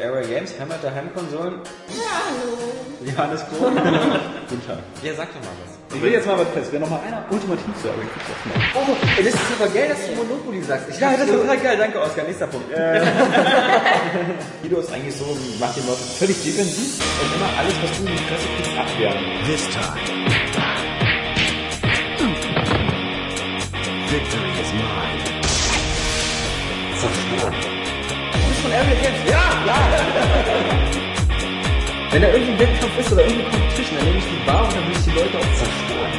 Area Games, Heimat der Heimkonsolen. Ja, hallo. Johannes Kohl. Guten Tag. Ja, sag doch mal was. Ich will jetzt mal was fest. Wer noch mal einer ultimativ zu Area Games macht. Oh, ey, das ist super geil, dass du Monopoly sagst. Ich Ja, das so- ist total geil. Danke, Oskar. Nächster Punkt. Guido ist eigentlich so, macht die Leute völlig defensiv und immer alles, was du in die Fresse kriegst, abwehren. This time. Victory is mine. Du Area Games. Ja, ja. Wenn da irgendein Wettkampf ist oder irgendeine Competition, dann nehme ich die Bar und dann will ich die Leute auch zerstören.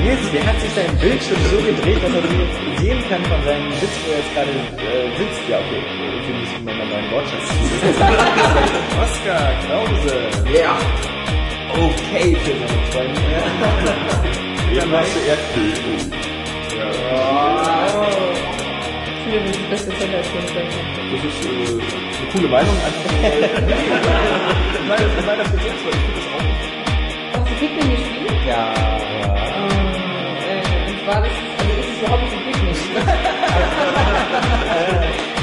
Nils, der hat sich sein Bildschirm so gedreht, dass er jetzt sehen kann von seinem Sitz, wo er jetzt gerade äh, sitzt. Ja, okay, für mich ist mein neuen Wortschatz. Oskar Krause. Ja. Okay für seine Freunde. Eben hast du Erdbeben. Das. Das ist äh, eine coole Meinung. Einfach mal. Nein, das für selbst, weil ich finde das auch. Hast du Pikmin gespielt? Ja, ja. Äh, und war das, also ist es überhaupt nicht ein Pikmin?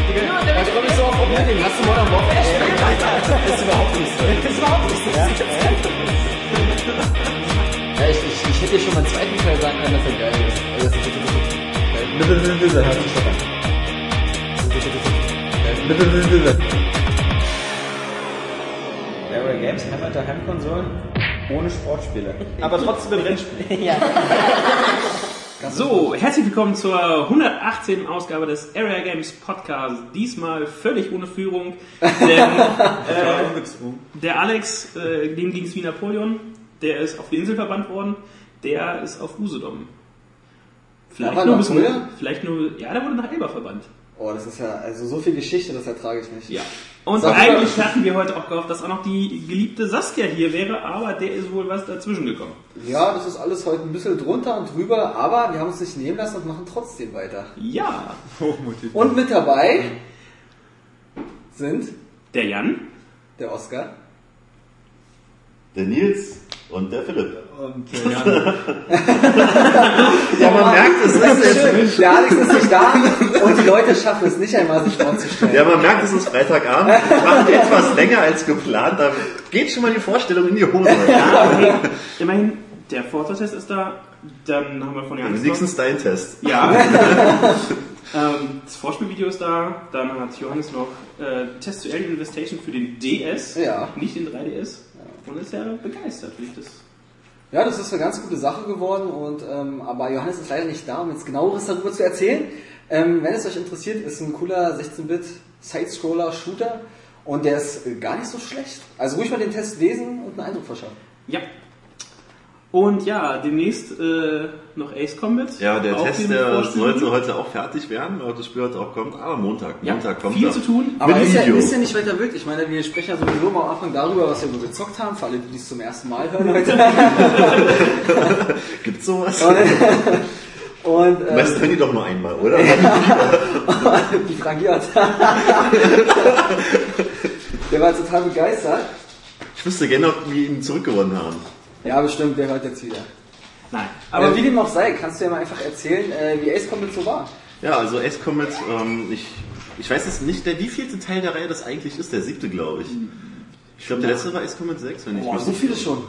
Genau, der Da komme ich so auf Problem. Hast du Modern Warfare gespielt? Das ist überhaupt nicht so. Das ist überhaupt nicht so. Ja, ich, ich, ich hätte dir schon mal einen zweiten Teil sagen können, dass er geil ist. Also, das ist Dann hört sich doch an. Area Games, Heimat der Heimkonsolen, ohne Sportspiele. Aber trotzdem ein Rennspiel. ja. So, herzlich willkommen zur 118. Ausgabe des Area Games Podcast. Diesmal völlig ohne Führung, denn äh, der Alex, äh, dem ging es wie Napoleon, der ist auf die Insel verbannt worden, der ist auf Usedom. Vielleicht nur noch bis früher? vielleicht nur, ja, der wurde nach Elba verbannt. Oh, das ist ja, also so viel Geschichte, das ertrage ich nicht. Ja. Und Sag eigentlich mal. hatten wir heute auch gehofft, dass auch noch die geliebte Saskia hier wäre, aber der ist wohl was dazwischen gekommen. Ja, das ist alles heute ein bisschen drunter und drüber, aber wir haben uns nicht nehmen lassen und machen trotzdem weiter. Ja, Hochmotiv. Und mit dabei sind der Jan, der Oscar. Der Nils und der Philipp. Und äh, ja, Ja, man merkt, es Das ist ist jetzt. Der Alex ist nicht da und die Leute schaffen es nicht einmal, sich vorzustellen. ja, man merkt, es ist Freitagabend. Wir machen etwas länger als geplant. Da geht schon mal die Vorstellung in die Hose. Ja, okay. Immerhin, der Vorteiltest ist da. Dann haben wir von Jan Wenigstens dein Test. Ja. ähm, das Vorspielvideo ist da. Dann hat Johannes noch äh, Test zu Alien Investation für den DS, Ja. nicht den 3DS. Und ist ja begeistert, wie ich das. Ja, das ist eine ganz gute Sache geworden, und, ähm, aber Johannes ist leider nicht da, um jetzt genaueres darüber zu erzählen. Ähm, wenn es euch interessiert, ist ein cooler 16-Bit Side-Scroller-Shooter und der ist gar nicht so schlecht. Also ruhig mal den Test lesen und einen Eindruck verschaffen. Ja. Und ja, demnächst äh, noch Ace Combat. Ja, der Test, der sollte heute auch fertig werden, weil das Spiel heute auch kommt. Aber Montag, Ja, Montag kommt viel zu tun. Aber ist ja, ist ja nicht weiter wild. Ich meine, wir sprechen ja sowieso mal am Anfang darüber, was wir so gezockt haben, für alle, die es zum ersten Mal hören heute. Gibt's sowas? Und ähm, Meist hören die doch nur einmal, oder? die frangiert. der war total begeistert. Ich wüsste gerne, ob wir ihn zurückgewonnen haben. Ja, bestimmt, der hört jetzt wieder. Nein. Aber Aber wie dem auch sei, kannst du ja mal einfach erzählen, äh, wie Ace Combat so war. Ja, also Ace Combat, ähm, ich, ich weiß jetzt nicht, der wievielte Teil der Reihe das eigentlich ist, der siebte, glaube ich. Ich glaube, der letzte war Ace Combat 6, wenn ich Boah, so viele schon.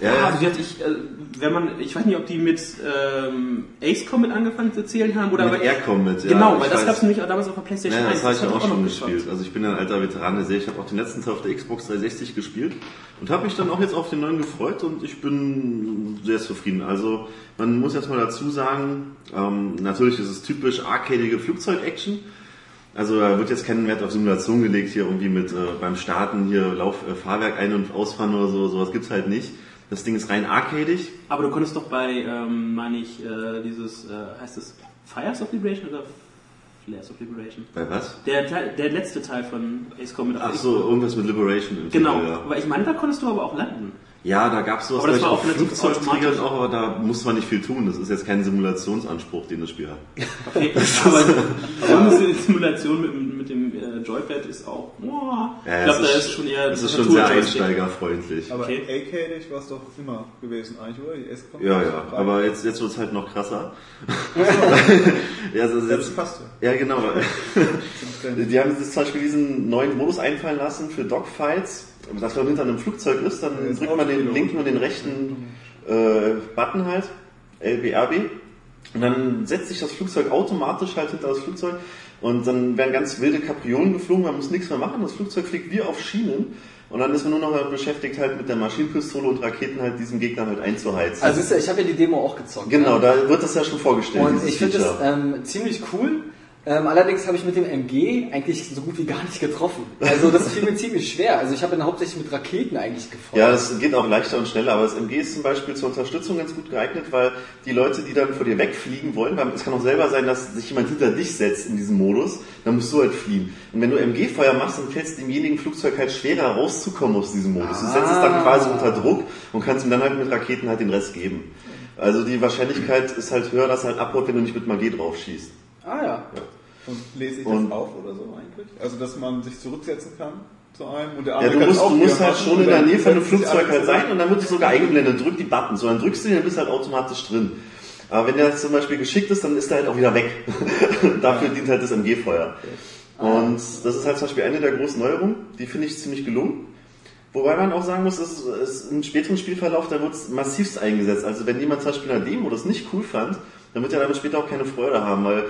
Ja, Ja, also gesagt, ich, äh, wenn man, ich weiß nicht, ob die mit ähm, Ace Combat angefangen zu zählen haben oder Mit aber Air Combat, ja. Genau, weil das gab es nämlich auch damals auf der PlayStation Ja, 1. das habe ich auch noch schon gespielt. Also ich bin ein alter Veteran der Serie. Ich habe auch den letzten Teil auf der Xbox 360 gespielt und habe mich dann auch jetzt auf den neuen gefreut und ich bin sehr zufrieden. Also man muss jetzt mal dazu sagen, ähm, natürlich ist es typisch arcadige Flugzeug-Action. Also da wird jetzt kein Wert auf Simulation gelegt, hier irgendwie mit äh, beim Starten hier Lauf, äh, Fahrwerk ein- und ausfahren oder so, sowas gibt's halt nicht. Das Ding ist rein arcadig. Aber du konntest doch bei, ähm, meine ich, äh, dieses, äh, heißt es Fires of Liberation oder Flares of Liberation? Bei was? Der, Teil, der letzte Teil von Ace Combat. Ach so, irgendwas mit Liberation. im Genau, Titel, ja. aber ich meine, da konntest du aber auch landen. Ja, da gab's sowas Aber das war auch auf Flugzeugträgern auch, aber da muss man nicht viel tun. Das ist jetzt kein Simulationsanspruch, den das Spiel hat. Okay, aber so eine Simulation mit, äh, Joypad ist auch, boah, Ja, ich glaube, da ist schon eher Das ist schon sehr einsteigerfreundlich. Aber Okay. arcadisch war es doch immer gewesen eigentlich, oder? Die S-Con? Ja, ja, aber jetzt, jetzt wird es halt noch krasser. ja, also Das jetzt, passt ja. ja, genau. Die haben sich zum Beispiel diesen neuen Modus einfallen lassen für Dogfights. Dass man hinter einem Flugzeug ist, dann Ja, drückt man den linken und den rechten äh, Button halt, LBRB. Und dann setzt sich das Flugzeug automatisch halt hinter das Flugzeug und dann werden ganz wilde Kapriolen geflogen, man muss nichts mehr machen, das Flugzeug fliegt wie auf Schienen und dann ist man nur noch beschäftigt halt mit der Maschinenpistole und Raketen halt diesen Gegner halt einzuheizen. Also ich habe ja die Demo auch gezockt. Genau, ja. da wird das ja schon vorgestellt. Und ich finde das ähm, ziemlich cool. Ähm, allerdings habe ich mit dem MG eigentlich so gut wie gar nicht getroffen. Also das fiel mir ziemlich schwer. Also ich habe ihn hauptsächlich mit Raketen eigentlich gefeuert. ja, das geht auch leichter und schneller, aber das MG ist zum Beispiel zur Unterstützung ganz gut geeignet, weil die Leute, die dann vor dir wegfliegen wollen, weil es kann auch selber sein, dass sich jemand hinter dich setzt in diesem Modus, dann musst du halt fliehen. Und wenn du MG-Feuer machst, dann fällt es demjenigen Flugzeug halt schwerer rauszukommen aus diesem Modus. Du setzt es dann quasi unter Druck und kannst ihm dann halt mit Raketen halt den Rest geben. Also die Wahrscheinlichkeit ist halt höher, dass er halt abhaut, wenn du nicht mit Magie drauf schießt. Ah ja. Und lese ich Und- das auf oder so eigentlich? Also, dass man sich zurücksetzen kann zu einem und der Ja, andere du kann es musst, du musst halt schon in der Nähe von einem Flugzeug halt sein und dann wird es sogar eingeblendet, drück die Button, so dann drückst du den, dann bist du halt automatisch drin. Aber wenn der zum Beispiel geschickt ist, dann ist er halt auch wieder weg. Dafür dient halt das MG-Feuer. Und das ist halt zum Beispiel eine der großen Neuerungen, die finde ich ziemlich gelungen. Wobei man auch sagen muss, es ist im späteren Spielverlauf, da wird es massivst eingesetzt. Also wenn jemand zum Beispiel in der Demo das nicht cool fand, dann wird er damit später auch keine Freude haben, weil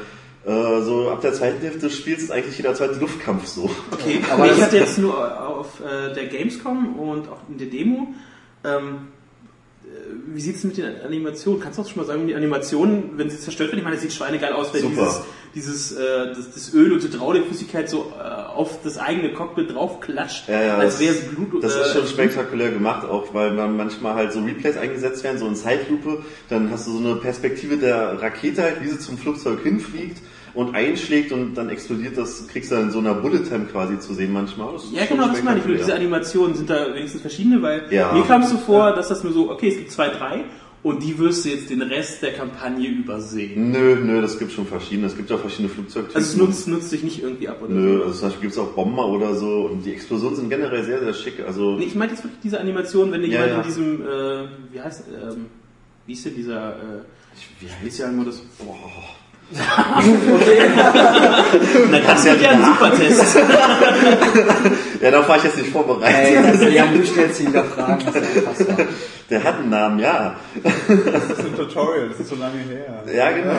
äh, so ab der zweiten Hälfte des Spiels ist eigentlich jeder zweite Luftkampf so. Okay, Aber ich hatte jetzt nur auf äh, der Gamescom und auch in der Demo. Ähm, äh, wie sieht es mit den Animationen? Kannst du auch schon mal sagen, die Animationen, wenn sie zerstört werden, ich meine, das sieht schweinegeil aus, wenn Super. dieses, dieses äh, das, das Öl und Hydraulikflüssigkeit so äh, auf das eigene Cockpit draufklatscht, Ja, ja, als das- wäre es Blut. Das äh, ist schon spektakulär gemacht, auch weil man manchmal halt so Replays eingesetzt werden, so in Zeitlupe, dann hast du so eine Perspektive der Rakete halt, wie sie zum Flugzeug hinfliegt und einschlägt und dann explodiert das, kriegst du dann in so einer Bullet Time quasi zu sehen manchmal. Das Ja, genau, das meine ich. Diese. Animationen sind da wenigstens verschiedene, weil Ja. mir kam es so vor, dass das nur so, okay, es gibt zwei, drei und die wirst du jetzt den Rest der Kampagne übersehen. Nö, nö, das gibt schon verschiedene. Es gibt auch verschiedene Flugzeugtypen. Also es nutzt, nutzt sich nicht irgendwie ab oder Nö, so. also zum Beispiel gibt es auch Bomber oder so und die Explosionen sind generell sehr, sehr schick. Also Nee, ich meinte jetzt wirklich diese Animation, wenn dir Ja, jemand ja. in diesem, äh, wie heißt, ähm, wie ist denn dieser, äh, wie Spezialmodus? Boah. Da kannst du ja einen Supertest. Ja, darauf war ich jetzt nicht vorbereitet. Ey, also Jan, du stellst ihn wieder Fragen. Das ist ja unfassbar. Der hat einen Namen, ja. Das ist ein Tutorial, das ist so lange her. Ja, genau.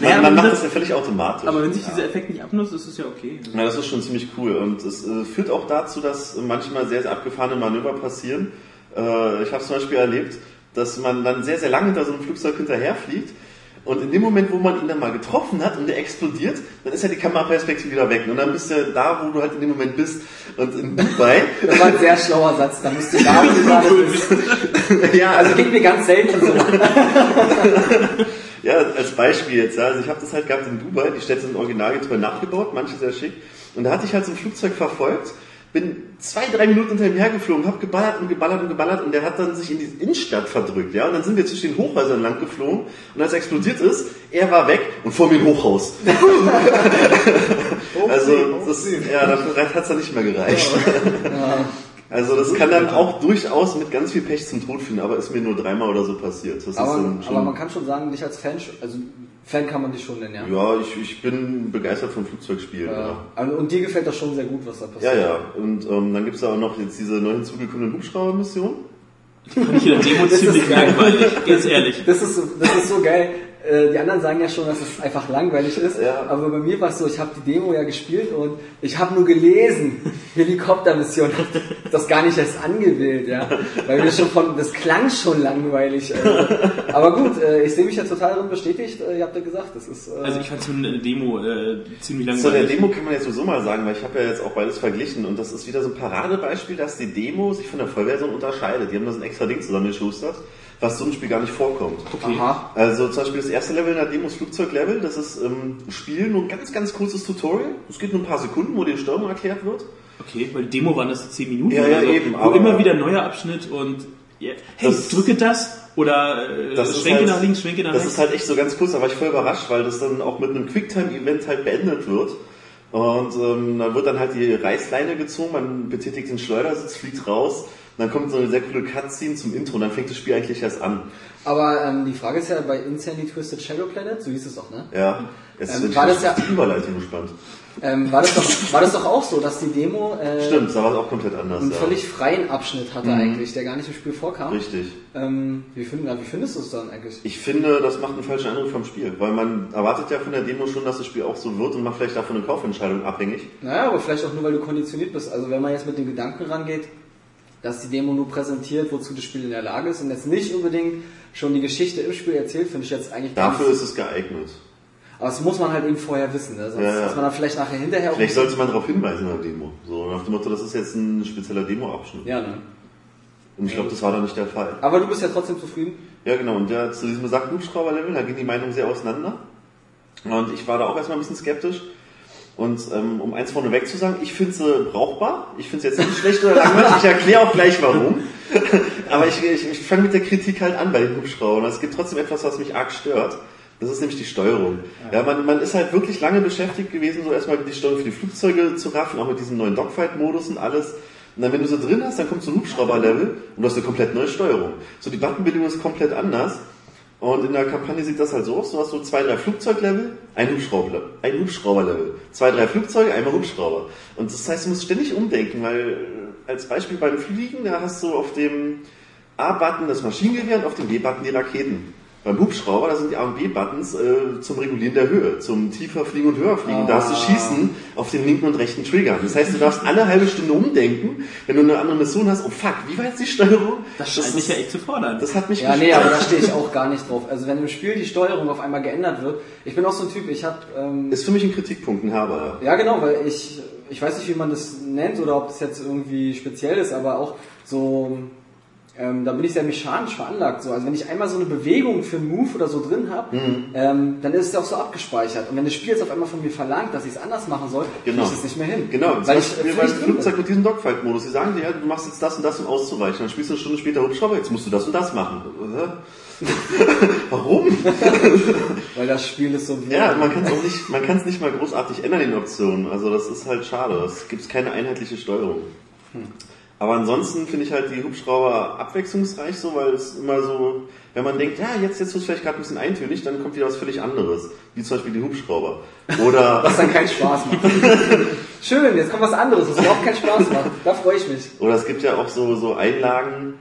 Naja, man man macht das- das ja völlig automatisch. Aber wenn sich dieser Effekt nicht abnutzt, ist es ja okay. Ja, das ist schon ziemlich cool und es äh, führt auch dazu, dass manchmal sehr, sehr abgefahrene Manöver passieren. Äh, ich habe zum Beispiel erlebt, dass man dann sehr, sehr lange hinter so einem Flugzeug hinterherfliegt und in dem Moment, wo man ihn dann mal getroffen hat und der explodiert, dann ist ja die Kameraperspektive wieder weg und dann bist du da, wo du halt in dem Moment bist und in Dubai, Das war ein sehr schlauer Satz. Da musst du da, wo du gerade bist. ja, Also geht mir ganz selten so. Ja, als Beispiel jetzt. Also ich habe das halt gehabt in Dubai, die Städte sind originalgetreu nachgebaut, manche sehr schick. Und da hatte ich halt so ein Flugzeug verfolgt, bin zwei, drei Minuten hinter ihm hergeflogen, habe geballert und geballert und geballert und der hat dann sich in die Innenstadt verdrückt, ja. Und dann sind wir zwischen den Hochhäusern lang geflogen und als er explodiert ist, er war weg und vor mir ein Hochhaus. also, das, ja, dafür hat es dann nicht mehr gereicht. Also das kann dann auch durchaus mit ganz viel Pech zum Tod führen, aber ist mir nur dreimal oder so passiert. Das Aber, schon aber man kann schon sagen, dich als Fan, also Fan kann man dich schon nennen, ja. Ja, ich, ich bin begeistert vom Flugzeugspielen. Ja, Ja. Also, Und dir gefällt das schon sehr gut, was da ja. passiert. ja. Und ähm, dann gibt's da auch noch jetzt diese neu hinzugekommenen Hubschrauber-Mission. Fand ich in der Demo ziemlich langweilig, ganz ehrlich. Das ist, das ist so geil. Äh, Die anderen sagen ja schon, dass es einfach langweilig ist. Ja. Aber bei mir war es so, ich habe die Demo ja gespielt und ich habe nur gelesen, Helikoptermission, das gar nicht erst angewählt, ja. Weil wir schon von, das klang schon langweilig. Also. Aber gut, äh, ich sehe mich ja total darin bestätigt. Äh, Ihr habt ja gesagt, das ist. Äh, Also ich fand so eine Demo äh, ziemlich Zu der langweilig. Demo kann man jetzt sowieso mal sagen, weil ich habe ja jetzt auch beides verglichen und das ist wieder so ein Paradebeispiel, dass die Demo sich von der Vollversion unterscheidet. Die haben da so ein extra Ding zusammengeschustert, was so ein Spiel gar nicht vorkommt. Aha. Also zum Beispiel das erste Level in der Demo ist Flugzeuglevel, das ist ähm, Spielen, nur ein ganz, ganz kurzes Tutorial. Es geht nur ein paar Sekunden, wo die Steuerung erklärt wird. Okay, weil Demo waren das 10 Minuten Ja, ja, so, eben, wo aber- immer wieder neuer Abschnitt und ja, hey, Das- drücke das oder äh, Das schwenke halt- nach links, schwenke nach Das rechts. ist halt echt so ganz kurz, da war ich voll überrascht, weil das dann auch mit einem Quicktime-Event halt beendet wird. Und ähm, dann wird dann halt die Reißleine gezogen, man betätigt den Schleudersitz, fliegt raus, dann kommt so eine sehr coole Cutscene zum Intro und dann fängt das Spiel eigentlich erst an. Aber ähm, die Frage ist ja bei Insanely Twisted Shadow Planet, so hieß es doch, ne? Ja, jetzt Ähm, ich war das ja- die Überleitung gespannt. Ähm, war, das doch, war das doch auch so, dass die Demo äh, Stimmt, da war es auch komplett anders. einen ja. völlig freien Abschnitt hatte eigentlich, der gar nicht im Spiel vorkam? Richtig. Ähm, wie, find, wie findest du es dann eigentlich? Ich finde, das macht einen falschen Eindruck vom Spiel, weil man erwartet ja von der Demo schon, dass das Spiel auch so wird und macht vielleicht davon eine Kaufentscheidung abhängig. Naja, aber vielleicht auch nur, weil du konditioniert bist. Also wenn man jetzt mit dem Gedanken rangeht, dass die Demo nur präsentiert, wozu das Spiel in der Lage ist und jetzt nicht unbedingt schon die Geschichte im Spiel erzählt, finde ich jetzt eigentlich Dafür ist es geeignet. Aber das muss man halt eben vorher wissen, ne? Sonst Ja, ja. ist man dann vielleicht nachher hinterher auch Vielleicht sollte man darauf hinweisen in der Demo. So nach dem Motto, das ist jetzt ein spezieller Demo-Abschnitt. Ja, ne? Und ich glaube, das war da nicht der Fall. Aber du bist ja trotzdem zufrieden. Ja, genau. Und ja, zu diesem besagten Hubschrauber-Level, da gehen die Meinungen sehr auseinander. Und ich war da auch erstmal ein bisschen skeptisch. Und ähm, um eins vorneweg zu sagen, ich finde sie brauchbar. Ich finde es jetzt nicht schlecht oder langweilig. Ich erkläre auch gleich warum. Aber ich, ich, ich fange mit der Kritik halt an bei den Hubschraubern. Es gibt trotzdem etwas, was mich arg stört. Das ist nämlich die Steuerung. Ja, man, man ist halt wirklich lange beschäftigt gewesen, so erstmal die Steuerung für die Flugzeuge zu raffen, auch mit diesem neuen Dogfight-Modus und alles. Und dann, wenn du so drin hast, dann kommt so ein Hubschrauber-Level und du hast eine komplett neue Steuerung. So, die Buttonbildung ist komplett anders. Und in der Kampagne sieht das halt so aus, du hast so zwei, drei Flugzeuglevel, ein Hubschrauber, ein Hubschrauberlevel. Zwei, drei Flugzeuge, einmal Hubschrauber. Und das heißt, du musst ständig umdenken, weil äh, als Beispiel beim Fliegen, da hast du auf dem A-Button das Maschinengewehr und auf dem B-Button die Raketen. Beim Hubschrauber, da sind die A und B-Buttons äh, zum Regulieren der Höhe, zum tiefer fliegen und höher fliegen. Da hast du Schießen auf den linken und rechten Trigger. Das heißt, du darfst alle halbe Stunde umdenken, wenn du eine andere Mission hast. Oh fuck, wie war jetzt die Steuerung? Das scheint mich ja echt zu fordern. Das hat mich Ja, nee, gestört. aber da stehe ich auch gar nicht drauf. Also wenn im Spiel die Steuerung auf einmal geändert wird, ich bin auch so ein Typ, ich habe ähm, Ist für mich ein Kritikpunkt, ein herber. Ja, genau, weil ich, ich weiß nicht, wie man das nennt oder ob das jetzt irgendwie speziell ist, aber auch so, ähm, da bin ich sehr mechanisch veranlagt. So. Also wenn ich einmal so eine Bewegung für einen Move oder so drin habe, Mhm. ähm, dann ist es auch so abgespeichert. Und wenn das Spiel jetzt auf einmal von mir verlangt, dass ich es anders machen soll, Genau. ich es nicht mehr hin. Genau, weil ich äh, beim. Flugzeug mit diesem Dogfight-Modus. Sie sagen dir, ja, du machst jetzt das und das, um auszuweichen. Dann spielst du eine Stunde später Hubschrauber, jetzt musst du das und das machen. Warum? Weil das Spiel ist so Ja, man kann es auch nicht, man kann es nicht mal großartig ändern in Optionen. Also das ist halt schade. Es gibt keine einheitliche Steuerung. Aber ansonsten finde ich halt die Hubschrauber abwechslungsreich so, weil es immer so, wenn man denkt, ja, jetzt, jetzt wird es vielleicht gerade ein bisschen eintönig, dann kommt wieder was völlig anderes. Wie zum Beispiel die Hubschrauber. Oder, was dann keinen Spaß macht. Schön, jetzt kommt was anderes, was überhaupt keinen Spaß macht. Da freue ich mich. oder es gibt ja auch so, so Einlagen,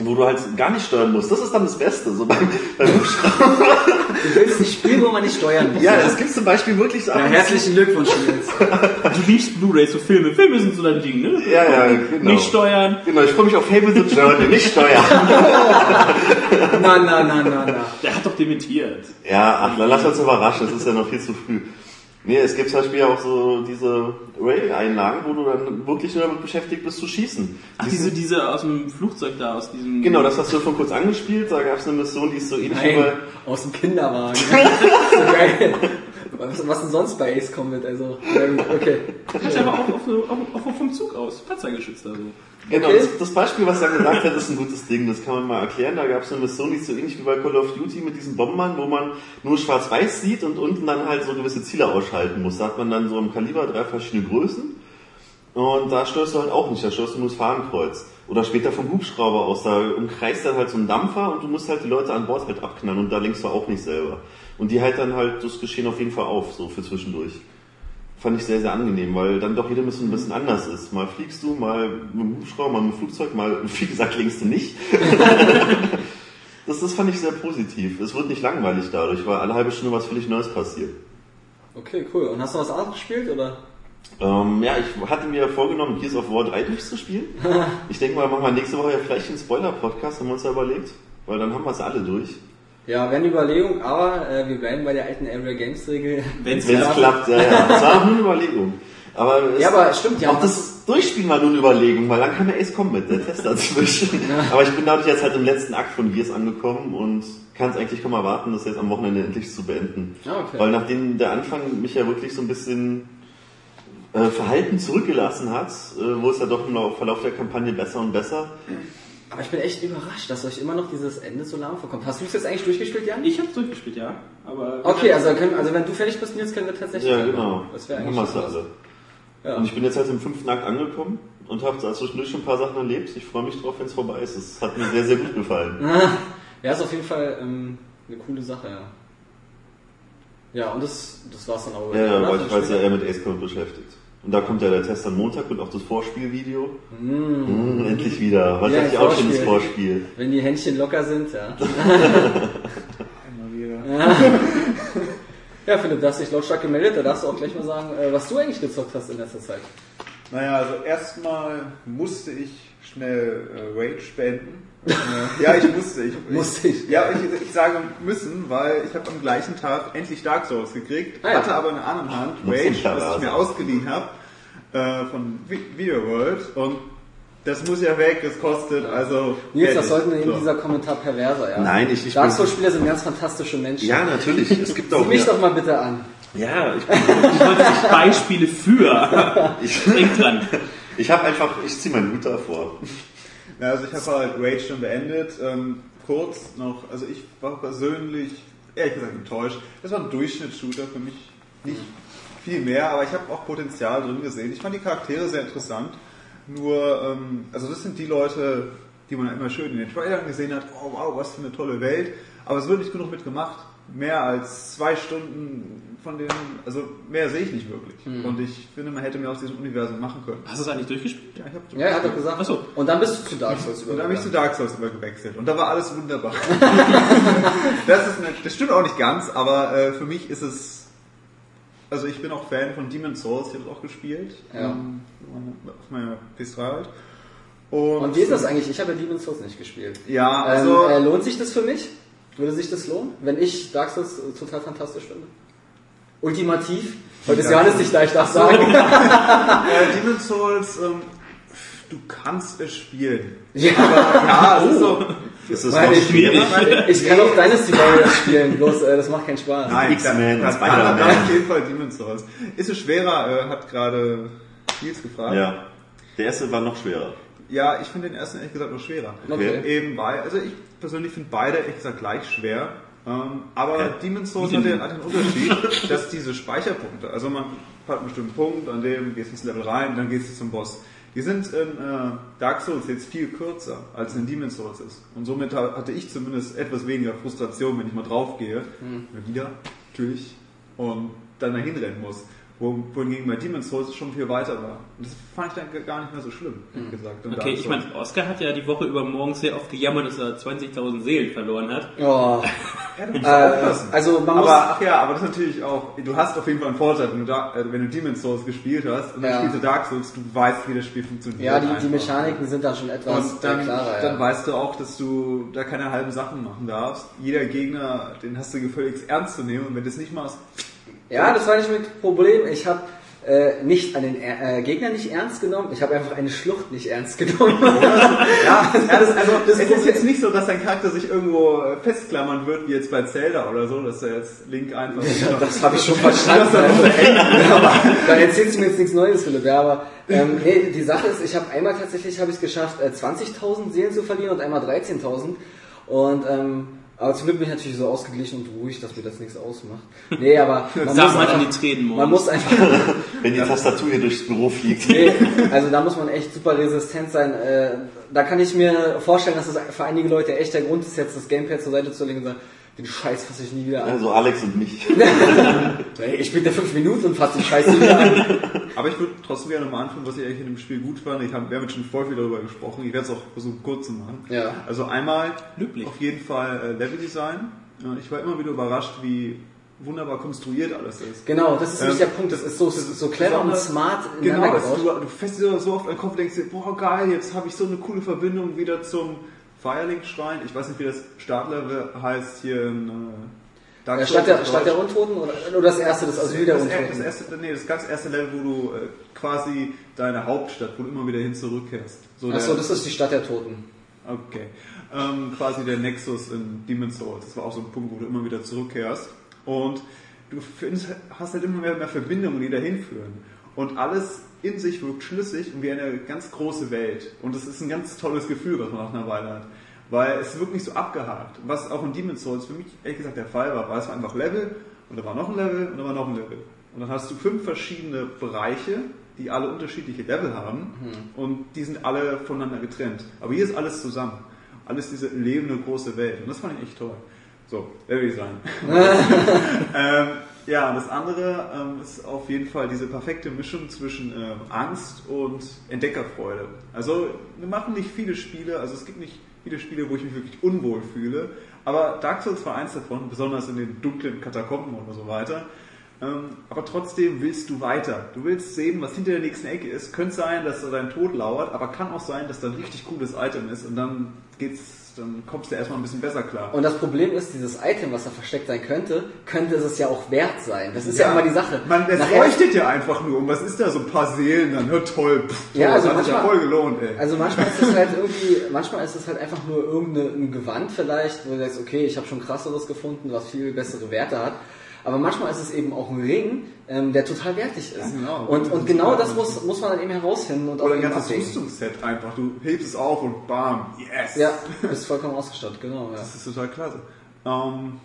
wo du halt gar nicht steuern musst. Das ist dann das Beste. So beim, beim Hubschrauber. Du willst ein Spiel, wo man nicht steuern muss. Ja, es gibt zum Beispiel wirklich so Ja, herzlichen Glückwunsch, Nils. Du liebst Blu-rays, so Filme. Filme sind so dein Ding, ne? Ja, ja, genau. Nicht steuern. Genau, ich freue mich auf Fable the Journey, nicht steuern. Na, na, na, na, na. Der hat doch dementiert. Ja, ach, dann lass uns überraschen, es ist ja noch viel zu früh. Nee, es gibt zum Beispiel auch so diese Rail-Einlagen, wo du dann wirklich nur damit beschäftigt bist zu schießen. Ach, diese, diese aus dem Flugzeug da, aus diesem... Genau, das hast du schon kurz angespielt, da gab es eine Mission, die ist so ähnlich wie bei... Nein, aus dem Kinderwagen. so geil. Was, was denn sonst bei Ace Combat? Also, okay. Kannst du aber auch, auf, auf, auf, vom Zug aus. Panzergeschützt da so. Genau, Okay. das, das Beispiel, was er gesagt hat, ist ein gutes Ding, das kann man mal erklären. Da gab es eine Mission, die ist so ähnlich wie bei Call of Duty mit diesen Bombern, wo man nur schwarz-weiß sieht und unten dann halt so gewisse Ziele ausschalten muss. Da hat man dann so im Kaliber drei verschiedene Größen und da steuerst du halt auch nicht, da steuerst du nur das Fahnenkreuz. Oder später vom Hubschrauber aus, da umkreist dann halt so ein Dampfer und du musst halt die Leute an Bord halt abknallen und da lenkst du auch nicht selber. Und die halt dann halt das Geschehen auf jeden Fall auf, so für zwischendurch fand ich sehr, sehr angenehm, weil dann doch jede Mission ein bisschen anders ist. Mal fliegst du, mal mit dem Hubschrauber, mal mit dem Flugzeug, mal, wie gesagt, lenkst du nicht. das, das fand ich sehr positiv. Es wird nicht langweilig dadurch, weil alle halbe Stunde was völlig Neues passiert. Okay, cool. Und hast du was anderes gespielt, oder? Ähm, ja, ich hatte mir vorgenommen, Gears of War 3 durchzuspielen. Ich denke mal, machen wir nächste Woche ja vielleicht einen Spoiler-Podcast, haben wir uns ja überlegt. Weil dann haben wir es alle durch. Ja, wäre eine Überlegung, aber äh, wir bleiben bei der alten Area Games Regel. Wenn es klappt. ja, ja. Das war auch nur eine Überlegung. Aber es, Ja, aber stimmt, ja. auch das Durchspielen war nur eine Überlegung, weil dann kam der Ace Combat, der Test dazwischen. Aber ich bin dadurch jetzt halt im letzten Akt von Gears angekommen und kann es eigentlich kaum erwarten, das jetzt am Wochenende endlich zu beenden. Ah, okay. Weil nachdem der Anfang mich ja wirklich so ein bisschen äh, Verhalten zurückgelassen hat, äh, wo es ja doch im Lau- Verlauf der Kampagne besser und besser, Aber ich bin echt überrascht, dass euch immer noch dieses Ende so lahm vorkommt. Hast du es jetzt eigentlich durchgespielt, Jan? Ich hab's durchgespielt, ja. Aber Okay, also, können, also wenn du fertig bist, Nils, können wir tatsächlich. Ja, genau. Das wäre Haben eigentlich. alle. Ja. Und ich bin jetzt halt im fünften Akt angekommen und habe zwischendurch schon ein paar Sachen erlebt. Ich freue mich drauf, wenn es vorbei ist. Es hat mir sehr, sehr gut gefallen. Ja, ist auf jeden Fall ähm, eine coole Sache, ja. Ja, und das, das war's dann auch. Ja, weil ich war jetzt ja eher mit Ace beschäftigt. Und da kommt ja der Test am Montag und auch das Vorspielvideo. Mm, endlich wieder. Was Ja, hatte ich auch schon das Vorspiel. Wenn die Händchen locker sind, ja. Immer wieder. Ja, Philipp, du hast dich lautstark gemeldet, da darfst du auch gleich mal sagen, äh, was du eigentlich gezockt hast in letzter Zeit. Naja, also erstmal musste ich schnell äh, Rage beenden. Ja, ich musste. Ich, Musste ich? Ja, ich, ich sage müssen, weil ich habe am gleichen Tag endlich Dark Souls gekriegt, Ah, ja. hatte aber in der anderen Hand Rage, was ich mir ausgeliehen habe äh, von Vi- Video World und das muss ja weg, das kostet also. Nils, das sollten wir in So. dieser Kommentar perverser, ja. Nein, ich- ich Dark Souls-Spieler sind ganz fantastische Menschen. Ja, natürlich. Es gibt auch Sieh mich mehr- doch mal bitte an. Ja, ich, bin- ich wollte nicht Beispiele für. ich, Denk dran. ich habe einfach, ich ziehe meinen Hut davor. Ja, also ich habe halt Rage schon beendet. Ähm, kurz noch, also ich war persönlich ehrlich gesagt enttäuscht. Das war ein Durchschnittsshooter für mich, nicht viel mehr, aber ich habe auch Potenzial drin gesehen. Ich fand die Charaktere sehr interessant. Nur, ähm, also das sind die Leute, die man immer schön in den Trailern gesehen hat. Oh wow, was für eine tolle Welt. Aber es wird nicht genug mitgemacht. Mehr als zwei Stunden von denen, also mehr sehe ich nicht wirklich. Und ich finde, man hätte mehr aus diesem Universum machen können. Hast du es eigentlich durchgespielt? Ja, ich hab Ja, er hat doch gesagt. Ach so. Und dann bist du zu Dark Souls Und dann habe ich zu. Dark Souls übergewechselt. Und da war alles wunderbar. das, ist eine, das stimmt auch nicht ganz, aber äh, für mich ist es. Also ich bin auch Fan von Demon's Souls, ich habe es auch gespielt. Ja. Ähm, auf meiner PS3 halt. Und, Und wie ist das eigentlich? Ich habe ja Demon's Souls nicht gespielt. Ja, also. ähm, äh, lohnt sich das für mich? Würde sich das lohnen, wenn ich Dark Souls äh, total fantastisch finde? Ultimativ? Heute ist. Johannes nicht da, ich darf sagen. äh, Demon's Souls, ähm, du kannst es spielen. Ja, Ja, es ist so. Ist das Meine noch ich, schwerer? ich kann auch Dynasty Warriors spielen, bloß äh, das macht keinen Spaß. Nein, X-Men, Spider-Man. dann auf jeden Fall Demon's Souls. Ist es schwerer, äh, hat gerade Nils gefragt. Ja. Der erste war noch schwerer. Ja, ich finde den ersten ehrlich gesagt noch schwerer. Okay. Eben weil, also ich persönlich finde beide ehrlich gesagt gleich schwer. Ähm, aber Ja. Demon's Souls hat den, hat den Unterschied, dass diese Speicherpunkte, also man hat einen bestimmten Punkt, an dem gehst du ins Level rein, dann gehst du zum Boss. Die sind in äh, Dark Souls jetzt viel kürzer, als in Demon's Souls ist. Und somit ha- hatte ich zumindest etwas weniger Frustration, wenn ich mal draufgehe. Mal Wieder, natürlich. Und dann dahin rennen muss. Wo- Wohingegen bei Demon's Souls es schon viel weiter war. Und das fand ich dann gar nicht mehr so schlimm, ehrlich gesagt. Und Okay, ich meine, Oscar hat ja die Woche über morgens sehr oft gejammert, dass er 20.000 Seelen verloren hat. Oh, Ja, du musst äh, aufpassen. also man muss... aber, ach ja, aber das ist natürlich auch, du hast auf jeden Fall einen Vorteil, wenn du, da, äh, wenn du Demon's Souls gespielt hast und dann Ja. spielst du Dark Souls, du weißt, wie das Spiel funktioniert. Ja, die, die. Mechaniken sind dann schon etwas Und dann, äh, klarer. dann ja. weißt du auch, dass du da keine halben Sachen machen darfst. Jeder Gegner, den hast du gefälligst ernst zu nehmen und wenn du es nicht machst, Ja, das war nicht mit Problem. Ich habe äh, nicht an den äh, Gegner nicht ernst genommen, ich habe einfach eine Schlucht nicht ernst genommen. Ja, das, also, Das es ist jetzt nicht so, dass dein Charakter sich irgendwo äh, festklammern wird, wie jetzt bei Zelda oder so, dass er jetzt Link einfach... das habe ich schon verstanden. Aber, dann erzählst du mir jetzt nichts Neues, Philipp. Ja, aber ähm, nee, die Sache ist, ich habe einmal tatsächlich habe ich es geschafft, äh, 20.000 Seelen zu verlieren und einmal 13.000. Und ähm, aber zum Glück bin ich natürlich so ausgeglichen und ruhig, dass mir das nichts ausmacht. Nee, aber man Sag muss mal in einfach, die Tränen man muss einfach Wenn die Tastatur hier durchs Büro fliegt. Nee, also da muss man echt super resistent sein. Äh, da kann ich mir vorstellen, dass das für einige Leute echt der Grund ist, jetzt das Gamepad zur Seite zu legen und sagen, den Scheiß fasse ich nie wieder an. Also Alex und mich. Ich spiele da fünf Minuten und fasse den Scheiß nie wieder an. Aber ich würde trotzdem gerne mal anfangen, was ich eigentlich in dem Spiel gut fand. Ich hab, wir haben jetzt schon voll viel darüber gesprochen. Ich werde es auch versuchen kurz zu machen. Ja. Also einmal Löblich. auf jeden Fall äh, Leveldesign. Ich war immer wieder überrascht, wie wunderbar konstruiert alles ist. Genau, das ist Ähm, der Punkt. Das ist so, das ist so clever und smart Genau, du, du fährst dir so auf deinen Kopf und denkst dir, boah geil, jetzt habe ich so eine coole Verbindung wieder zum Firelink-Schrein. Ich weiß nicht, wie das Startlevel heißt hier in äh, Dark Ja, statt, der, auf statt der. Untoten oder, oder das erste, das Asyl der das, er- das, Untoten? erste, nee, das ganz erste Level, wo du äh, quasi deine Hauptstadt, wo du immer wieder hin zurückkehrst. So Achso, das ist die Stadt der Toten. Okay. Ähm, quasi der Nexus in Demon's Souls. Das war auch so ein Punkt, wo du immer wieder zurückkehrst. Und du findest, hast halt immer mehr, mehr Verbindungen, die dahin führen. und alles in sich wirkt schlüssig und wie eine ganz große Welt. Und das ist ein ganz tolles Gefühl, was man nach einer Weile hat. Weil es wirkt nicht so abgehakt. Was auch in Demon's Souls für mich ehrlich gesagt der Fall war, war es war einfach Level und da war noch ein Level und da war noch ein Level. Und dann hast du fünf verschiedene Bereiche, die alle unterschiedliche Level haben und die sind alle voneinander getrennt. Aber hier ist alles zusammen. Alles diese lebende große Welt. Und das fand ich echt toll. So, Leveldesign. ähm, ja, das andere ähm, ist auf jeden Fall diese perfekte Mischung zwischen ähm, Angst und Entdeckerfreude. Also wir machen nicht viele Spiele, also es gibt nicht viele Spiele, wo ich mich wirklich unwohl fühle, aber Dark Souls war eins davon, besonders in den dunklen Katakomben und so weiter. Ähm, aber trotzdem willst du weiter. Du willst sehen, was hinter der nächsten Ecke ist. Könnte sein, dass da dein Tod lauert, aber kann auch sein, dass da ein richtig cooles Item ist und dann geht's, dann kommst du erstmal ein bisschen besser klar. Und das Problem ist, dieses Item, was da versteckt sein könnte, könnte es ja auch wert sein. Das ist ja, immer die Sache. Man, es Nachher- leuchtet ja einfach nur. Und was ist da? So ein paar Seelen dann. Hör toll. Pff, toll. Ja, also das hat sich ja manchmal- voll gelohnt, ey. Also manchmal ist es halt irgendwie, manchmal ist es halt einfach nur irgendein Gewand vielleicht, wo du sagst, okay, ich habe schon krasseres gefunden, was viel bessere Werte hat. Aber manchmal ist es eben auch ein Ring, ähm, der total wertig ist. Genau. Und, und genau das muss, muss man dann eben herausfinden und Oder ein ganzes abwägen. Rüstungsset einfach. Du hebst es auf und bam. Yes. Ja, bist vollkommen ausgestattet, genau. Ja. Das ist total klasse. Ähm,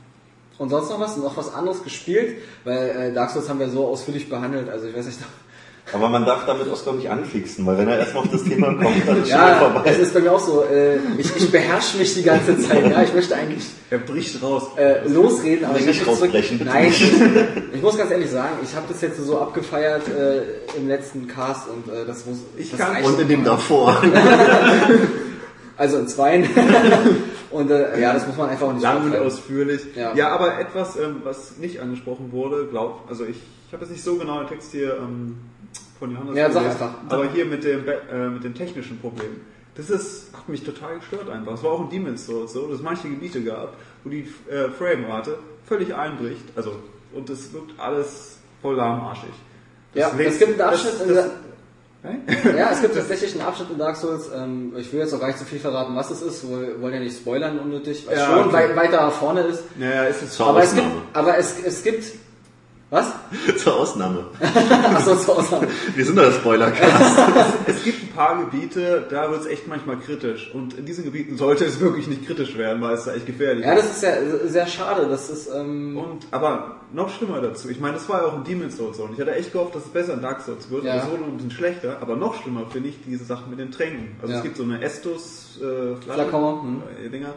Und sonst noch was? Noch was anderes gespielt? Weil äh, Dark Souls haben wir so ausführlich behandelt, also ich weiß nicht. Aber man darf damit Oskar nicht anfixen, weil wenn er erstmal auf das Thema kommt, dann ist schon Ja, vorbei. es ist bei mir auch so, äh, ich, ich beherrsche mich die ganze Zeit, ja, ich möchte eigentlich er bricht raus. äh, losreden, aber ich Nicht möchte zurück. rausbrechen, bitte Nein, nicht. ich muss ganz ehrlich sagen, ich habe das jetzt so abgefeiert äh, im letzten Cast und äh, das muss Ich das kann- Und in dem davor. also in zweien und äh, ja, das muss man einfach auch nicht Lang und ausführlich. Ja. Ja, aber etwas, ähm, was nicht angesprochen wurde, glaub, also ich, ich habe jetzt nicht so genau den Text hier ähm, von Johannes Ja, sag einfach. aber hier mit dem, äh, mit dem technischen Problem. Das ist, hat mich total gestört einfach. Es war auch in Demon's Souls so, dass es manche Gebiete gab, wo die äh, Framerate völlig einbricht, also und es wirkt alles voll lahmarschig. Das Ja, es gibt einen Abschnitt das- in das- der? Ja, es gibt tatsächlich einen Abschnitt in Dark Souls. Ähm, ich will jetzt auch gar nicht zu viel verraten, was es ist. Wir wollen ja nicht spoilern unnötig, weil es Ja, schon okay. weit, weiter vorne ist. Naja, ist es Aber es gibt, aber es, es gibt, was? Zur Ausnahme. Achso, zur Ausnahme. Wir sind doch der Spoilercast. Es gibt ein paar Gebiete, da wird es echt manchmal kritisch. Und in diesen Gebieten sollte es wirklich nicht kritisch werden, weil es da echt gefährlich Ja, ist. das ist sehr, sehr schade. Das ist, ähm, Und, aber noch schlimmer dazu. Ich meine, das war ja auch in Demon's Souls so. Und ich hatte echt gehofft, dass es besser in Dark Souls wird. Ja. Es wurde ein bisschen schlechter. Aber noch schlimmer finde ich diese Sachen mit den Tränken. Also Ja. es gibt so eine Estus äh, Flakon, hm. äh, Dinger,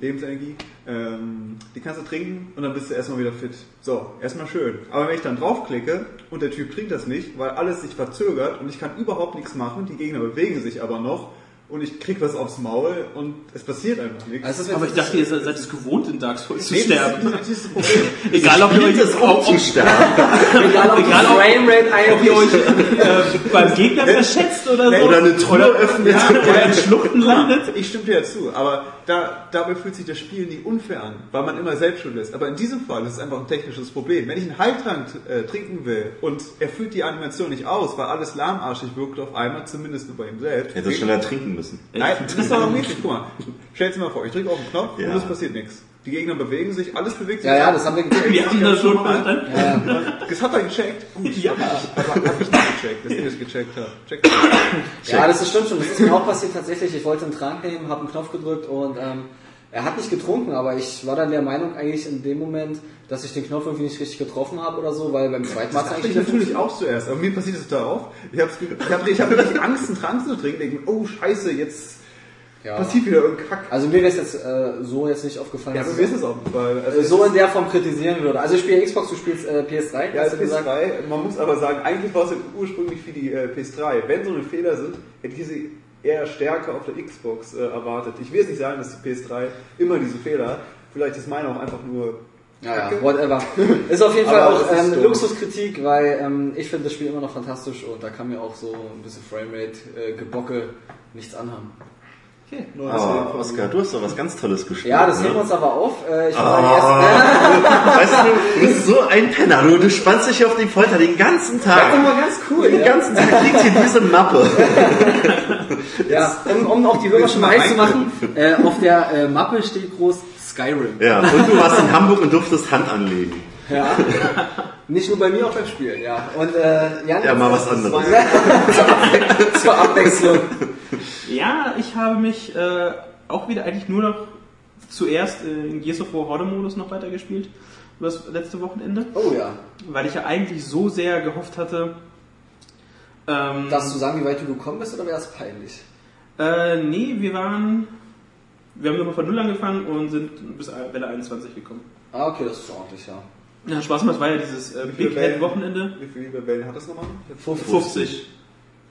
Lebensenergie. Ähm, die kannst du trinken und dann bist du erstmal wieder fit. So, erstmal schön. Aber wenn ich dann draufklicke und der Typ trinkt das nicht, weil alles sich verzögert und ich kann überhaupt nichts machen, die Gegner bewegen sich aber noch und ich krieg was aufs Maul und es passiert einfach nichts. also ist Aber ich dachte, ihr seid seid es gewohnt, in Dark Souls zu Nee, sterben. ist- das ist das Problem. Egal, ob ihr euch auch, zu sterben. egal, ob egal, ob- ihr euch einbricht. äh, beim Gegner verschätzt oder so. Oder eine Tür öffnet. oder in Schluchten landet. Ich stimme dir ja zu, aber da, dabei fühlt sich das Spiel nie unfair an, weil man immer selbst schuld ist. Aber in diesem Fall ist es einfach ein technisches Problem. Wenn ich einen Heiltrank äh, trinken will und er führt die Animation nicht aus, weil alles lahmarschig wirkt auf einmal, zumindest nur bei ihm selbst. Hätte schneller trinken müssen. Nein, das ist doch noch niedrig. Guck mal, stell dir mal vor, ich drücke auf den Knopf Ja. und es passiert nichts. Die Gegner bewegen sich, alles bewegt sich. Ja, ja, das haben wir gecheckt. Wir haben das schon verstanden. Das hat er gecheckt. Gut, Ja. aber hab ich nicht gecheckt, dass ihr das gecheckt habt. Checkt. Ja, das ist stimmt schon. Das ist mir auch passiert tatsächlich. Ich wollte einen Trank nehmen, habe einen Knopf gedrückt und ähm, er hat nicht getrunken, aber ich war dann der Meinung eigentlich in dem Moment, dass ich den Knopf irgendwie nicht richtig getroffen habe oder so, weil beim zweiten Mal dachte ich eigentlich natürlich auch zuerst, aber mir passiert es da auch. Ich habe ich hab, ich hab wirklich Angst, einen Trank zu trinken. Denken, oh Scheiße, jetzt ja. passiert wieder irgendein Kack. Also mir wäre es jetzt äh, so jetzt nicht aufgefallen. Ja, dass aber es mir ist es weil also äh, so in der Form kritisieren würde. Also ich spiele Xbox, du spielst äh, PS3, ja, hast als du gesagt. PS3, man muss aber sagen, eigentlich war es ja ursprünglich für die äh, PS3. Wenn so eine Fehler sind, hätte ich sie eher stärker auf der Xbox äh, erwartet. Ich will jetzt nicht sagen, dass die PS3 immer diese Fehler hat. Vielleicht ist meine auch einfach nur Ja, ja, whatever. Ist auf jeden Fall auch ähm. Luxuskritik, weil ähm, ich finde das Spiel immer noch fantastisch und da kann mir auch so ein bisschen Framerate, äh, Gebocke nichts anhaben. Okay, nur Aber den- Oskar, du hast doch was ganz Tolles gespielt. Ja, das ne? heben wir uns aber auf. Äh, ich war erst, Weißt du, du bist so ein Penner. Du, du spannst dich auf die Folter den ganzen das ist doch Tag. mal ganz cool. Den Ja, ganzen Tag liegt hier diese Mappe. ja um, um auch die Hörer schon mal heiß zu machen, äh, auf der äh, Mappe steht groß Skyrim. Ja, und du warst in Hamburg und durftest Hand anlegen. Ja. Nicht nur bei mir, auch beim Spielen, ja. Und äh, Jan, Ja, mal was anderes. zur Abwechslung. Ja, ich habe mich äh, auch wieder eigentlich nur noch zuerst äh, in Gears of War Horde-Modus noch weitergespielt. über Das letzte Wochenende. Oh ja. Weil ich ja eigentlich so sehr gehofft hatte. Ähm, Darfst du sagen, wie weit du gekommen bist oder wäre es peinlich? Äh, nee, wir waren. Wir haben nochmal von Null angefangen und sind bis Welle 21 gekommen. Ah, okay, das ist ordentlich, ja. Ja, Spaß gemacht, war ja dieses äh, Big Head Wochenende. Wie viele Wellen hat das nochmal? 50.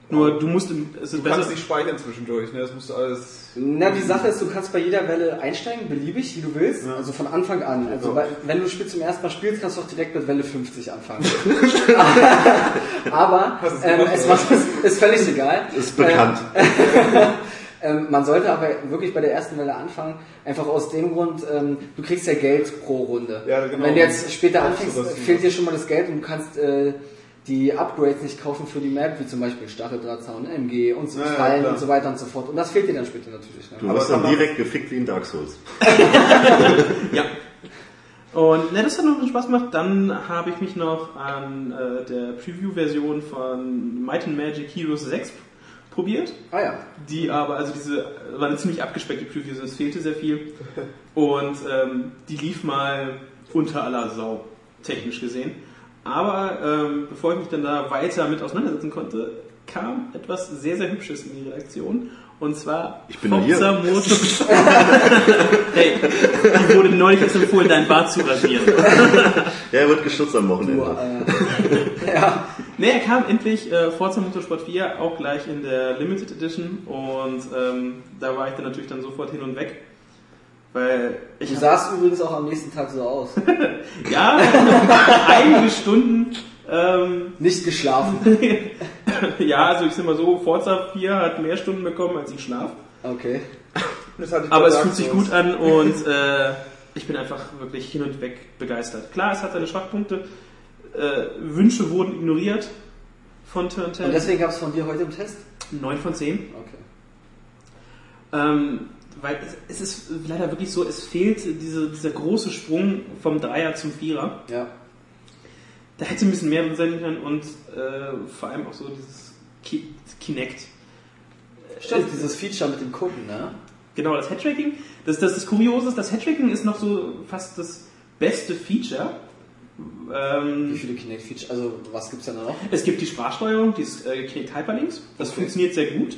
Nur du musst, im- es ist Du besser. kannst nicht speichern zwischendurch, ne? Das musst du alles. Na, die Sache ist, du kannst bei jeder Welle einsteigen, beliebig, wie du willst. Also von Anfang an. Also Ja. bei, wenn du das Spiel zum ersten Mal spielst, kannst du auch direkt mit Welle 50 anfangen. Aber ähm, gemacht, es oder? macht, ist, ist völlig egal. Ist bekannt. Ähm, man sollte aber wirklich bei der ersten Welle anfangen, einfach aus dem Grund, ähm, du kriegst ja Geld pro Runde. Ja, genau. Wenn du jetzt später anfängst, fehlt dir schon mal das Geld und du kannst äh, die Upgrades nicht kaufen für die Map, wie zum Beispiel Stacheldrahtzaun, MG und so Ja, ja, Fallen und so weiter und so fort. Und das fehlt dir dann später natürlich. Du Ne? Aber wirst dann direkt gefickt wie in Dark Souls. Ja. Und ne, das hat noch Spaß gemacht. Dann habe ich mich noch an äh, der Preview-Version von Might and Magic Heroes 6 probiert. Ah ja. Die aber, also diese, war eine ziemlich abgespeckte Preview, also es fehlte sehr viel. Und ähm, die lief mal unter aller Sau, technisch gesehen. Aber ähm, bevor ich mich dann da weiter mit auseinandersetzen konnte, kam etwas sehr, sehr Hübsches in die Redaktion. Und zwar Ich bin hier. Forza Motor- hey, die wurde neulich erst empfohlen, dein Bart zu rasieren. Ja, er wird geschützt am Du, Wochenende. äh, ja. Ne, er kam endlich äh, Forza Motorsport 4, auch gleich in der Limited Edition. Und ähm, da war ich dann natürlich dann sofort hin und weg. Weil ich Du sahst übrigens auch am nächsten Tag so aus. Ja, einige Stunden. Ähm, Nicht geschlafen. ja, also ich sag mal so, Forza 4 hat mehr Stunden bekommen als ich schlaf. Okay. Das hatte ich Aber es fühlt sich gut an und äh, ich bin einfach wirklich hin und weg begeistert. Klar, es hat seine Schwachpunkte. Äh, Wünsche wurden ignoriert von Turn Und 10. deswegen gab es von dir heute im Test? 9 von 10. Okay. Ähm, weil es, es ist leider wirklich so, es fehlt diese, dieser große Sprung vom Dreier zum Vierer. Ja. Da hätte ein bisschen mehr drin sein können und äh, vor allem auch so dieses Ki Kinect. Stimmt, dieses Feature mit dem Gucken, ne? Genau, das Headtracking. Das, das, das Kuriose ist, das Headtracking ist noch so fast das beste Feature. Wie Ähm, viele Kinect-Feature? Also, was gibt's denn da noch? es gibt die Sprachsteuerung, die ist äh, Kinect Hyperlinks. Das Okay. funktioniert sehr gut.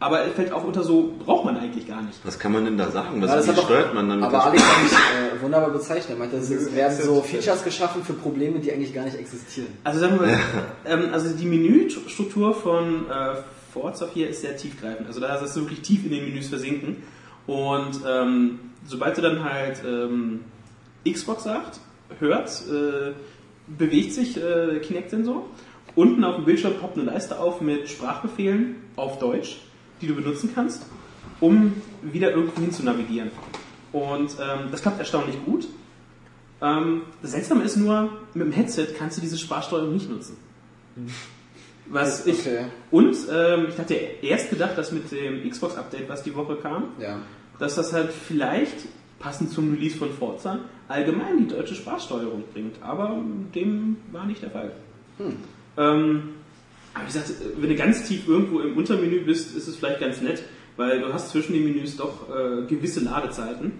Aber es fällt auch unter so, braucht man eigentlich gar nicht. Was kann man denn da sagen? Ja, Was, doch- steuert man dann mit Aber Alex hat mich äh, wunderbar bezeichnet. Er meinte, es werden so Features geschaffen für Probleme, die eigentlich gar nicht existieren. Also sagen wir mal, ähm, also die Menüstruktur von äh, Forza 4 ist sehr tiefgreifend. Also da ist du wirklich tief in den Menüs versinken. Und ähm, sobald du dann halt ähm, Xbox sagt, hört, äh, bewegt sich äh, Kinect-Sensor. Unten auf dem Bildschirm poppt eine Leiste auf mit Sprachbefehlen auf Deutsch, die du benutzen kannst, um wieder irgendwo hin zu navigieren. Und ähm, das klappt erstaunlich gut. Ähm, das Seltsame ist nur, mit dem Headset kannst du diese Sprachsteuerung nicht nutzen. Was ich, Okay. und ähm, ich hatte erst gedacht, dass mit dem Xbox-Update, was die Woche kam, Ja. dass das halt vielleicht, passend zum Release von Forza, allgemein die deutsche Sprachsteuerung bringt. Aber dem war nicht der Fall. Ähm, aber wie gesagt, wenn du ganz tief irgendwo im Untermenü bist, ist es vielleicht ganz nett, weil du hast zwischen den Menüs doch äh, gewisse Ladezeiten.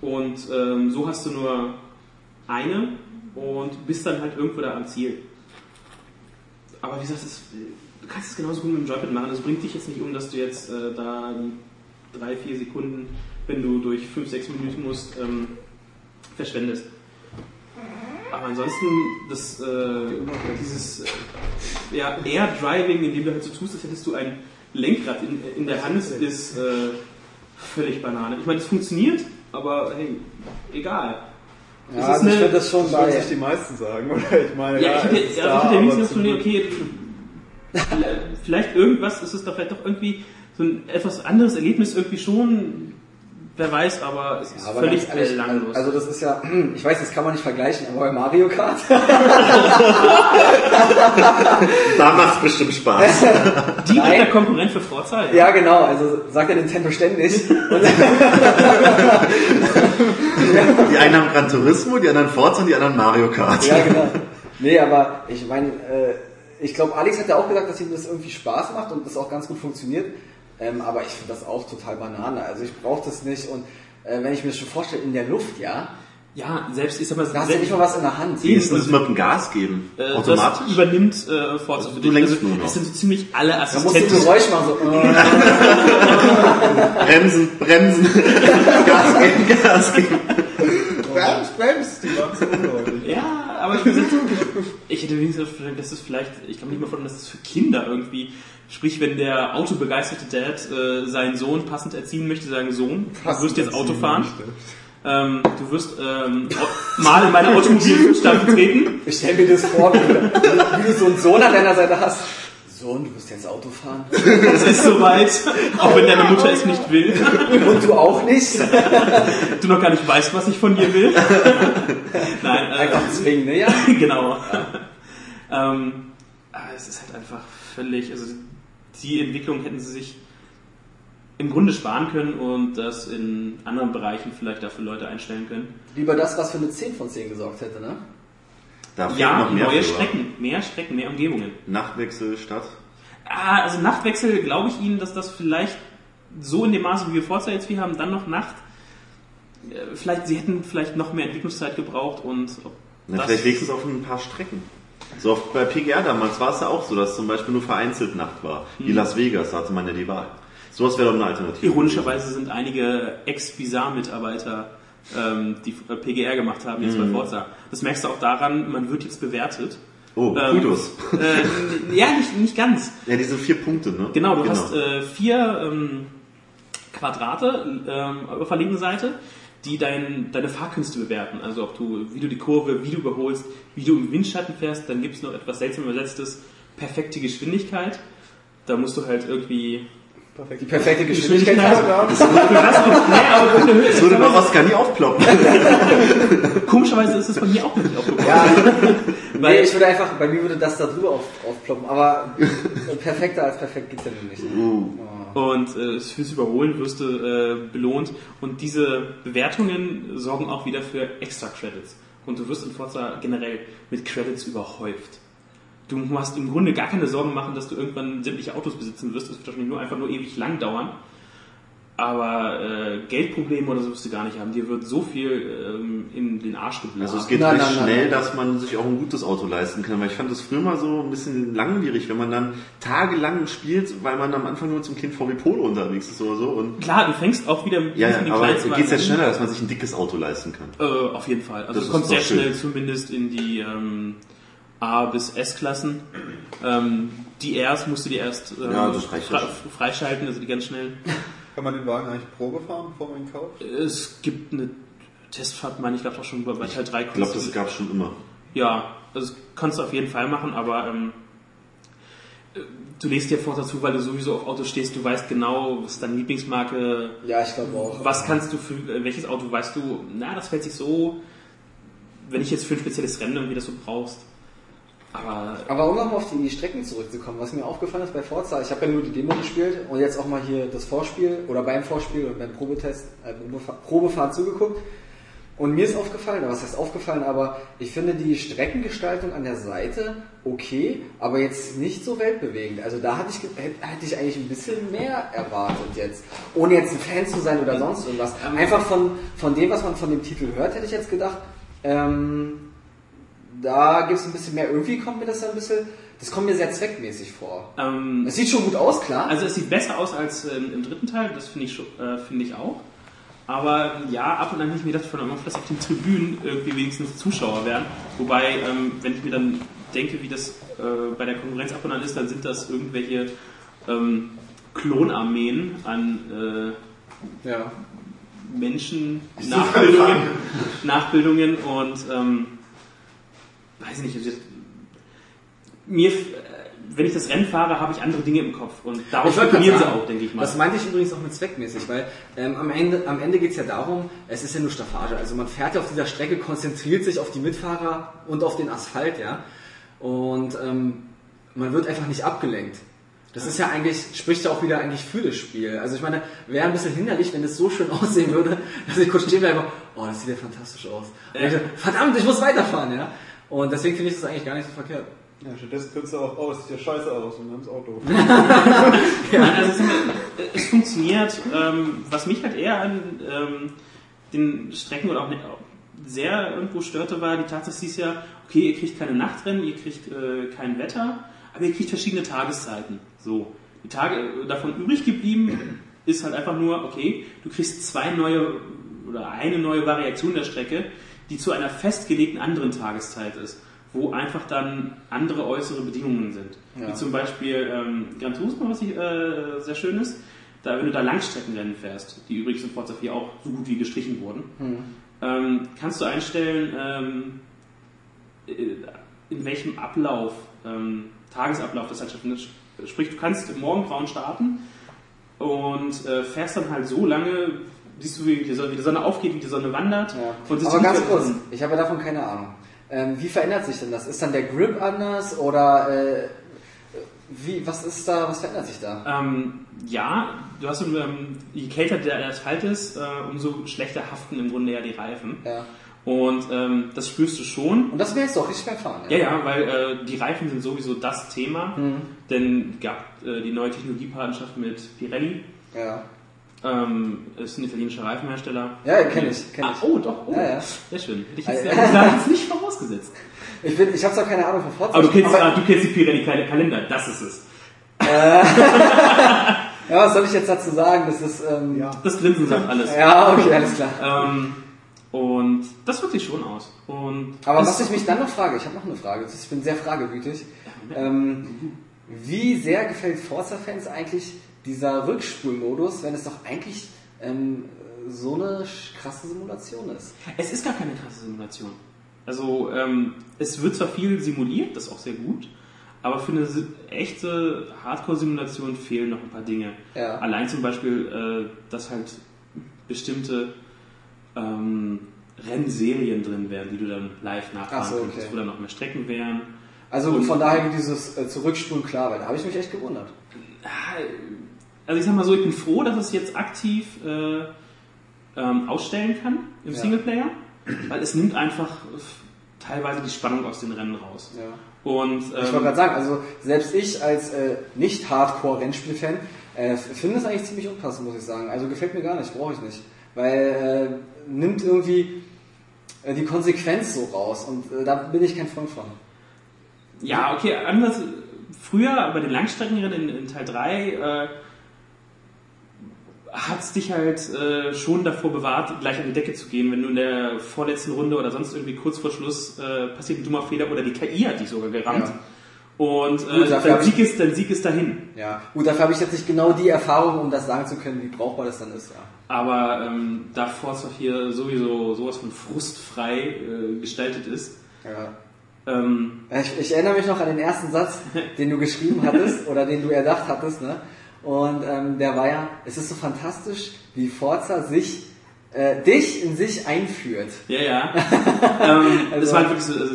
Und ähm, so hast du nur eine und bist dann halt irgendwo da am Ziel. Aber wie gesagt, es, du kannst es genauso gut mit dem Joypad machen. Es bringt dich jetzt nicht um, dass du jetzt äh, da die drei, vier Sekunden, wenn du durch fünf, sechs Minuten musst, ähm, verschwendest. Aber ansonsten, das, äh, dieses äh, ja, Air Driving, in dem du halt so tust, als hättest du ein Lenkrad in, in der Hand, ist äh, völlig Banane. Ich meine, es funktioniert, aber hey, egal. Ja, ist also ich eine- finde das schon Das würden bei. sich die meisten sagen, oder? Ich meine, Ja, ich hätte, also da, ich hätte aber wenigstens Glück- okay, vielleicht irgendwas ist es doch vielleicht doch irgendwie so ein etwas anderes Erlebnis irgendwie schon, wer weiß, aber es ist Aber völlig ehrlich, belanglos. Also das ist ja, ich weiß, das kann man nicht vergleichen, aber bei Mario Kart, Da macht's bestimmt Spaß. Direkter nein. Konkurrent für Forza, ja. ja genau, also sagt ja Nintendo ständig. Die einen haben Gran Turismo, die anderen Forza und die anderen Mario Kart. ja genau. Nee, aber ich meine, äh, ich glaube, Alex hat ja auch gesagt, dass ihm das irgendwie Spaß macht und das auch ganz gut funktioniert. Ähm, aber ich finde das auch total Banane. Also ich brauche das nicht und äh, wenn ich mir das schon vorstelle, in der Luft, ja, Ja, selbst, ich sag mal, da hast du ja nicht mal was in der Hand. Wie ist das mit dem Gas geben? äh, Automatisch? Das übernimmt äh, Forza für Du lenkst also, nur noch. Es sind so ziemlich alle Da musst du ein Assistenten. Geräusch machen, so. äh. Bremsen, bremsen. Gas geben, Gas geben. Bremst, bremst, die waren so. Aber ich, bin, ich hätte wenigstens verstanden, dass es vielleicht, ich kann mir nicht mal vorstellen, dass es für Kinder irgendwie, sprich, wenn der autobegeisterte Dad äh, seinen Sohn passend erziehen möchte, sagen Sohn, du wirst jetzt Auto fahren, ähm, du wirst ähm, mal in meine Automobilstadt treten. Ich stell mir das vor, wie, du- wie du so einen Sohn an deiner Seite hast. Sohn, du wirst jetzt Auto fahren. Es ist soweit, auch wenn deine Mutter es nicht will, Und du auch nicht. du noch gar nicht weißt, was ich von dir will. Nein, äh, Einfach zwingen, ne? Ja. genau. Ähm, aber es ist halt einfach völlig, also die Entwicklung hätten sie sich im Grunde sparen können und das in anderen Bereichen vielleicht dafür Leute einstellen können. Lieber das, was für eine 10 von 10 gesorgt hätte, ne? Da Ja, noch mehr neue. Strecken, mehr Strecken, mehr Umgebungen. Nachtwechsel, Stadt. Ah, also Nachtwechsel glaube ich Ihnen, dass das vielleicht so in dem Maße, wie wir Forza jetzt viel haben, dann noch Nacht. äh, Vielleicht, sie hätten vielleicht noch mehr Entwicklungszeit gebraucht und Na, vielleicht wenigstens auf ein paar Strecken. So oft bei PGR damals war es ja auch so, dass zum Beispiel nur vereinzelt Nacht war. Wie Las Vegas, da hatte man ja die Wahl. Sowas wäre doch eine Alternative. Ironischerweise sind einige Ex-Bizarre-Mitarbeiter, ähm, die äh, PGR gemacht haben, jetzt bei Forza. Das merkst du auch daran, man wird jetzt bewertet. Oh, Ähm, Kudos. Äh, ja, nicht, nicht ganz. Ja, diese vier Punkte, ne? Genau, du hast äh, vier ähm, Quadrate ähm, auf der linken Seite, die dein, deine Fahrkünste bewerten. Also ob du, wie du die Kurve, wie du überholst, wie du im Windschatten fährst. Dann gibt es noch etwas seltsam übersetztes, perfekte Geschwindigkeit. Da musst du halt irgendwie Die perfekte Geschwindigkeit nee, das würde bei Oscar nie aufploppen. Komischerweise ist es bei mir auch nicht aufgekommen. Ja, nee, Weil- ich würde einfach, bei mir würde das da drüber auf, aufploppen, aber perfekter als perfekt geht's ja nicht. Uh. Und äh, fürs Überholen wirst du äh, belohnt. Und diese Bewertungen sorgen auch wieder für extra Credits. Und du wirst in Forza generell mit Credits überhäuft. Du musst im Grunde gar keine Sorgen machen, dass du irgendwann sämtliche Autos besitzen wirst. Das wird wahrscheinlich nur einfach nur ewig lang dauern. Aber äh, Geldprobleme oder so wirst du gar nicht haben. Dir wird so viel ähm, in den Arsch geblasen. Also es geht Nein, recht nein, schnell, nein. dass man sich auch ein gutes Auto leisten kann. Weil ich fand das früher mal so ein bisschen langwierig, wenn man dann tagelang spielt, weil man am Anfang nur zum Kind VW Polo unterwegs ist oder so. Und Klar, du fängst auch wieder mit ja, ja aber Kleinstwagen geht es jetzt an. schneller, dass man sich ein dickes Auto leisten kann. Äh, auf jeden Fall. Also Das du kommst ist sehr doch schön. schnell zumindest in die ähm, A bis S-Klassen. Ähm, die Rs musst du dir erst ähm, Ja, fre- freischalten, also die ganz schnell. Kann man den Wagen eigentlich Probe fahren, bevor man ihn kauft? Es gibt eine Testfahrt, meine ich, glaube auch schon bei Teil 3. Ich glaube, das gab es schon immer. Ja, also das kannst du auf jeden Fall machen, aber ähm, äh, du legst dir vor dazu, weil du sowieso auf Autos stehst, du weißt genau, was ist deine Lieblingsmarke, Ja, ich glaube auch. was kannst du für äh, welches Auto weißt du, na, das fällt sich so, wenn ich jetzt für ein spezielles Rennen irgendwie das so brauchst. Aber Aber um nochmal auf die Strecken zurückzukommen, was mir aufgefallen ist bei Forza, ich habe ja nur die Demo gespielt und jetzt auch mal hier das Vorspiel oder beim Vorspiel und beim Probetest, äh, Probefahr- Probefahrt zugeguckt. Und mir ist aufgefallen, was heißt aufgefallen, aber ich finde die Streckengestaltung an der Seite okay, aber jetzt nicht so weltbewegend. Also da hatte ich, hätte hätte ich eigentlich ein bisschen mehr erwartet jetzt. Ohne jetzt ein Fan zu sein oder sonst irgendwas. Einfach von, von dem, was man von dem Titel hört, hätte ich jetzt gedacht, ähm, da gibt es ein bisschen mehr. Irgendwie kommt mir das ein bisschen, das kommt mir sehr zweckmäßig vor. ähm, Es sieht schon gut aus, klar. Also es sieht besser aus als ähm, im dritten Teil, das finde ich, äh, finde ich auch. Aber ähm, ja, ab und an habe ich mir gedacht, von dass auf den Tribünen irgendwie wenigstens Zuschauer wären. Wobei, ähm, wenn ich mir dann denke, wie das äh, bei der Konkurrenz ab und an ist, dann sind das irgendwelche ähm, Klonarmeen an äh, ja. Menschen, Nachbildungen, Nachbildungen und weiß nicht, also, mir, wenn ich das Rennen fahre, habe ich andere Dinge im Kopf. Und darauf Ich spekulieren sie auch, denke ich mal. Das meinte ich übrigens auch mit zweckmäßig, weil ähm, am Ende, am Ende geht es ja darum, es ist ja nur Staffage. Also man fährt ja auf dieser Strecke, konzentriert sich auf die Mitfahrer und auf den Asphalt, ja. Und ähm, man wird einfach nicht abgelenkt. Das ist ja eigentlich, spricht ja auch wieder eigentlich für das Spiel. Also ich meine, wäre ein bisschen hinderlich, wenn es so schön aussehen würde, dass ich kurz stehen bleibe, oh, das sieht ja fantastisch aus. Und ich verdammt, ich muss weiterfahren, ja. Und deswegen finde ich das eigentlich gar nicht so verkehrt. Ja, stattdessen könntest du auch, oh, es sieht ja scheiße aus und dann ins Auto. Nein, also es, es funktioniert. Ähm, was mich halt eher an ähm, den Strecken oder auch nicht, sehr irgendwo störte, war die Tatsache, es hieß ja, okay, ihr kriegt keine Nachtrennen, ihr kriegt äh, kein Wetter, aber ihr kriegt verschiedene Tageszeiten. So. Die Tage äh, davon übrig geblieben ist halt einfach nur, okay, du kriegst zwei neue oder eine neue Variation der Strecke, die zu einer festgelegten anderen Tageszeit ist, wo einfach dann andere äußere Bedingungen sind. Ja. Wie zum Beispiel ähm, Gran Turismo, was ich, äh, sehr schön ist, da, wenn du da Langstreckenrennen fährst, die übrigens in Forza 4 auch so gut wie gestrichen wurden, ähm, kannst du einstellen, ähm, äh, in welchem Ablauf, ähm, Tagesablauf das halt stattfindet. Sprich, du kannst morgengrauen starten und äh, fährst dann halt so lange, siehst du, wie die Sonne, wie die Sonne aufgeht, wie die Sonne wandert. Ja. Aber ganz kurz, ich habe ja davon keine Ahnung. Ähm, wie verändert sich denn das? Ist dann der Grip anders oder äh, wie, was ist da, was verändert sich da? Ähm, ja, du hast ähm, je kälter der Asphalt ist, äh, umso schlechter haften im Grunde ja die Reifen. Ja. Und ähm, das spürst du schon. Und das wäre jetzt doch richtig beim Fahren. Ja, ja, weil äh, die Reifen sind sowieso das Thema. Denn es gab äh, die neue Technologiepartnerschaft mit Pirelli. Ja, Ähm, ist ein italienischer Reifenhersteller. ja kenn ich, kenn Ah, ich. oh, doch. Oh. Ja, ja. Sehr schön. Hätte ich Äh, hätte da jetzt nicht vorausgesetzt. Ich, bin, ich habe zwar keine Ahnung von Forza. Aber du kennst, aber, ah, du kennst die Pirelli Kalender, das ist es. ja, was soll ich jetzt dazu sagen? Das ist, ähm, ja. Das Grinsen sagt alles. okay, alles klar. Ähm, und das wirkt sich schon aus. Und Aber es- was ich mich dann noch frage, ich habe noch eine Frage, ich bin sehr fragewütig. Ähm, wie sehr gefällt Forza-Fans eigentlich dieser Rückspulmodus, wenn es doch eigentlich ähm, so eine krasse Simulation ist? Es ist gar keine krasse Simulation. Also ähm, es wird zwar viel simuliert, das ist auch sehr gut, aber für eine echte Hardcore-Simulation fehlen noch ein paar Dinge. Ja. Allein zum Beispiel, äh, dass halt bestimmte ähm, Rennserien drin wären, die du dann live nachfahren Ach so, könntest, okay. wo dann noch mehr Strecken wären. Also Und- von daher dieses äh, Zurückspulen klar, weil da habe ich mich echt gewundert. Ah, Also ich sag mal so, ich bin froh, dass es jetzt aktiv äh, ähm, ausstellen kann im Ja. Singleplayer, weil es nimmt einfach äh, teilweise die Spannung aus den Rennen raus. Ja. Und Ich wollte ähm, gerade sagen, also selbst ich als äh, nicht Hardcore-Rennspiel-Fan äh, finde es eigentlich ziemlich unpassend, muss ich sagen. Also gefällt mir gar nicht, brauche ich nicht. Weil äh, nimmt irgendwie äh, die Konsequenz so raus und äh, da bin ich kein Freund von. ja, okay, anders. Früher bei den Langstreckenrennen in, in Teil 3 äh, hat es dich halt äh, schon davor bewahrt, gleich an die Decke zu gehen, wenn du in der vorletzten Runde oder sonst irgendwie kurz vor Schluss äh, passiert ein dummer Fehler oder die KI hat dich sogar gerammt. Ja. Und Gut, äh, dafür dein, Sieg ist, dein Sieg ist dahin. Ja, gut, dafür habe ich jetzt nicht genau die Erfahrung, um das sagen zu können, wie brauchbar das dann ist. Ja. Aber ähm, da Forza 4 sowieso sowas von frustfrei äh, gestaltet ist, Ja. ähm, Ich, ich erinnere mich noch an den ersten Satz, den du geschrieben hattest oder den du erdacht hattest, ne? Und ähm, der war ja, es ist so fantastisch, wie Forza sich äh, dich in sich einführt. ja, ja. ähm, Also- das war halt wirklich so, also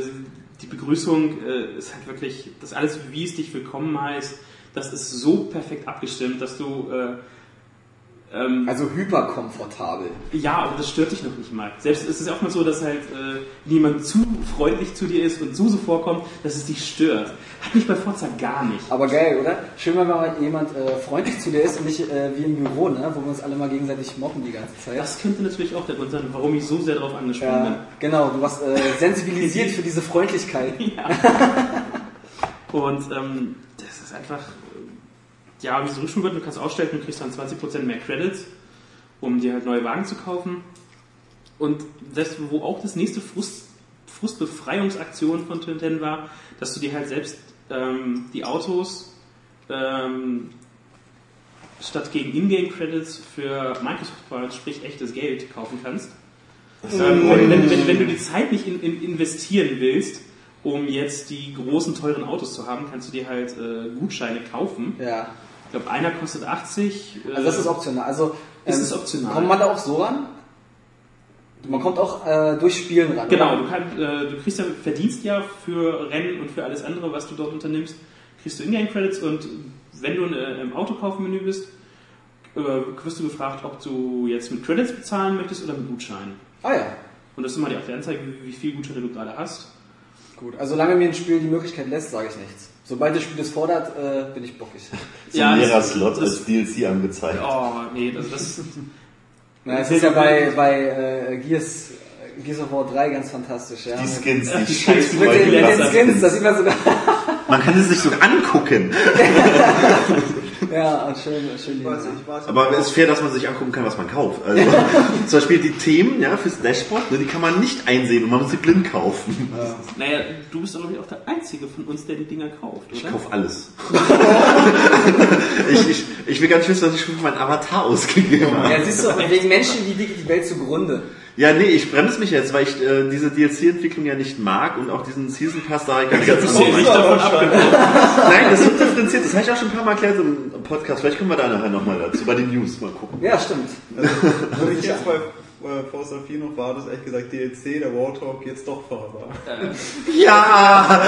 die Begrüßung äh, ist halt wirklich, das alles, wie es dich willkommen heißt, das ist so perfekt abgestimmt, dass du äh, ähm, Also hyperkomfortabel. Ja, aber das stört dich noch nicht mal. Selbst ist es auch mal so, dass halt äh, jemand zu freundlich zu dir ist und so so vorkommt, dass es dich stört. Hat mich bei Forza gar nicht. Aber geil, oder? Schön, wenn mal jemand äh, freundlich zu dir ist und nicht äh, wie im Büro, ne? wo wir uns alle mal gegenseitig mobben die ganze Zeit. Das könnte natürlich auch der Grund sein, warum ich so sehr darauf angesprochen ja, genau, du warst äh, sensibilisiert für diese Freundlichkeit. bin. Ja. Und ähm, das ist einfach, ja, wie es zurückspielen wird, du kannst ausstellen, du kriegst dann 20% mehr Credits, um dir halt neue Wagen zu kaufen. Und das, wo auch das nächste Frust, Frustbefreiungsaktion von Tintin war, dass du dir halt selbst ähm, die Autos ähm, statt gegen Ingame-Credits für Microsoft Points, sprich echtes Geld, kaufen kannst. Ähm, wenn, wenn, wenn, wenn du die Zeit nicht in, in investieren willst, um jetzt die großen, teuren Autos zu haben, kannst du dir halt äh, Gutscheine kaufen. Ja. Ich glaube, einer kostet 80. äh, Also das ist optional. Also Ist ähm, es optional? Kommt man da auch so ran? Man kommt auch äh, durch Spielen ran. Genau, du, kannst, äh, du kriegst ja, verdienst ja für Rennen und für alles andere, was du dort unternimmst, kriegst du Ingame-Credits und wenn du äh, im Autokaufmenü bist, äh, wirst du gefragt, ob du jetzt mit Credits bezahlen möchtest oder mit Gutscheinen. Ah ja. Und das ist immer die, Anzeige, wie, wie viel Gutscheine du gerade hast. Gut. Also solange mir ein Spiel die Möglichkeit lässt, sage ich nichts. Sobald das Spiel es fordert, äh, bin ich bockig. So Ja, ein das- leerer Slot das- als DLC angezeigt. Oh, nee, das, das Na, es ist ja bei, bei äh, Gears, Gears of War 3 ganz fantastisch. Ja. Die Skins, die die scheiß Skins Mit den, mit den Leute. Skins, das sieht man sogar. Man kann es sich sogar angucken. Ja, schön, schön. Ich weiß, ich weiß, Aber es ist fair, dass man sich angucken kann, was man kauft. Also, zum Beispiel die Themen ja, fürs Dashboard, ne, die kann man nicht einsehen und man muss sie blind kaufen. naja, du bist ich auch der Einzige von uns, der die Dinger kauft, Ich oder? kaufe alles. ich, ich, ich will gar nicht wissen, was ich schon für meinen Avatar ausgegeben habe. Ja, siehst du, wegen Menschen liegt die Welt zugrunde. Ja, nee, ich bremse mich jetzt, weil ich äh, diese DLC-Entwicklung ja nicht mag und auch diesen Season Pass da ich gar nicht Das ist nicht davon. Nein, das wird differenziert. Das habe ich auch schon ein paar Mal erklärt im Podcast. Vielleicht kommen wir da nachher nochmal dazu, bei den News mal gucken. Ja, stimmt. Wo ich jetzt bei äh, Forza 4 noch war, das ehrlich gesagt DLC, der Warthog, jetzt doch fahrbar. Ja!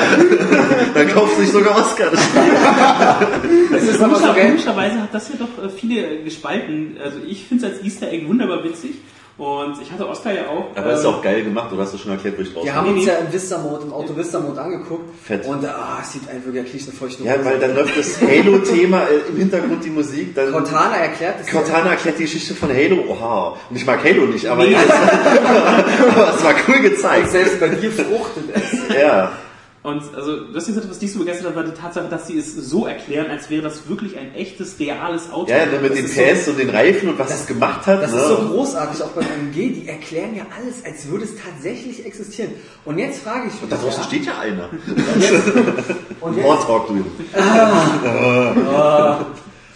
Dann kauft sich sogar Oscar das ist aber so komischerweise hat das ja doch äh, viele gespalten. Also ich finde es als Easter Egg wunderbar witzig. Und ich hatte Oscar ja auch. Aber es ist ähm, auch geil gemacht, oder hast du schon erklärt, wo ich draus Wir haben uns ja im Vista-Mode, im Auto-Vista-Mode angeguckt. Fett. Und ah, es sieht einfach, da krieg ich eine feuchte Ja, Hose. weil dann läuft das Halo-Thema äh, im Hintergrund die Musik. Dann Cortana erklärt es. Cortana erklärt die Geschichte von Halo. Oha. Und ich mag Halo nicht, aber es war cool Und gezeigt. selbst bei dir fruchtet es. Ja. Und also das ist was dich so begeistert hat, war die Tatsache, dass sie es so erklären, als wäre das wirklich ein echtes, reales Auto. Ja, mit Das den ist so- und den Reifen und was es gemacht hat. Das ne? ist so großartig, auch beim MG, die erklären ja alles, als würde es tatsächlich existieren. Und jetzt frage ich mich. Da draußen ja, steht ja einer. und jetzt, Warthog, du.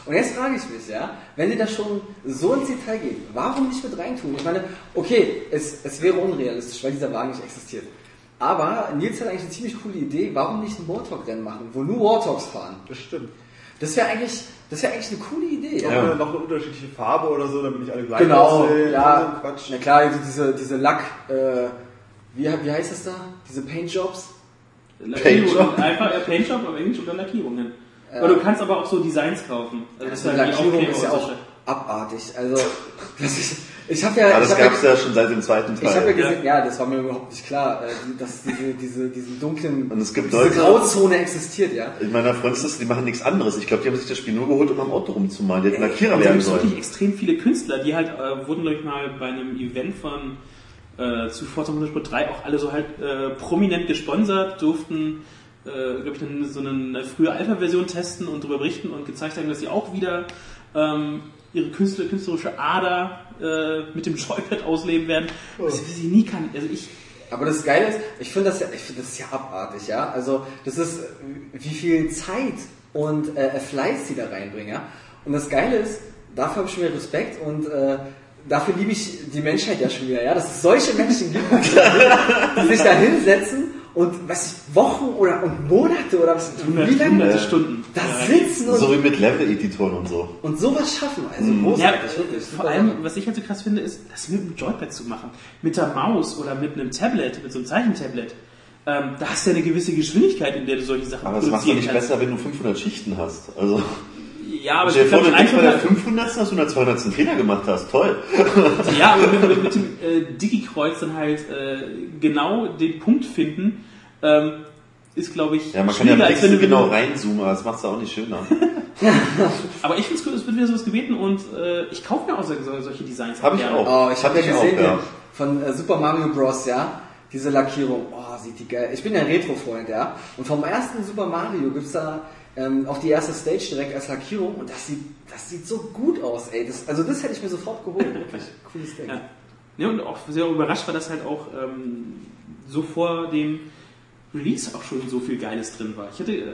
und jetzt frage ich mich, ja, wenn die das schon so ins Detail gehen, warum nicht mit reintun? Ich meine, okay, es, es wäre unrealistisch, weil dieser Wagen nicht existiert. Aber Nils hat eigentlich eine ziemlich coole Idee, warum nicht ein Warthog-Rennen machen, wo nur Warthogs fahren? Das stimmt. Das wäre eigentlich, das wäre eigentlich eine coole Idee. Ja. eine- noch eine unterschiedliche Farbe oder so, damit nicht alle gleich Genau, aussehen. ja. Quatsch. Na klar, also diese, diese Lack, äh, wie, wie heißt das da? Diese Paintjobs? Lackierungen. Paintjob. Einfach ja, Paintjob auf Englisch oder Lackierungen. Ja. Aber du kannst aber auch so Designs kaufen. Also das Die ist halt Lackierung ist ja auch abartig. Also, das ist, ich habe ja, Ja, das gab es ja, ja schon seit dem zweiten ich habe ja Teil. gesehen, ja. das war mir überhaupt nicht klar, äh, dass diese, diese, diesen dunklen, Und es gibt diese Leute- Grauzone existiert, ja. In meiner Freundsliste, die machen nichts anderes. Ich glaube, die haben sich das Spiel nur geholt, um am Auto rumzumalen. Die hätten Ey, Lackierer da werden gibt es wirklich sollen. extrem viele Künstler, die halt, äh, wurden glaube ich mal bei einem Event von äh, zu Forza Motorsport 3 auch alle so halt äh, prominent gesponsert, durften äh, glaube ich dann so eine frühe Alpha-Version testen und darüber berichten und gezeigt haben, dass sie auch wieder ähm, ihre Künstler, künstlerische Ader äh, mit dem Joypad ausleben werden, was sie nie kann. Also ich Aber das Geile ist, ich finde das ja, ich finde das ja abartig, ja. Also das ist, wie viel Zeit und äh, Fleiß sie da reinbringen, ja. Und das Geile ist, dafür habe ich schon wieder Respekt und äh, dafür liebe ich die Menschheit ja schon wieder, ja. Dass es solche Menschen gibt, die sich da hinsetzen und was ich, Wochen oder und Monate oder was, wie hunderte, lange hunderte Stunden. da Ja. sitzen und, So wie mit Level-Editoren und so. und sowas schaffen. Also Ja, großartig, wirklich. vor allem, was ich halt so krass finde, ist, das mit dem Joypad zu machen. Mit der Maus oder mit einem Tablet, mit so einem Zeichentablet. Ähm, da hast du ja eine gewisse Geschwindigkeit, in der du solche Sachen Aber das macht doch nicht kannst. besser, wenn du 500 Schichten hast. Also, Ja, aber stell ich dir vor, glaube, du denkst bei der einfach, 500. dass du in der 200. Fehler gemacht hast. Toll. ja, aber mit, mit, mit dem äh, Digi-Kreuz dann halt äh, genau den Punkt finden, ähm, ist, glaube ich, Ja, man kann ja schwieriger, als wenn nicht du genau reinzoomen, aber das macht es auch nicht schöner. Aber ich finde es cool, es wird wieder sowas gebeten und äh, ich kaufe mir auch so, so, solche Designs. Hab ich gerne. auch. Oh, ich habe Hab ja ich auch, gesehen ja. von äh, Super Mario Bros. Ja, diese Lackierung. Oh, sieht die geil. Ich bin ja ein Retro-Freund, ja. Und vom ersten Super Mario gibt's da ähm, auch die erste Stage direkt als Lackierung und das sieht, das sieht so gut aus, ey. Das, also das hätte ich mir sofort geholt. Wirklich cooles Ding. Ja. ja, und auch sehr überrascht war, dass halt auch ähm, so vor dem Release auch schon so viel Geiles drin war. Ich hätte äh,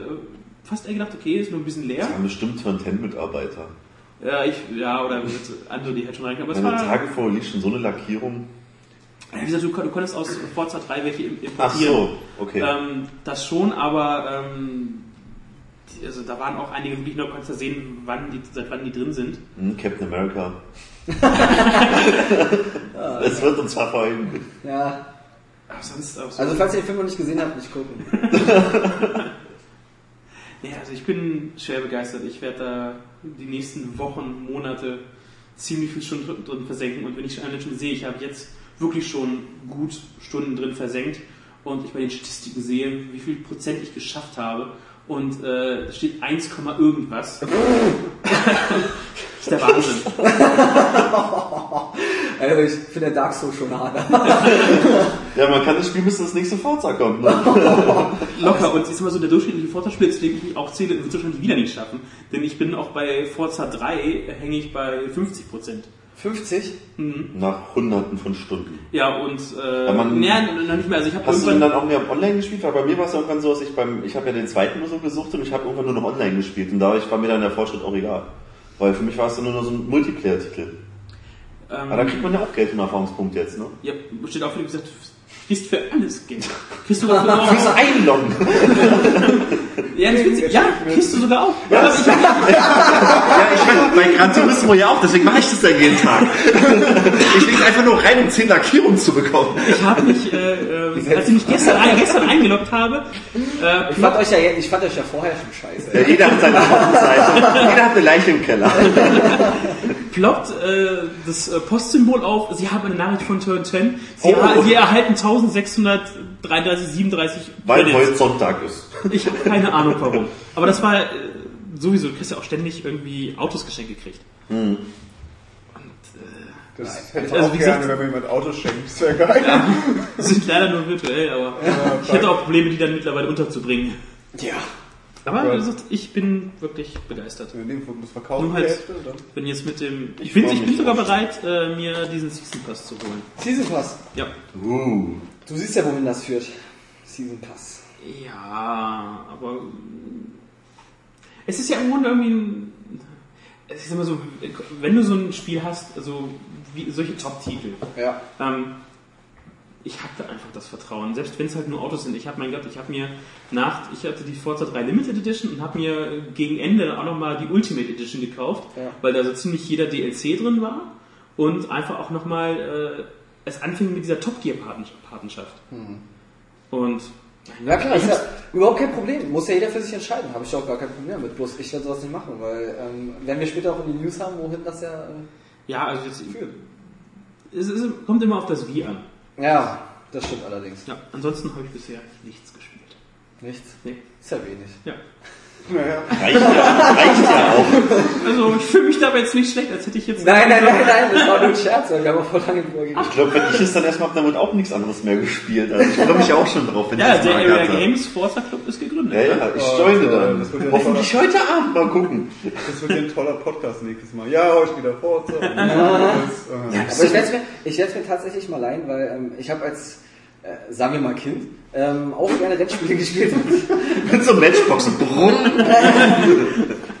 fast eher gedacht, okay, ist nur ein bisschen leer. Das haben bestimmt von 10 Mitarbeiter. Ja, ich, ja oder andere, die halt schon reinkamen. Aber es Meine war, Tage vor liegt schon so eine Lackierung. Ja, Wie gesagt, du, du konntest aus Forza 3 welche im- Ach importieren. so, okay. Ähm, das schon, aber ähm, die, also da waren auch einige wirklich nur, konntest du sehen, wann die, seit wann die drin sind. Hm, Captain America. Es wird uns verfolgen. Ja. Aber sonst auch so. Also falls ihr den Film noch nicht gesehen habt, nicht gucken. Ja, also ich bin schwer begeistert. Ich werde da die nächsten Wochen, Monate ziemlich viel Stunden drin- versenken. Und wenn ich allein schon sehe, ich habe jetzt wirklich schon gut Stunden drin versenkt und ich bei den Statistiken sehe, wie viel Prozent ich geschafft habe und äh, da steht 1, Komma irgendwas. das ist der Wahnsinn. Also ich finde Dark Souls schon hart. Ja, man kann das Spiel, bis das nächste Forza kommt. Ne? Locker. Und sag mal so, der durchschnittliche Forza-Spieler, zu dem ich mich auch zähle, wird es wahrscheinlich wieder nicht schaffen. Denn ich bin auch bei Forza 3 hänge ich bei 50 Prozent. 50? Nach hunderten von Stunden. Ja, und äh, Ja, man- nee, noch nicht mehr. Also ich habe Hast du denn dann auch mehr online gespielt? Weil bei mir war es irgendwann so, dass ich beim, ich habe ja den zweiten nur so gesucht und ich habe irgendwann nur noch online gespielt und dadurch war mir dann der Fortschritt auch egal. Weil für mich war es dann nur noch so ein Multiplayer-Titel. Ähm, Aber da kriegt man ja auch Geld und Erfahrungspunkte jetzt, ne? ja, steht auch, wie gesagt, kriegst für alles Geld. Kriegst du dafür auch... Fürs Einloggen! ja, das witzig. ja, kriegst du sogar auch. Ja, ich hab, Ja, ich meine, bei Gran Turismo ja auch, deswegen mache ich das ja jeden Tag. Ich lege einfach nur rein, um 10 Lackierungen zu bekommen. ich habe mich, äh, äh, als ich mich gestern, gestern eingeloggt habe, äh, Ich fand euch ja, ich fand euch ja vorher schon scheiße. Ja, jeder hat seine Hauptseite. Jeder hat eine Leiche im Keller. ploppt äh, das äh, Postsymbol auf. Sie haben eine Nachricht von Turn 10. Sie, Oh. Sie erhalten 1633, 37 Weil Credits. heute Sonntag ist. Ich habe keine Ahnung warum. Aber das war äh, sowieso, du kriegst ja auch ständig irgendwie Autos geschenkt gekriegt. Das hätte ich Also, auch wie gerne, gesagt- wenn mir jemand Autos schenkt. Das wäre geil. Die sind leider nur virtuell, aber ich hätte auch Probleme, die dann mittlerweile unterzubringen. Ja. Aber wie gesagt, ich bin wirklich begeistert. In dem Fall muss verkaufen Nur halt- Hälfte, dann. Bin jetzt mit dem. Ich Ich bin, ich bin sogar bereit, äh, mir diesen Season Pass zu holen. Season Pass. Ja. Uh. Du siehst ja, wohin das führt. Season Pass. Ja, aber es ist ja im Grunde irgendwie ein, es ist immer so, wenn du so ein Spiel hast, also wie solche Top-Titel, Ja. ähm, ich hatte einfach das Vertrauen, selbst wenn es halt nur Autos sind. Ich habe mein Gott, ich habe mir nach, ich hatte die Forza 3 Limited Edition und habe mir gegen Ende auch nochmal die Ultimate Edition gekauft, Ja. weil da so ziemlich jeder DLC drin war und einfach auch nochmal, äh, es anfing mit dieser Top Gear Patenschaft. Und Ja klar, ist ja überhaupt kein Problem. Muss ja jeder für sich entscheiden. Habe ich auch gar kein Problem mit. Bloß ich werde sowas nicht machen, weil ähm, werden wir später auch in die News haben, wohin das ja äh, ja, also jetzt, führt. es, es kommt immer auf das Wie an. Ja, das stimmt allerdings. Ja, ansonsten habe ich bisher nichts gespielt. Nichts. Nee. Ist ja wenig. Ja. Naja. Reicht ja, reicht ja auch. Also ich fühle mich dabei jetzt nicht schlecht, als hätte ich jetzt. Nein, nein, nein, nein, das war nur ein Scherz, wir haben auch vor lange drüber geredet. Ich glaube, wenn ich es dann erstmal habe, dann wird auch nichts anderes mehr gespielt. Also ich freue mich auch schon drauf, wenn Ja, ich das der mal Area. Games Forza Club ist gegründet. Ja, ja, ich Oh, joine dann. ja Hoffentlich heute Abend mal gucken. Das wird ja ein toller Podcast nächstes Mal. Ja, heute wieder Forza. und das, äh, Aber ich werde es mir, ich werd's mir tatsächlich mal leihen, weil ähm, ich habe als, äh, sagen wir mal Kind, ähm, auch gerne Rennspiele gespielt. Mit so Matchboxen.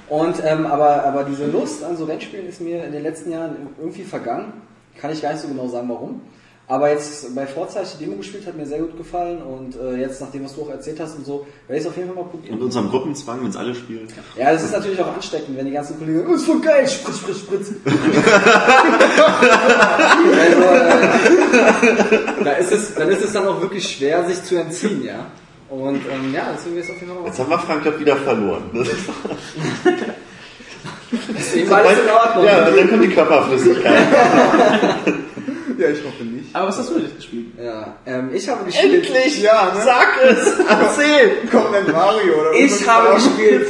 Und ähm, aber, aber diese Lust an so Rennspielen ist mir in den letzten Jahren irgendwie vergangen. Kann ich gar nicht so genau sagen, warum. Aber jetzt bei Forza, ich die Demo gespielt, hat mir sehr gut gefallen und äh, jetzt, nachdem was du auch erzählt hast und so, werde ich es auf jeden Fall mal probieren. Und unserem Gruppenzwang, wenn es alle spielen. Ja, das ist natürlich auch ansteckend, wenn die ganzen Kollegen sagen, oh, ist voll geil, spritz, spritz, spritz. also, äh, da ist es, dann ist es dann auch wirklich schwer, sich zu entziehen, ja. Und ähm, ja, deswegen ist es auf jeden Fall mal Jetzt haben wir Frank wieder verloren. Deswegen war alles in Ordnung. Ja, dann kommt die Körperflüssigkeit. ja, ich hoffe nicht. Aber was hast du denn gespielt? Ja, ähm, ich habe gespielt. Endlich! Ja, ne? Sag es! Erzähl! Kommt denn Mario oder Ich irgendwas habe raus? gespielt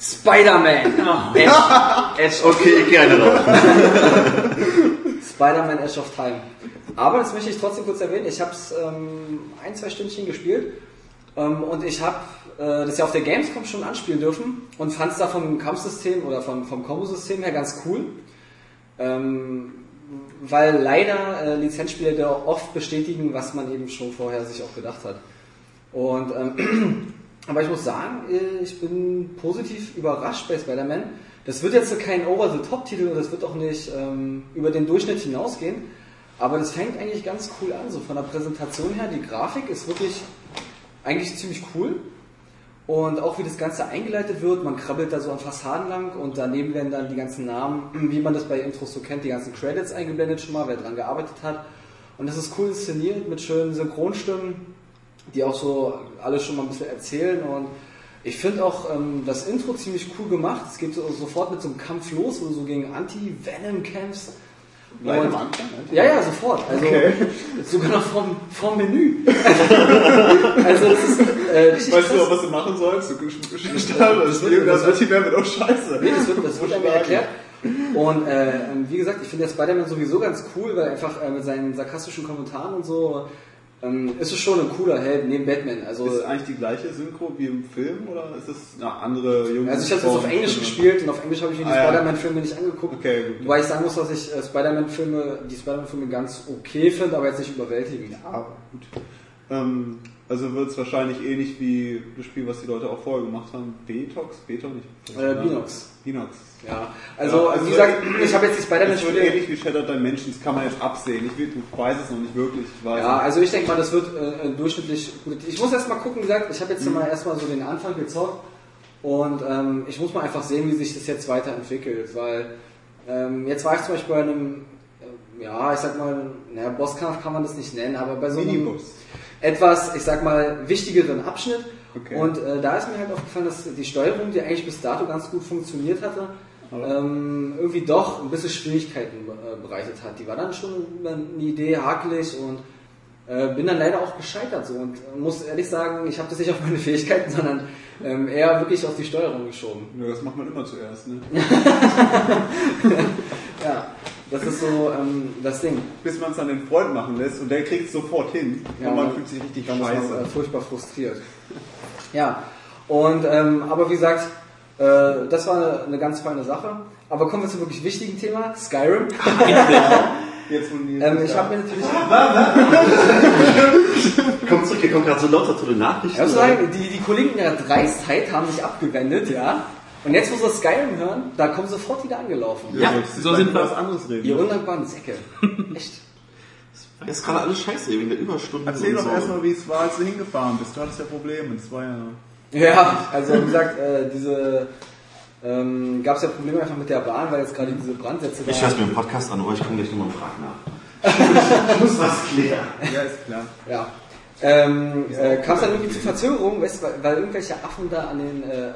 Spider-Man. Ash, Ash of, Okay, ich gerne noch. Spider-Man Ash of Time. Aber das möchte ich trotzdem kurz erwähnen. Ich habe es ähm, ein, zwei Stündchen gespielt. Ähm, und ich habe äh, das ja auf der Gamescom schon anspielen dürfen und fand es da vom Kampfsystem oder vom, vom Kombo-System her ganz cool. Ähm, weil leider äh, Lizenzspieler da oft bestätigen, was man eben schon vorher sich auch gedacht hat. Und ähm, aber ich muss sagen, äh, ich bin positiv überrascht bei Spider-Man. Das wird jetzt kein Over-the-Top-Titel und das wird auch nicht ähm, über den Durchschnitt hinausgehen. Aber das fängt eigentlich ganz cool an, so von der Präsentation her. Die Grafik ist wirklich eigentlich ziemlich cool. Und auch wie das Ganze eingeleitet wird, man krabbelt da so an Fassaden lang und daneben werden dann die ganzen Namen, wie man das bei Intros so kennt, die ganzen Credits eingeblendet schon mal, wer dran gearbeitet hat. Und das ist cool inszeniert mit schönen Synchronstimmen, die auch so alles schon mal ein bisschen erzählen. Und ich finde auch ähm, das Intro ziemlich cool gemacht. Es geht so, sofort mit so einem Kampf los, wo du so gegen Anti-Venom kämpfst. Gleich am Anfang? ne? ja, ja, sofort. Also Okay. sogar noch vom, vom Menü. also das ist äh, Weißt du krass. auch, was du machen sollst? Du starten das Spiel, das Anti-Wehr wird auch scheiße. Nee, das wird, das wird einem erklärt. Und äh, wie gesagt, ich finde der Spider-Man sowieso ganz cool, weil einfach äh, mit seinen sarkastischen Kommentaren und so ähm, ist es schon ein cooler Held neben Batman. Also, Ist es eigentlich die gleiche Synchro wie im Film oder ist es eine andere junge also ich habe es auf Englisch gespielt und auf Englisch habe ich mir die Ah, ja. Spider-Man-Filme nicht angeguckt. Okay, gut. Wobei ich sagen muss, dass ich äh, Spider-Man-Filme, die Spider-Man-Filme ganz okay finde, aber jetzt nicht überwältigend. Aber gut. Ähm, also wird es wahrscheinlich ähnlich wie das Spiel, was die Leute auch vorher gemacht haben. Betox? Beto nicht? Äh, Binox. Binox. Ja, also, Ja, also wie gesagt, ich habe jetzt die Spider-Man-Spiele ähnlich wie Shattered Dimensions, kann man jetzt absehen. Ich, weiß es noch nicht wirklich. Ja, also ich denke mal, das wird äh, durchschnittlich gut. Ich muss erst mal gucken, wie gesagt, ich habe jetzt mal erstmal so den Anfang gezockt und ähm, ich muss mal einfach sehen, wie sich das jetzt weiterentwickelt, weil ähm, jetzt war ich zum Beispiel bei einem, äh, ja, ich sag mal, naja, Bosskampf kann man das nicht nennen, aber bei so einem Minibus. Etwas, ich sag mal, wichtigeren Abschnitt. Okay. Und äh, da ist mir halt aufgefallen, dass die Steuerung, die eigentlich bis dato ganz gut funktioniert hatte, ähm, irgendwie doch ein bisschen Schwierigkeiten äh, bereitet hat. Die war dann schon eine Idee hakelig und äh, bin dann leider auch gescheitert so und äh, muss ehrlich sagen, ich habe das nicht auf meine Fähigkeiten, sondern ähm, eher wirklich auf die Steuerung geschoben. Ja, das macht man immer zuerst, ne? Ja, das ist so ähm, das Ding. Bis man es an den Freund machen lässt und der kriegt es sofort hin. Ja, und man man- fühlt sich richtig Dann ist man äh, scheiße. furchtbar frustriert. Ja, und ähm, aber wie gesagt, äh, das war eine, eine ganz feine Sache. Aber kommen wir zum wirklich wichtigen Thema, Skyrim. Jetzt, ähm, ich habe mir natürlich, Komm zurück, hier kommen gerade so lauter tolle Nachrichten. ich muss sagen, die, die Kollegen in ihrer Dreistheit haben sich abgewendet, ja. Und jetzt, wo sie Skyrim hören, da kommen sie sofort wieder angelaufen. Ja, du so sind wir. über was anderes reden. Ihr undankbaren Säcke. Echt. Das ist gerade alles scheiße, wegen der Überstunden. Erzähl und doch so. erstmal, wie es war, als du hingefahren bist. Du hattest ja Probleme. Das war ja. Ja, also wie gesagt, äh, diese ähm, gab es ja Probleme einfach mit der Bahn, weil jetzt gerade diese Brandsätze Ich höre mir im Podcast an, aber ich komme gleich nochmal und frage nach. ich muss was klären. Ja, ist klar. Ja. Ähm, äh, kam es dann irgendwie zu Verzögerungen, weißt, du, weil, weil irgendwelche Affen da an den äh,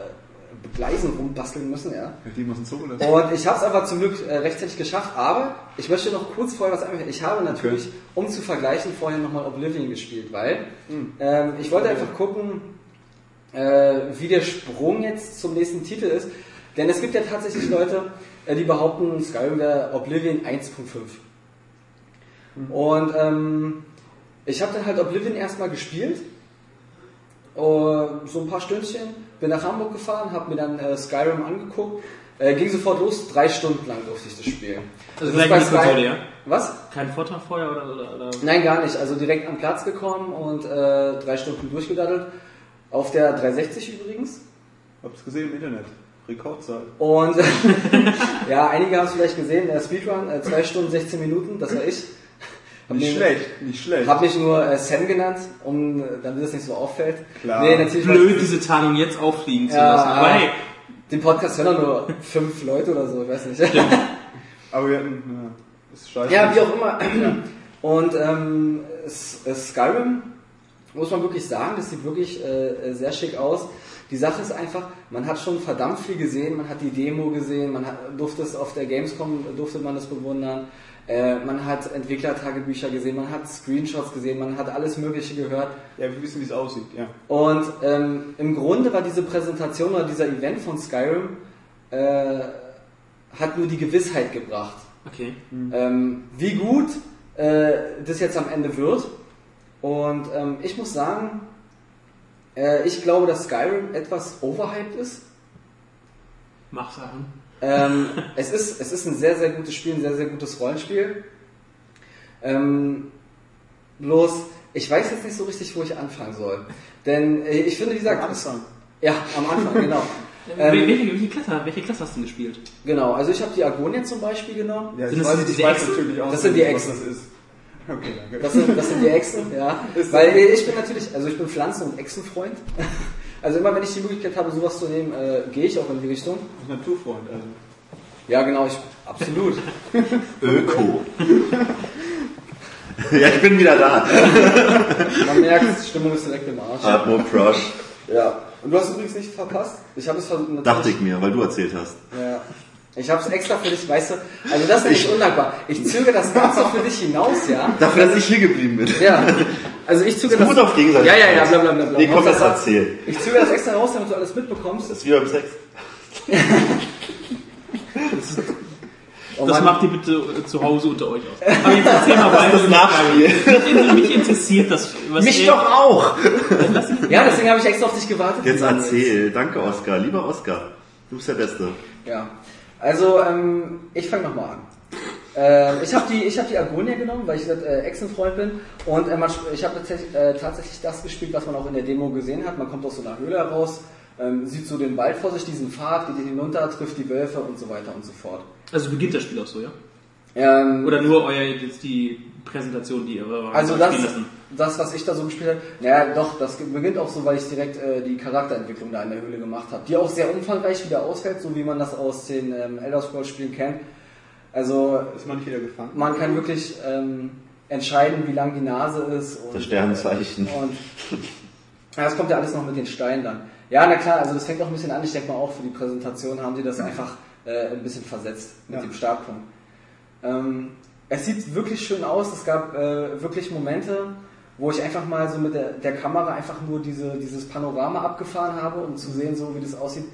Gleisen rumbasteln müssen, ja. Die Zoo lassen. Und ich habe es aber zum Glück äh, rechtzeitig geschafft, aber ich möchte noch kurz vorher was einwerfen. Ich habe natürlich, um zu vergleichen, vorher nochmal Oblivion gespielt, weil ähm, ich wollte einfach gucken, äh, wie der Sprung jetzt zum nächsten Titel ist. Denn es gibt ja tatsächlich Leute, äh, die behaupten, Skyrim wäre Oblivion 1.5. Und ähm, ich habe dann halt Oblivion erstmal gespielt, äh, so ein paar Stündchen, bin nach Hamburg gefahren, habe mir dann äh, Skyrim angeguckt, äh, ging sofort los, drei Stunden lang durfte ich das spielen. Also Das gleich bei Konsole, ja? Was? Kein Vortrag vorher oder, oder, oder? Nein, gar nicht. Also direkt am Platz gekommen und äh, drei Stunden durchgedaddelt. Auf der 360 übrigens. Hab's gesehen im Internet. Rekordzeit. Und ja, einige haben es vielleicht gesehen, der Speedrun, äh, 2 Stunden 16 Minuten, das war ich. Hab Nicht mir- schlecht, nicht schlecht. Hab mich nur äh, Sam genannt, um, äh, damit es nicht so auffällt. Klar. Nee, natürlich Blöd, diese Tarnung jetzt auffliegen zu Ja, lassen. Aber hey, Den Podcast hören nur fünf Leute oder so, ich weiß nicht. Aber wir hatten, ja, ist scheiße. Ja, wie auch immer. Und ähm, es Skyrim, muss man wirklich sagen, das sieht wirklich äh, sehr schick aus. Die Sache ist einfach, man hat schon verdammt viel gesehen, man hat die Demo gesehen, man hat, durfte es auf der Gamescom, durfte man das bewundern. Äh, man hat Entwicklertagebücher gesehen, man hat Screenshots gesehen, man hat alles Mögliche gehört. Ja, wir wissen, wie es aussieht, ja. Und ähm, im Grunde war diese Präsentation oder dieser Event von Skyrim äh, hat nur die Gewissheit gebracht, okay. ähm, wie gut äh, das jetzt am Ende wird. Und ähm, ich muss sagen, äh, ich glaube, dass Skyrim etwas overhyped ist. Mach Sachen. Ähm, es, ist, es ist ein sehr, sehr gutes Spiel, ein sehr, sehr gutes Rollenspiel. Ähm, bloß, ich weiß jetzt nicht so richtig, wo ich anfangen soll. Denn äh, ich finde, wie gesagt, Am Anfang. ja, am Anfang, genau. Ähm, welche, welche, Klasse, welche Klasse hast du denn gespielt? Genau, also ich habe die Argonia zum Beispiel genommen. Ja, Sind ich das weiß, ich weiß Echsen? natürlich auch Das sind die nicht, was Echsen. das ist. Okay, danke. Das sind, das sind die Echsen, ja. Weil ich bin natürlich, also ich bin Pflanzen- und Echsenfreund. Also immer wenn ich die Möglichkeit habe, sowas zu nehmen, äh, gehe ich auch in die Richtung. Naturfreund, also. Ja, genau, ich, absolut. Öko. ja, ich bin wieder da. Man merkt, die Stimmung ist direkt im Arsch. Atmo Crush. Ja. Und du hast übrigens nicht verpasst. Ich habe es ver- natürlich, Dachte ich mir, weil du erzählt hast. Ja. Ich habe es extra für dich, weißt du. Also das ist nicht undankbar. Ich zögere das Ganze für dich hinaus, ja. Dafür, dass ich hier geblieben bin. Ja. Also ich zögere Es beruht auf Ja, Gegenseitigkeit. ja, ja, bla bla bla. bla. Nee, komm, das Hauptsache- erzähl. Ich zögere das extra raus, damit du alles mitbekommst. Das ist wie beim Sex. Oh Das macht ihr bitte äh, zu Hause unter euch aus. Aber jetzt erzähl mal weiter. Das Nachspiel. Mich, mich interessiert das. Was Mich doch auch. Ja, deswegen habe ich extra auf dich gewartet. Jetzt erzähl. Danke, Oskar. Lieber Oskar. Du bist der Beste. Ja. Also, ähm, ich fange nochmal an. Ähm, ich habe die, ich hab die Agonia genommen, weil ich äh, Echsenfreund bin. Und äh, man, ich habe tatsächlich, äh, tatsächlich das gespielt, was man auch in der Demo gesehen hat. Man kommt aus so einer Höhle heraus, ähm, sieht so den Wald vor sich, diesen Pfad, geht hinunter, trifft die Wölfe und so weiter und so fort. Also beginnt das Spiel auch so, ja? Ähm, Oder nur euer jetzt die Präsentation, die ihr Also das, lassen? das, was ich da so gespielt habe, naja, doch, das beginnt auch so, weil ich direkt äh, die Charakterentwicklung da in der Höhle gemacht habe, die auch sehr umfangreich wieder ausfällt, so wie man das aus den ähm, Elder Scrolls Spielen kennt. Also Ist man nicht wieder gefangen? man kann wirklich ähm, entscheiden, wie lang die Nase ist. Und, Das Sternzeichen. Äh, und ja, das kommt ja alles noch mit den Steinen dann. Ja, na klar, also das fängt auch ein bisschen an. Ich denke mal auch für die Präsentation haben die das einfach äh, ein bisschen versetzt mit Ja. dem Startpunkt. Ähm, es sieht wirklich schön aus. Es gab äh, wirklich Momente, wo ich einfach mal so mit der, der Kamera einfach nur diese, dieses Panorama abgefahren habe, um zu sehen, so wie das aussieht.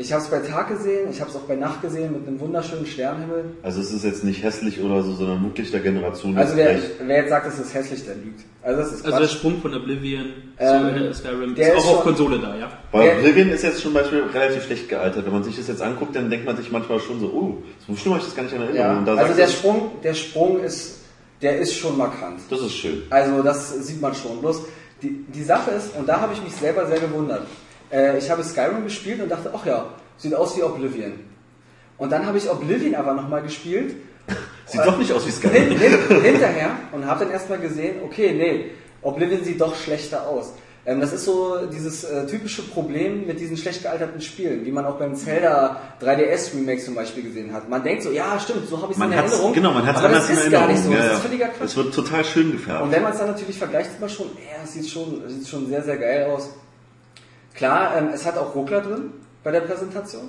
Ich habe es bei Tag gesehen, ich habe es auch bei Nacht gesehen mit einem wunderschönen Sternenhimmel. Also es ist jetzt nicht hässlich oder so, sondern wirklich der Generation. Also wer, wer jetzt sagt, es ist hässlich, der lügt. Also das ist Also der. Sprung von Oblivion Ähm, zu Skyrim der ist ist auch auf Konsole da, ja? Weil Oblivion ist jetzt zum Beispiel relativ schlecht gealtert. Wenn man sich das jetzt anguckt, dann denkt man sich manchmal schon so, oh, so schlimm habe ich das gar nicht in Erinnerung. ja. Und da Also der Sprung, der Sprung ist, der ist schon markant. das ist schön. Also das sieht man schon. Bloß die, die Sache ist, und da habe ich mich selber sehr gewundert. Äh, ich habe Skyrim gespielt und dachte, ach ja, sieht aus wie Oblivion. Und dann habe ich Oblivion aber nochmal gespielt. Sieht doch nicht aus wie Skyrim. hin, hinterher und habe dann erstmal gesehen, okay, nee, Oblivion sieht doch schlechter aus. Ähm, das ist so dieses äh, typische Problem mit diesen schlecht gealterten Spielen, wie man auch beim Zelda 3DS Remake zum Beispiel gesehen hat. Man denkt so, ja stimmt, so habe ich es in Erinnerung. genau, man hat es anders das in ist gar Erinnerung. nicht so, Ja, das ist völliger Quatsch. Es wird total schön Und gefärbt. wenn man es dann natürlich vergleicht, sieht man schon, ja, es sieht schon, es sieht schon sehr, sehr geil aus. Klar, ähm, es hat auch Ruckler drin bei der Präsentation.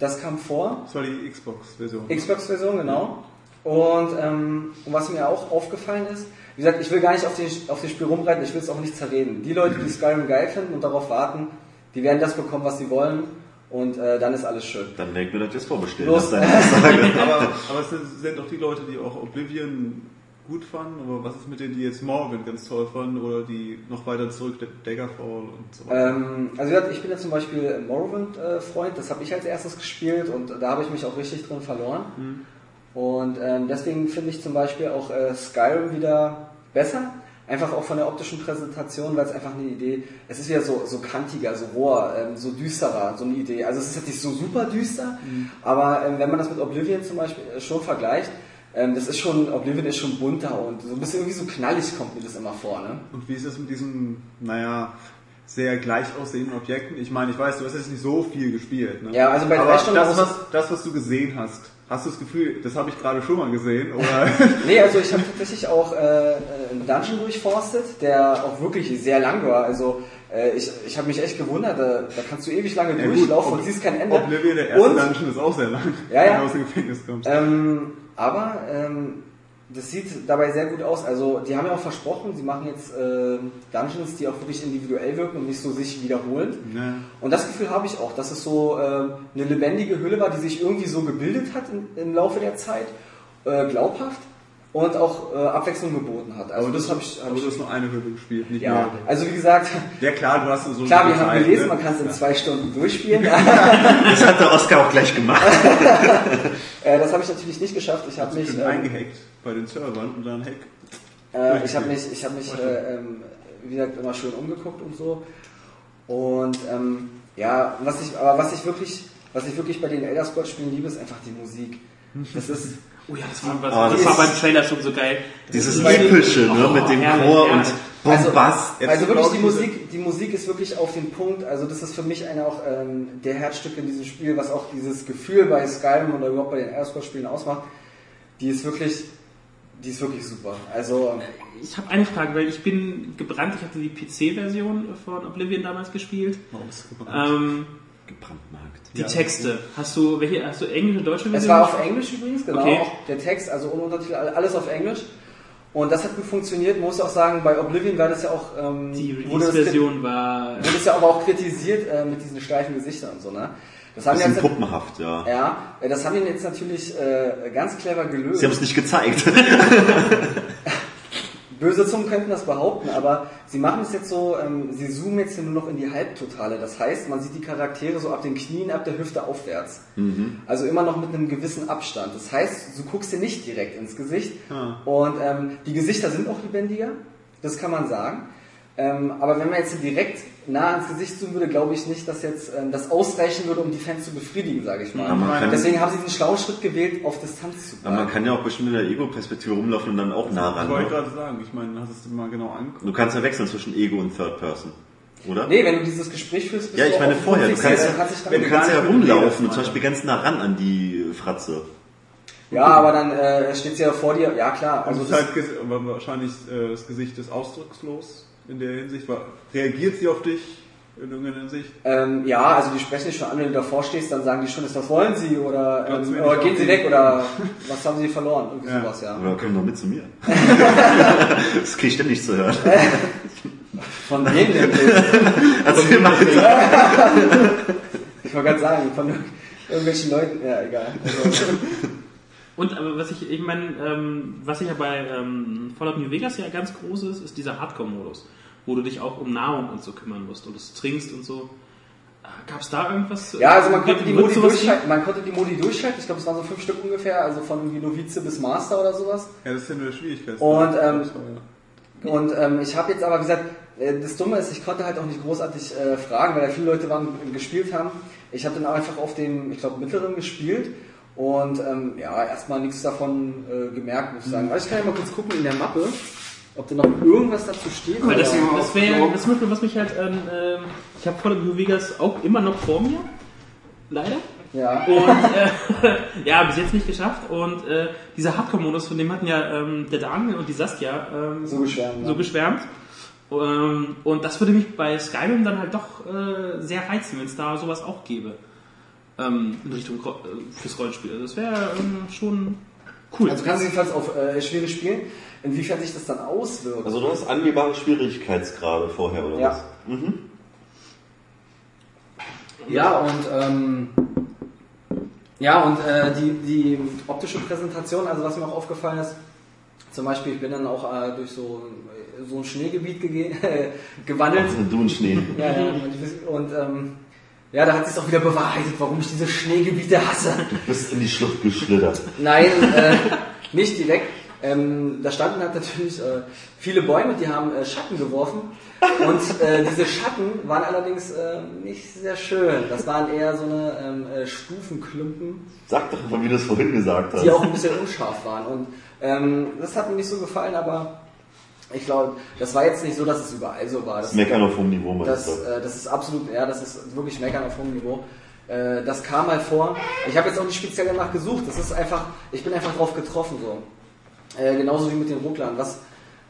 Das kam vor. Das war die Xbox-Version. Xbox-Version, genau. Und, ähm, was mir auch aufgefallen ist, wie gesagt, ich will gar nicht auf, die, auf das Spiel rumreiten, ich will es auch nicht zerreden. Die Leute, die Skyrim geil finden und darauf warten, die werden das bekommen, was sie wollen. Und äh, dann ist alles schön. Dann werde ich mir das jetzt vorbestellen. Los. Das aber, aber es sind, sind doch die Leute, die auch Oblivion gut fanden, aber was ist mit denen, die jetzt Morrowind ganz toll fanden oder die noch weiter zurück Daggerfall und so weiter? Ähm, also ich bin ja zum Beispiel Morrowind-Freund, das habe ich als erstes gespielt und da habe ich mich auch richtig drin verloren. Und ähm, deswegen finde ich zum Beispiel auch äh, Skyrim wieder besser. Einfach auch von der optischen Präsentation, weil es einfach eine Idee, es ist wieder so, so kantiger, so roher, ähm, so düsterer, so eine Idee. Also es ist jetzt nicht so super düster, aber ähm, wenn man das mit Oblivion zum Beispiel äh, schon vergleicht, ähm, das ist schon, Oblivion ist schon bunter und so ein bisschen irgendwie so knallig kommt mir das immer vor. Ne? Und wie ist es mit diesen, naja, sehr gleich aussehenden Objekten? Ich meine, ich weiß, du hast jetzt nicht so viel gespielt. Ne? Ja, also bei drei Stunden das was, das, was du gesehen hast, hast du das Gefühl, das habe ich gerade schon mal gesehen? Oder? Nee, also ich habe tatsächlich auch äh, einen Dungeon durchforstet, der auch wirklich sehr lang war. Also äh, ich, ich habe mich echt gewundert, da, da kannst du ewig lange Ja, gut, durchlaufen Ob- und siehst kein Ende. Oblivion, der erste und, Dungeon ist auch sehr lang, Ja, ja. wenn du aus dem Gefängnis kommst. ähm, aber ähm, das sieht dabei sehr gut aus. Also die haben ja auch versprochen, sie machen jetzt äh, Dungeons, die auch wirklich individuell wirken und nicht so sich wiederholen. Ja. Und das Gefühl habe ich auch, dass es so äh, eine lebendige Hülle war, die sich irgendwie so gebildet hat im, im Laufe der Zeit, äh, glaubhaft und auch äh, Abwechslung geboten hat. Also Aber das habe ich, hab aber du ich hast nur eine Hülle gespielt, nicht ja, mehrere. also wie gesagt, Ja klar, du hast so klar, wir haben gelesen, ne? man kann es in Ja. zwei Stunden durchspielen. Das hat der Oscar auch gleich gemacht. äh, das habe ich natürlich nicht geschafft. Ich habe Ich mich, bin ähm, eingehackt bei den Servern und dann hack. äh, ich habe mich, ich habe mich, äh, ähm, wie gesagt, immer schön umgeguckt und so. Und ähm, ja, was ich, aber was ich wirklich, was ich wirklich bei den Elder Scrolls Spielen liebe, ist einfach die Musik. Das ist, Oh ja, das war, Ah, das das war beim Trailer schon so geil. Dieses epische, ne, Oh, mit dem herrlich, Chor herrlich. und also, Bombast. Jetzt also wirklich die Musik, die Musik ist wirklich auf den Punkt, also das ist für mich einer auch ähm, der Herzstück in diesem Spiel, was auch dieses Gefühl bei Skyrim oder überhaupt bei den Elder Scrolls Spielen ausmacht. Die ist wirklich, die ist wirklich super. Also, Ich habe eine Frage, weil ich bin gebrannt. Ich hatte die PC-Version von Oblivion damals gespielt. Warum ist es gebrannt? Ähm, gebrandmarkt. die Ja. Texte. Hast du welche? Hast du englische, deutsche Es war auf Englisch übrigens, genau. Okay. Auch der Text, also ohne Untertitel, alles auf Englisch. Und das hat gut funktioniert. Muss auch sagen, bei Oblivion war das ja auch, ähm, Die Release-Version war. wurde das ja aber auch kritisiert äh, mit diesen steifen Gesichtern und so, ne? Das haben Bisschen jetzt, puppenhaft, ja. ja, äh, das haben die jetzt natürlich äh, ganz clever gelöst. Sie haben es nicht gezeigt. Böse Zungen könnten das behaupten, aber sie machen es jetzt so, ähm, sie zoomen jetzt hier nur noch in die Halbtotale. Das heißt, man sieht die Charaktere so ab den Knien, ab der Hüfte aufwärts. Also immer noch mit einem gewissen Abstand. Das heißt, du guckst dir nicht direkt ins Gesicht. Und ähm, die Gesichter sind auch lebendiger, das kann man sagen. Ähm, aber wenn man jetzt direkt nah ans Gesicht zoomen würde, glaube ich nicht, dass jetzt ähm, das ausreichen würde, um die Fans zu befriedigen, sage ich mal. Kann- Deswegen haben sie diesen schlauen Schritt gewählt, auf Distanz zu Aber man bleiben. kann ja auch bestimmt in der Ego-Perspektive rumlaufen und dann auch nah Ich ran. wollte Ne? gerade sagen, ich meine, hast du es dir mal genau angeguckt? Du kannst ja wechseln zwischen Ego und Third Person. Oder? Nee, wenn du dieses Gespräch führst, bist Ja, du ich auch meine vorher. Du kannst, dich du kannst ja gar nicht mit rumlaufen und zum. Beispiel ganz nah ran an die Fratze. Ja, aber dann äh, steht sie ja vor dir. Ja, klar. Also Also es ist das, halt wahrscheinlich äh, das Gesicht ist ausdruckslos in der Hinsicht. War, reagiert sie auf dich in irgendeiner Hinsicht? ähm, ja, also die sprechen dich schon an, wenn du davor stehst, dann sagen die schon, ist was wollen sie oder, ähm, oder gehen sie weg oder was haben sie verloren? Irgendwie Ja. sowas, ja. Oder komm doch mit zu mir. das krieg ich ständig zu hören. Von wem denn? Erzähl mal bitte. ich wollte gerade sagen, von irgendwelchen Leuten. Ja, egal. Also, Und aber was ich, ich meine, ähm, was ja bei ähm, Fallout New Vegas ja ganz groß ist, ist dieser Hardcore-Modus, wo du dich auch um Nahrung und so kümmern musst und es trinkst und so. Gab es da irgendwas? ja, also man konnte die Modi durchschalten. Man konnte die Modi durchschalten. Ich glaube, es waren so fünf Stück ungefähr, also von irgendwie Novize bis Master oder sowas. Ja, das ist ja nur der Schwierigkeit. Und, ähm, Und ähm, ich habe jetzt aber gesagt, äh, das Dumme ist, ich konnte halt auch nicht großartig äh, fragen, weil da viele Leute waren gespielt haben. Ich habe dann einfach auf dem, ich glaube, mittleren gespielt und ähm, ja, erstmal nichts davon äh, gemerkt, muss ich sagen. Aber ich kann ja mal kurz gucken in der Mappe, ob da noch irgendwas dazu steht. Weil das, das wäre das Beispiel, was mich halt an. Ähm, ich habe Fallout New Vegas auch immer noch vor mir. Leider. ja. Und äh, ja, bis jetzt nicht geschafft. Und äh, dieser Hardcore-Modus, von dem hatten ja ähm, der Daniel und die Saskia ähm, So geschwärmt, So geschwärmt. Ähm, und das würde mich bei Skyrim dann halt doch äh, sehr reizen, wenn es da sowas auch gäbe. Ähm, in Richtung Ro- äh, fürs Rollenspiel. Also Das wäre ähm, schon cool. Also kannst du jedenfalls auf äh, schwierig spielen. Inwiefern sich das dann auswirkt? Also du hast angehbare Schwierigkeitsgrade vorher, oder Ja. was? Mhm. Ja, und ähm, ja, und äh, die, die optische Präsentation, also was mir auch aufgefallen ist, zum Beispiel, ich bin dann auch äh, durch so, so ein Schneegebiet gewandelt. Also du und Schnee. Ja, ja, und, und ähm, ja, da hat sich auch wieder bewahrheitet, warum ich diese Schneegebiete hasse. Du bist in die Schlucht geschlittert. Nein, äh, nicht direkt. Ähm, da standen halt natürlich äh, viele Bäume, die haben äh, Schatten geworfen. Und äh, diese Schatten waren allerdings äh, nicht sehr schön. Das waren eher so eine ähm, äh, Stufenklumpen, Sag doch mal, wie du es vorhin gesagt hast. die auch ein bisschen unscharf waren. Und ähm, das hat mir nicht so gefallen, aber ich glaube, das war jetzt nicht so, dass es überall so war. Das Meckern auf hohem Niveau, Das, äh, das ist absolut, ja, das ist wirklich Meckern auf hohem Niveau. Äh, das kam mal vor. Ich habe jetzt auch nicht speziell danach gesucht. Das ist einfach, ich bin einfach drauf getroffen so. Äh, genauso wie mit den Rucklern. Was,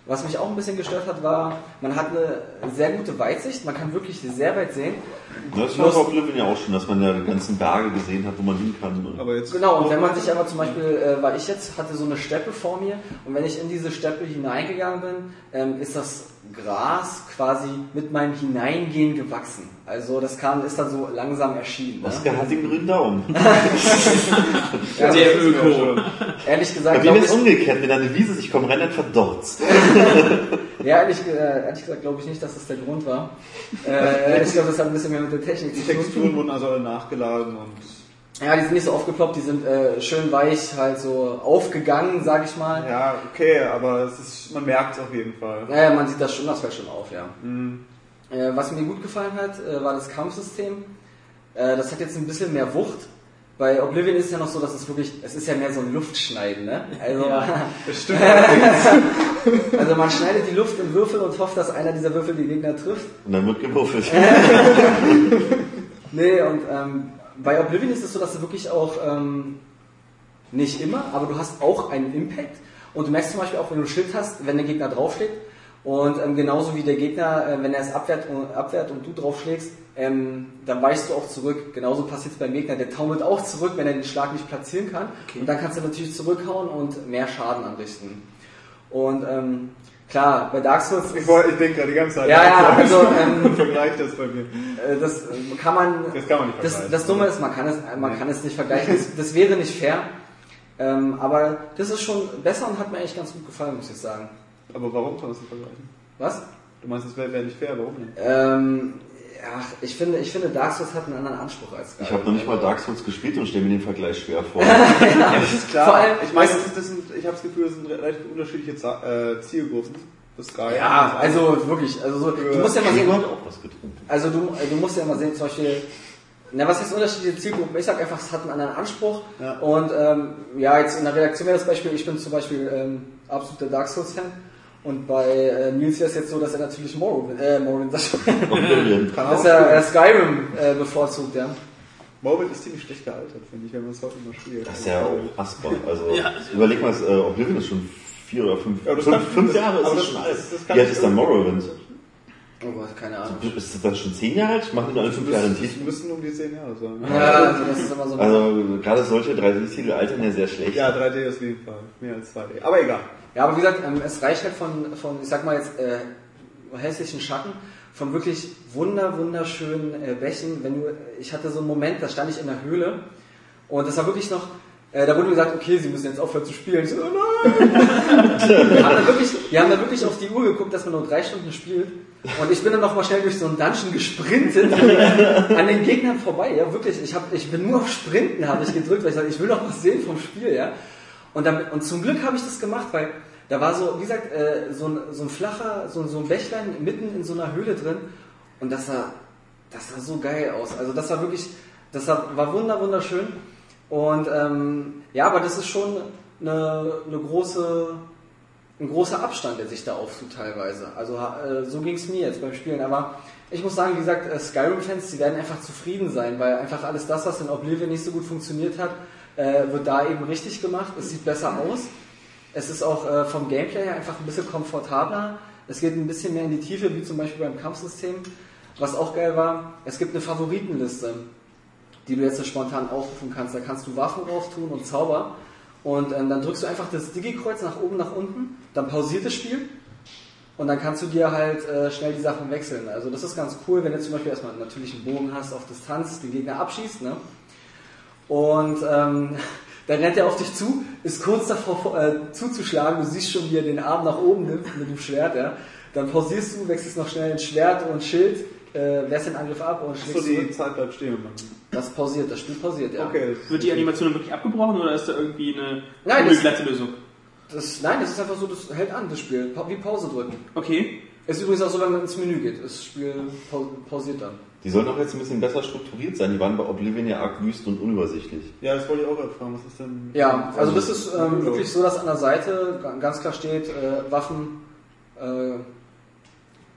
was mich auch ein bisschen gestört hat, war, man hat eine sehr gute Weitsicht. Man kann wirklich sehr weit sehen. Das war bei Oblivion ja auch schon, dass man ja die ganzen Berge gesehen hat, wo man hin kann. Und Aber jetzt Genau, und wenn man sich aber zum Beispiel, äh, weil ich jetzt hatte so eine Steppe vor mir und wenn ich in diese Steppe hineingegangen bin, ähm, ist das Gras quasi mit meinem Hineingehen gewachsen. Also das kam, ist dann so langsam erschienen. Ne? Oskar hat den grünen Daumen. Ja, der Öko. Ehrlich gesagt, Bei mir ist umgekehrt, wenn eine Wiese sich kommt, rennt ein verdorzt. ja, ehrlich, äh, ehrlich gesagt glaube ich nicht, dass das der Grund war. Äh, ich glaube, das hat ein bisschen mehr mit der Technik die zu tun. Texturen wurden also alle nachgeladen und Ja, die sind nicht so aufgeploppt, die sind äh, schön weich, halt so aufgegangen, sag ich mal. ja, okay, aber es ist, man merkt es auf jeden Fall. Naja, man sieht das schon, das fällt schon auf, ja. Äh, was mir gut gefallen hat, äh, war das Kampfsystem. Äh, das hat jetzt ein bisschen mehr Wucht. bei Oblivion ist es ja noch so, dass es wirklich, es ist ja mehr so ein Luftschneiden, ne? Also, Das stimmt. also man schneidet die Luft in Würfel und hofft, dass einer dieser Würfel die Gegner trifft. Und dann wird gewürfelt. Nee, und ähm, bei Oblivion ist es so, dass du wirklich auch, ähm, nicht immer, aber du hast auch einen Impact. Und du merkst zum Beispiel auch, wenn du ein Schild hast, wenn der Gegner draufschlägt. Und ähm, genauso wie der Gegner, äh, wenn er es abwehrt und, abwehrt und du draufschlägst, ähm, dann weichst du auch zurück. Genauso passiert es beim Gegner. Der taumelt auch zurück, wenn er den Schlag nicht platzieren kann. Und dann kannst du natürlich zurückhauen und mehr Schaden anrichten. Und ähm, klar, bei Dark Souls Ich, wollte- ich denke gerade die ganze Zeit. Ja, ja, also, ähm, Vergleich das bei mir. Äh, Das kann man. Das kann man nicht Das, vergleichen. das Dumme ist, man kann es, man kann es nicht vergleichen. Das, das wäre nicht fair. Ähm, aber das ist schon besser und hat mir eigentlich ganz gut gefallen, muss ich sagen. Aber warum kann man das nicht vergleichen? Was? Du meinst, das wäre wär nicht fair, warum denn? Ähm, ja, ich finde, ich finde, Dark Souls hat einen anderen Anspruch als Ich habe noch nicht mal Dark Souls gespielt und stelle mir den Vergleich schwer vor. Ja, das ist klar. Vor allem- ich meine, das, ist- das sind, ich habe das Gefühl, das sind relativ unterschiedliche äh, Zielgruppen. Das Sky. Ja, also wirklich. Also so, du musst ja mal sehen, was getrunken. also du, du musst ja mal sehen, zum Beispiel, na, was heißt unterschiedliche Zielgruppen? Ich sag einfach, es hat einen anderen Anspruch. Ja. Und ähm, ja, jetzt in der Redaktion wäre das Beispiel, ich bin zum Beispiel ähm, absoluter Dark Souls-Fan. Und bei äh, Nils es jetzt so, dass er natürlich Morrowind, äh, Morrowind, das dass er äh. Skyrim äh, bevorzugt, ja. Morrowind ist ziemlich schlecht gealtert, finde ich, wenn man es heute noch spielt. Das ist ja auch Asper. Also, überleg mal, äh, Oblivion ist schon vier oder fünf, Ja, das fünf, kann- fünf das- Jahre ist das- schon alt. Wie alt ist dann Morrowind? Oh Gott, keine Ahnung. Ist das dann schon zehn Jahre alt? Ich mache nur alle fünf Jahre einen Das Titel. müssen um die 10 Jahre sein. Ja, also das ist immer so. Also, gerade solche 3D-Titel altern ja sehr schlecht. Ja, 3D ist auf jeden Fall. Mehr als 2D. Aber egal. Ja, aber wie gesagt, ähm, es reicht halt von, von ich sag mal jetzt, äh, hässlichen Schatten, von wirklich wunder, wunderschönen äh, Bächen. Wenn du, ich hatte so einen Moment, da stand ich in der Höhle und das war wirklich noch, äh, da wurde mir gesagt, okay, sie müssen jetzt aufhören zu spielen. Ich so, oh nein! wir, haben dann wirklich, wir haben dann wirklich auf die Uhr geguckt, dass man nur drei Stunden spielt. Und ich bin dann noch mal schnell durch so einen Dungeon gesprintet, an den Gegnern vorbei. Ja, wirklich. Ich, hab, ich bin nur auf Sprinten, habe ich gedrückt, weil ich sage, ich will noch was sehen vom Spiel. Ja. Und, dann, und zum Glück habe ich das gemacht, weil da war so, wie gesagt, äh, so, ein, so ein flacher, so, so ein Bächlein mitten in so einer Höhle drin. Und das sah, das sah so geil aus. Also das war wirklich, das war, war wunder, wunderschön. Und ähm, ja, aber das ist schon eine, eine große, ein großer Abstand, der sich da auftut teilweise. Also äh, so ging es mir jetzt beim Spielen. Aber ich muss sagen, wie gesagt, äh, Skyrim-Fans, die werden einfach zufrieden sein, weil einfach alles das, was in Oblivion nicht so gut funktioniert hat, äh, wird da eben richtig gemacht. Es sieht besser aus. Es ist auch äh, vom Gameplay her einfach ein bisschen komfortabler. Es geht ein bisschen mehr in die Tiefe, wie zum Beispiel beim Kampfsystem. Was auch geil war, es gibt eine Favoritenliste, die du jetzt spontan aufrufen kannst. Da kannst du Waffen drauf tun und Zauber. Und ähm, dann drückst du einfach das Digi-Kreuz nach oben, nach unten, dann pausiert das Spiel und dann kannst du dir halt äh, schnell die Sachen wechseln. Also das ist ganz cool, wenn du zum Beispiel erstmal natürlich einen Bogen hast auf Distanz, den Gegner abschießt, ne? Und ähm, dann rennt er auf dich zu, ist kurz davor äh, zuzuschlagen, du siehst schon, wie er den Arm nach oben nimmt mit dem Schwert, ja. Dann pausierst du, wechselst noch schnell ein Schwert und Schild, äh, wehrst den Angriff ab und So, schlägst die zurück. Zeit bleibt stehen. Mann. Das pausiert, das Spiel pausiert, ja. Okay. Wird die Animation dann wirklich abgebrochen oder ist da irgendwie eine Nein, das- glatte Lösung? Das, nein, das ist einfach so, das hält an, das Spiel. Pa- Wie Pause drücken. Okay. Ist übrigens auch so, wenn man ins Menü geht. Das Spiel pau- pausiert dann. Die sollen auch jetzt ein bisschen besser strukturiert sein. Die waren bei Oblivion ja arg wüst und unübersichtlich. Ja, das wollte ich auch fragen. Was ist denn. Ja, also das ist ähm, wirklich so, dass an der Seite ga- ganz klar steht, äh, Waffen, äh,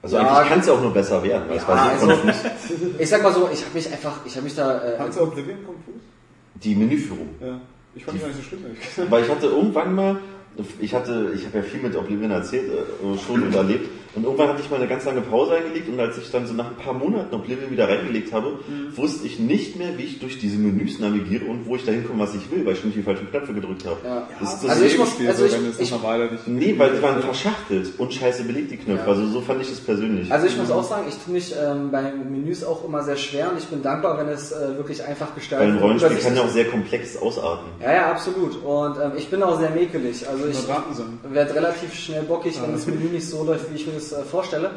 Also Ja, eigentlich kann es ja auch nur besser werden, weil es ja, war so also, ich sag mal so, ich habe mich einfach, ich habe mich da, äh, du Oblivion konfus? Die Menüführung. Ja. Ich fand die gar nicht so schlimm. Weil ich hatte irgendwann mal, ich hatte, ich habe ja viel mit Oblivion erzählt, äh, schon und erlebt. Und irgendwann hatte ich mal eine ganz lange Pause eingelegt und als ich dann so nach ein paar Monaten Oblivion wieder reingelegt habe, wusste ich nicht mehr, wie ich durch diese Menüs navigiere und wo ich da hinkomme, was ich will, weil ich nicht die falschen Knöpfe gedrückt habe. ja. Das ist das Also ich muss- Spiel, also so, ich- wenn es mal weiter nicht. Nee, weil die waren verschachtelt und scheiße belegt, die Knöpfe. Ja. Also so fand ich es persönlich. Also ich muss auch sagen, ich tue mich ähm, bei Menüs auch immer sehr schwer und ich bin dankbar, wenn es äh, wirklich einfach gestaltet weil ein Rollenspiel kann ja auch sehr komplex ausarten. Ja, ja, absolut. Und ähm, ich bin auch sehr mäkelig. Also ich werde relativ schnell bockig, wenn das Menü nicht so läuft, wie ich mir das äh, vorstelle.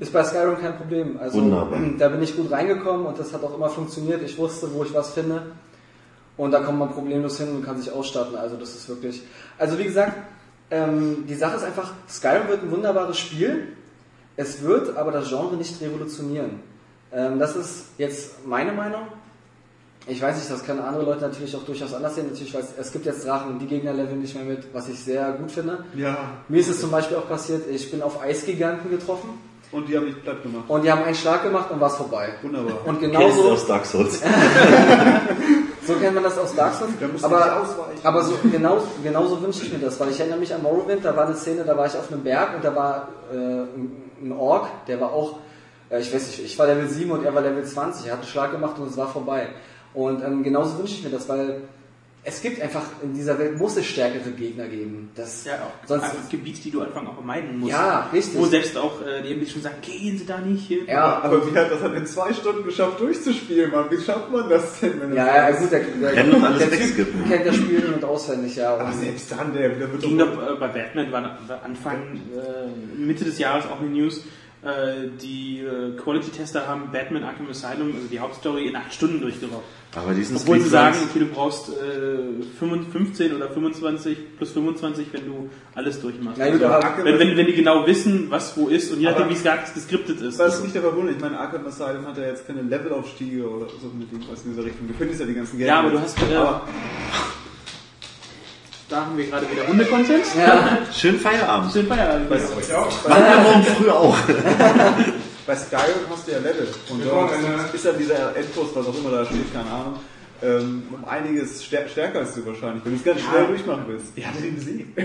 Ist bei Skyrim kein Problem. Also Wunderbar. da bin ich gut reingekommen und das hat auch immer funktioniert. Ich wusste, wo ich was finde. Und da kommt man problemlos hin und kann sich ausstatten. Also das ist wirklich. Also wie gesagt, ähm, die Sache ist einfach, Skyrim wird ein wunderbares Spiel. Es wird aber das Genre nicht revolutionieren. Ähm, das ist jetzt meine Meinung. Ich weiß nicht, das können andere Leute natürlich auch durchaus anders sehen. Natürlich, weil es, gibt jetzt Drachen, die Gegner leveln nicht mehr mit, was ich sehr gut finde. Ja. Mir ist es zum Beispiel auch passiert, ich bin auf Eisgiganten getroffen Und die haben mich platt gemacht. und die haben einen Schlag gemacht und war es vorbei. Wunderbar. Und genauso, aus Dark Souls? so kennt man das aus Dark Souls. Aber, aber so, genau, genauso wünsche ich mir das, weil ich erinnere mich an Morrowind, da war eine Szene, da war ich auf einem Berg und da war äh, ein ein Ork, der war auch, äh, ich weiß nicht, ich war Level 7 und er war Level 20, er hat einen Schlag gemacht und es war vorbei. Und ähm, genauso wünsche ich mir das, weil es gibt einfach, in dieser Welt muss es stärkere Gegner geben. Das, Ja, auch. sonst, also Gebiete, die du einfach auch vermeiden musst. Ja, richtig. Wo selbst auch äh, die schon sagen, gehen Sie da nicht hin. ja, Aber wie hat das hat in zwei Stunden geschafft durchzuspielen, Mann? Wie schafft man das denn? Wenn ja, das ja, gut, der, der, und alles der Typ kennt das Spiel und auswendig, ja. Aber Und, selbst dann, der, der wird Ging doch... doch äh, bei Batman, war war Anfang, äh, Mitte des Jahres auch eine News, die äh, Quality-Tester haben Batman Arkham Asylum, also die Hauptstory, in acht Stunden durchgerockt. Aber diesen Obwohl sie sagen, okay, du brauchst äh, 15 oder 25 plus 25, wenn du alles durchmachst. Gut, Also, aber- wenn, wenn, wenn die genau wissen, was wo ist und je nachdem, wie es gar geskriptet ist. Was mich da verwundert, ich meine, Arkham Asylum hat ja jetzt keine Levelaufstiege oder so mit irgendwas in dieser Richtung. Du findest ja die ganzen Gelder. Ja, aber du hast, äh, Aber Da haben wir gerade wieder Hunde-Content. ja, Schönen Feierabend. Schön Feierabend. bei, Machen wir morgen früh auch. bei Skyrim hast du ja Level. Und dort ist ja dieser Endpost, was auch immer da steht, keine Ahnung, ähm, um einiges stär stärker als du wahrscheinlich, wenn du es ganz schnell durchmachen willst. Er den besiegt?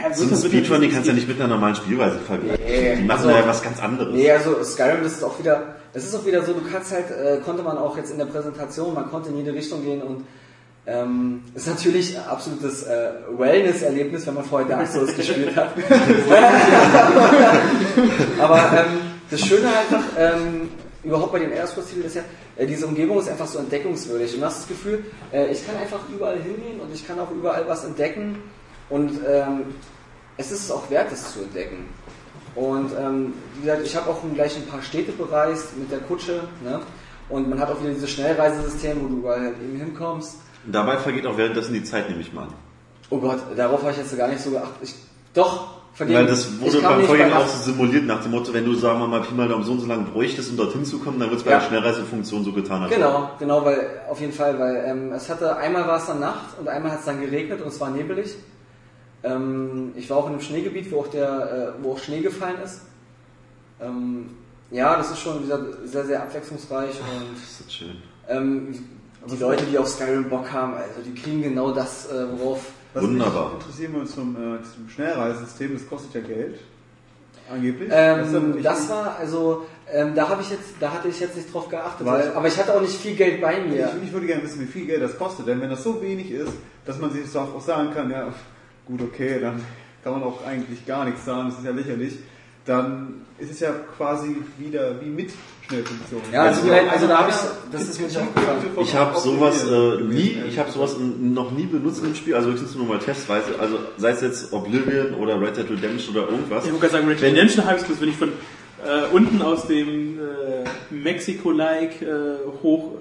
Ja, So ein Speedrun, den kannst du ja nicht mit einer normalen Spielweise vergleichen. Nee, Die machen also- ja was ganz anderes. Nee, also Skyrim, das ist auch wieder, es ist auch wieder so, du kannst halt, äh, konnte man auch jetzt in der Präsentation, man konnte in jede Richtung gehen und ähm, ist natürlich ein absolutes äh, Wellness-Erlebnis, wenn man vorher Dark Souls gespielt hat. Aber ähm, das Schöne halt einfach, ähm, überhaupt bei Elder Scrolls-Titeln ist ja, äh, diese Umgebung ist einfach so entdeckungswürdig. Und du hast das Gefühl, äh, ich kann einfach überall hingehen und ich kann auch überall was entdecken und ähm, es ist auch wert, das zu entdecken. Und ähm, wie gesagt, ich habe auch gleich ein paar Städte bereist mit der Kutsche. Ne? Und man hat auch wieder dieses Schnellreisesystem, wo du überall halt eben hinkommst. Dabei vergeht auch währenddessen die Zeit, nehme ich mal an. Oh Gott, darauf habe ich jetzt gar nicht so geachtet. Ich, doch, vergehen. Weil das wurde beim Vorgänger auch so simuliert nach dem Motto, wenn du, sagen wir mal, Pi mal Daumen so und so lange bräuchtest, um dorthin zu kommen, dann wird es bei Ja. der Schnellreisefunktion so getan. als Genau, genau, weil auf jeden Fall, weil ähm, es hatte einmal war es dann Nacht und einmal hat es dann geregnet und es war nebelig. Ähm, ich war auch in einem Schneegebiet, wo auch der, äh, wo auch Schnee gefallen ist. Ähm, ja, das ist schon wieder sehr, sehr abwechslungsreich und Das ist schön. ähm, die Leute, die auf Skyrim Bock haben, also die kriegen genau das, äh, worauf. Was Wunderbar. Mich interessieren wir uns zum, äh, zum Schnellreisesystem, das kostet ja Geld. Angeblich. Ähm, das war also, ähm, da habe ich jetzt, da hatte ich jetzt nicht drauf geachtet, Weil- aber ich hatte auch nicht viel Geld bei mir. Ich, ich würde gerne wissen, wie viel Geld das kostet, denn wenn das so wenig ist, dass man sich so auch sagen kann, ja, gut, okay, dann kann man auch eigentlich gar nichts sagen, das ist ja lächerlich, dann ist es ja quasi wieder wie mit Schnellfunktion. Ja, also, vielleicht- also da habe ich, das ist mir nicht aufgefallen. Ich habe sowas äh, nie, ich habe sowas noch nie benutzt im Spiel, also höchstens nur mal testweise, also sei es jetzt Oblivion oder Red Dead Redemption oder irgendwas. Ich wollte gerade sagen, Red Dead Redemption habe ich das, wenn ich von äh, unten aus dem äh, Mexiko-like äh, hoch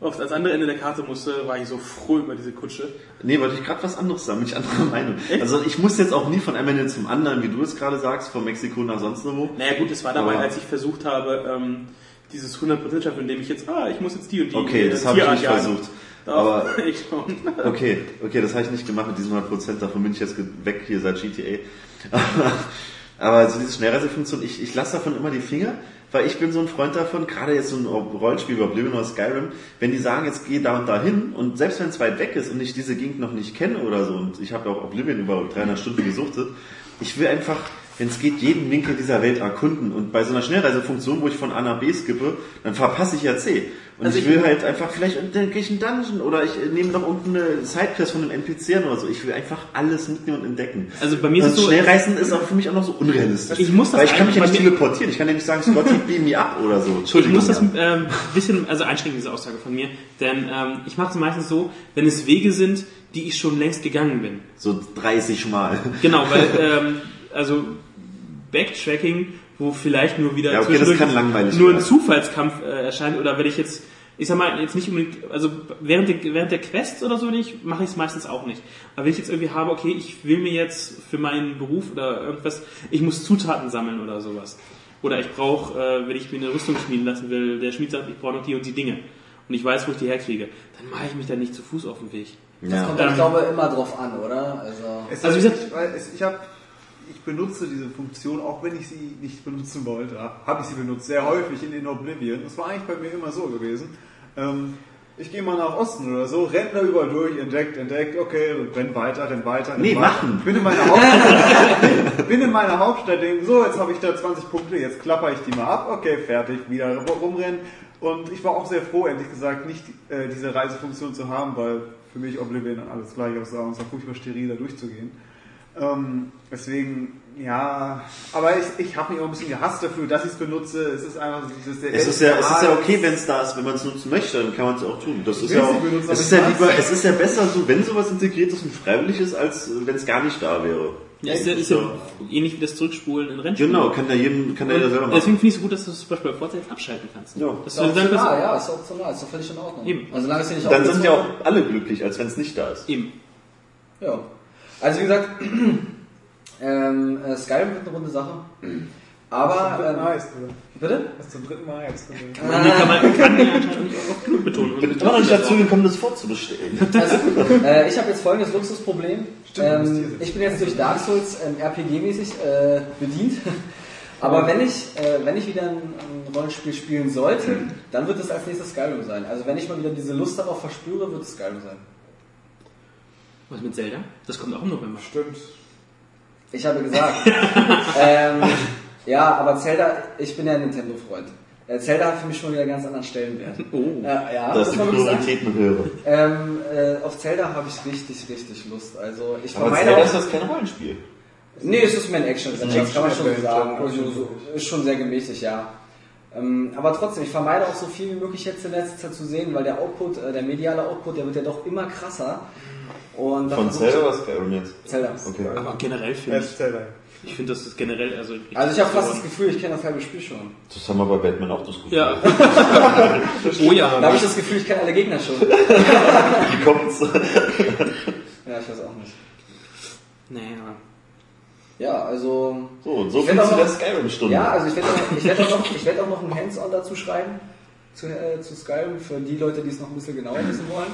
auf das andere Ende der Karte musste, war ich so froh über diese Kutsche. Nee, wollte ich gerade was anderes sagen, bin ich anderer Meinung. Also ich muss jetzt auch nie von einem Ende zum anderen, wie du es gerade sagst, von Mexiko nach sonst wo. Naja gut, es war dabei, Aber- als ich versucht habe, ähm, dieses 100% schaffen, indem ich jetzt, ah, ich muss jetzt die und die Okay, äh, das habe ich nicht jagen. versucht. Doch, Aber ich schon. Okay, okay, das habe ich nicht gemacht mit diesen 100%, davon bin ich jetzt weg hier seit GTA. Aber so diese Schnellreisefunktion, ich, ich lasse davon immer die Finger, weil ich bin so ein Freund davon, gerade jetzt so ein Rollenspiel wie Oblivion oder Skyrim, wenn die sagen, jetzt geh da und da hin und selbst wenn es weit weg ist und ich diese Gegend noch nicht kenne oder so und ich habe auch Oblivion über 300 Stunden gesuchtet, ich will einfach, wenn es geht, jeden Winkel dieser Welt erkunden und bei so einer Schnellreisefunktion, wo ich von A nach B skippe, dann verpasse ich ja C. Und Also ich ich- will halt einfach, vielleicht entdecke ich einen Dungeon oder ich nehme noch irgendeine Sidequest von einem NPC an oder so. Ich will einfach alles mitnehmen und entdecken. Also bei mir ist so, Schnellreisen ist auch für mich auch noch so unrealistisch. Ich muss das Weil ich kann mich ja nicht teleportieren. Ich kann ja nicht sagen, Scotty, beam me up oder so. Ich Entschuldigung. muss das ähm, bisschen, also einschränken, diese Aussage von mir, denn ähm, ich mache es meistens so, wenn es Wege sind, die ich schon längst gegangen bin. So 30 Mal. Genau, weil, ähm, also Backtracking, wo vielleicht nur wieder Ja, okay, das zwischendurch kann langweilig nur ein. Zufallskampf äh, erscheint oder wenn ich jetzt, ich sag mal, jetzt nicht unbedingt, also während der, während der Quests oder so nicht, mache ich es meistens auch nicht. Aber wenn ich jetzt irgendwie habe, okay, ich will mir jetzt für meinen Beruf oder irgendwas, ich muss Zutaten sammeln oder sowas. Oder ich brauche, äh, wenn ich mir eine Rüstung schmieden lassen will, der Schmied sagt, ich brauche noch die und die Dinge. und ich weiß, wo ich die herkriege, dann mache ich mich da nicht zu Fuß auf den Weg. Das Ja. kommt, Ähm, ich glaube, immer drauf an, oder? Also, Es Also wie ich, gesagt- es, ich habe ich benutze diese Funktion, auch wenn ich sie nicht benutzen wollte, habe ich sie benutzt, sehr häufig in, in Oblivion. Das war eigentlich bei mir immer so gewesen. Ähm, ich gehe mal nach Osten oder so, renn da überall durch, entdeckt, entdeckt, okay, renn weiter, renn weiter. renn Nee, weiter. machen. Bin in meiner Hauptstadt, bin in meiner Hauptstadt, denke, so, jetzt habe ich da 20 Punkte, jetzt klapper ich die mal ab, okay, fertig, wieder rumrennen. Und ich war auch sehr froh, ehrlich gesagt, nicht äh, diese Reisefunktion zu haben, weil für mich Oblivion dann alles gleich aussah und es war furchtbar steril, da durchzugehen. Ähm, deswegen, ja, aber ich, ich habe mich auch ein bisschen gehasst dafür, dass ich es benutze. Es ist einfach so dieses... Es ist ja, es ist ja okay, wenn es da ist, wenn man es nutzen möchte, dann kann man es auch tun. Das ist ja auch, benutzen, aber es ist ja lieber, es ist ja besser so, wenn sowas integriert ist und freiwillig ist, als wenn es gar nicht da wäre. Ja, ist ja, ist ja ähnlich wie das Zurückspulen in Rennspielen. Genau, kann da jedem, kann da jeder selber machen. deswegen finde ich es so gut, dass du zum Beispiel bei Forza jetzt abschalten kannst. Ja. Dass ist optional, ja, ist optional, ist doch völlig in Ordnung. Eben. Also, solange es nicht Dann sind ja auch alle glücklich, als wenn es nicht da ist. eben. Ja. Also wie gesagt, ähm, äh, Skyrim wird eine runde Sache. Aber, zum dritten Mal ähm, jetzt, oder? bitte? Das ist zum dritten Mal jetzt. Und die kann man, kann ja nicht auch genug betonen. Ich bin immer noch nicht dazu gekommen, das vorzubestellen. Also, äh, ich habe jetzt folgendes Luxusproblem. Stimmt, ähm, ich bin jetzt durch Dark Souls ähm, RPG-mäßig äh, bedient. Aber wenn ich, äh, wenn ich wieder ein, ein Rollenspiel spielen sollte, dann wird es als nächstes Skyrim sein. Also wenn ich mal wieder diese Lust darauf verspüre, wird es Skyrim sein. Was mit Zelda? Das kommt auch im November. Stimmt. Ich habe gesagt. ähm, ja, aber Zelda, ich bin ja ein Nintendo-Freund. Äh, Zelda hat für mich schon wieder einen ganz anderen Stellenwert. Oh. Äh, ja, Dass die. Prioritäten höre. Ähm, äh, auf Zelda habe ich richtig, richtig Lust. Also ich Aber vermeide Zelda auch- ist das kein Rollenspiel. Nee, es ist mehr ein action das kann man schon Action-Adventure. sagen. Also, so, ist schon sehr gemäßig, ja. Ähm, aber trotzdem, ich vermeide auch so viel wie möglich jetzt in letzter Zeit zu sehen, weil der Output, äh, der mediale Output, der wird ja doch immer krasser. Und Von ich- Zelda oder Skyrim jetzt? Zelda. Okay. Aber generell finde ich, Zelda. ich finde, das ist generell, also... Also ich habe fast das Gefühl, ich kenne das halbe Spiel schon. Das haben wir bei Batman auch diskutiert. Ja. oh ja. Da habe ich das Gefühl, ich kenne alle Gegner schon. Wie kommt's? Ja, ich weiß auch nicht. Aber... Ja, also. So, und so Ich viel zu der Skyrim-Stunde. Ja, also ich werde auch, ich werd auch, noch- ich werd auch noch ein Hands-on dazu schreiben zu, äh, zu Skyrim für die Leute, die es noch ein bisschen genauer wissen wollen.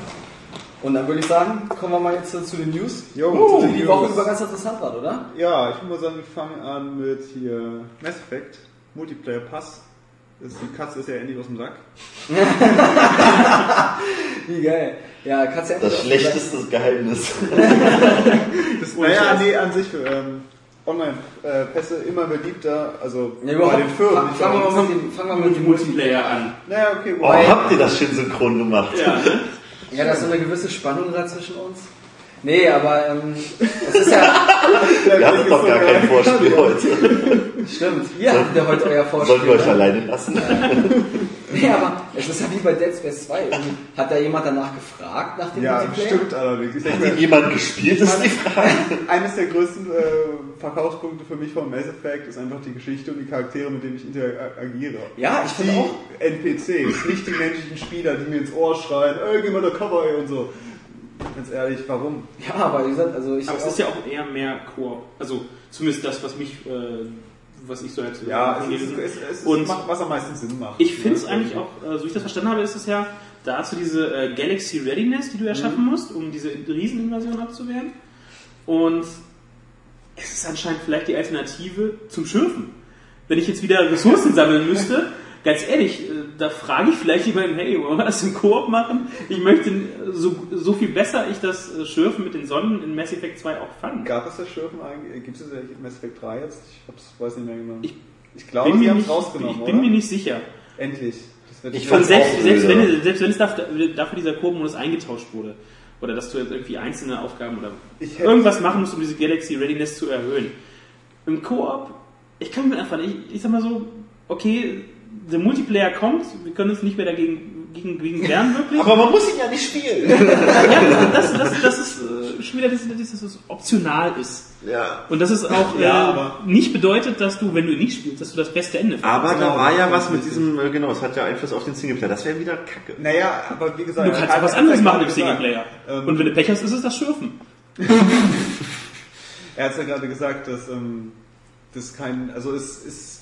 Und dann würde ich sagen, kommen wir mal jetzt äh, zu den News. Jo, Oh, zu den die News. Woche über ganz interessant war, oder? Ja, ich muss sagen, wir fangen an mit hier Mass Effect, Multiplayer Pass. Die Katze ist ja endlich aus dem Sack. Wie geil. Ja, du endlich Das schlechteste Geheimnis. Das, naja, nee, an sich ähm, Online-Pässe immer beliebter, also Ja, bei den Firmen. Fangen wir mal mit dem, Multiplayer. An. Naja, okay, Oh, wobei, habt ihr das schön synchron gemacht? Ja? Ja, da ist so eine gewisse Spannung da zwischen uns. Nee, aber ähm, es ist ja, Wir hatten doch gar kein Vorspiel heute. stimmt, ihr habt ja heute euer Vorspiel. Sollen wir euch ne? alleine lassen? Nee, aber es ist ja wie bei Dead Space 2. Irgendwie Hat da jemand danach gefragt nach dem ja, Multiplayer? stimmt allerdings. Hat ihn jemand gespielt, ist die Frage. eines der größten äh, Verkaufspunkte für mich von Mass Effect ist einfach die Geschichte und die Charaktere, mit denen ich interagiere. Ja, ich finde Die auch. NPCs, nicht die menschlichen Spieler, die mir ins Ohr schreien, ey, geh mal da Cover ey, und so. Ganz ehrlich, warum? Ja, aber wie gesagt, also ich Aber es ist ja auch eher mehr Koop. Also zumindest das, was mich, äh, was ich so jetzt Ja, es, ist, es, es ist, Und macht, was am meisten Sinn macht. Ich finde es Ja, eigentlich auch, äh, so wie ich das verstanden habe, ist es ja dazu diese äh, Galaxy Readiness, die du erschaffen Mhm. musst, um diese Rieseninvasion abzuwehren. Und es ist anscheinend vielleicht die Alternative zum Schürfen. Wenn ich jetzt wieder Ressourcen sammeln müsste, ganz ehrlich, äh, da frage ich vielleicht jemanden, hey, wollen wir das im Koop machen? Ich möchte äh, so, so viel besser ich das äh, Schürfen mit den Sonnen in Mass Effect 2 auch fand. Gab es das Schürfen eigentlich? Gibt es das in Mass Effect 3 jetzt? Ich hab's, weiß nicht mehr genau. Ich ich glaube, sie haben es nicht, rausgenommen, ich bin oder? mir nicht sicher. Endlich. Das wird Ich Und fand's selbst, selbst, wenn, selbst wenn es dafür, dafür dieser Koop-Modus eingetauscht wurde, oder dass du jetzt irgendwie einzelne Aufgaben oder irgendwas machen musst, um diese Galaxy Readiness zu erhöhen. Im Koop, ich kann mir einfach, ich, ich sag mal so, okay, der Multiplayer kommt, wir können uns nicht mehr dagegen gegen, gegen wehren, wirklich. Aber man muss ihn ja nicht spielen. ja, das, das, das ist äh, schon wieder, das, das, dass es optional ist. Ja. Und das ist auch Ja, äh, aber- nicht bedeutet, dass du, wenn du nicht spielst, dass du das beste Ende Aber findest. da war ja was mit diesem, äh, genau, es hat ja Einfluss auf den Singleplayer. Das wäre wieder kacke. Naja, aber wie gesagt... Du kannst auch was anderes er machen im Singleplayer. ähm, Und wenn du Pech hast, ist es das Schürfen. Er hat ja gerade gesagt, dass ähm, das kein, also es ist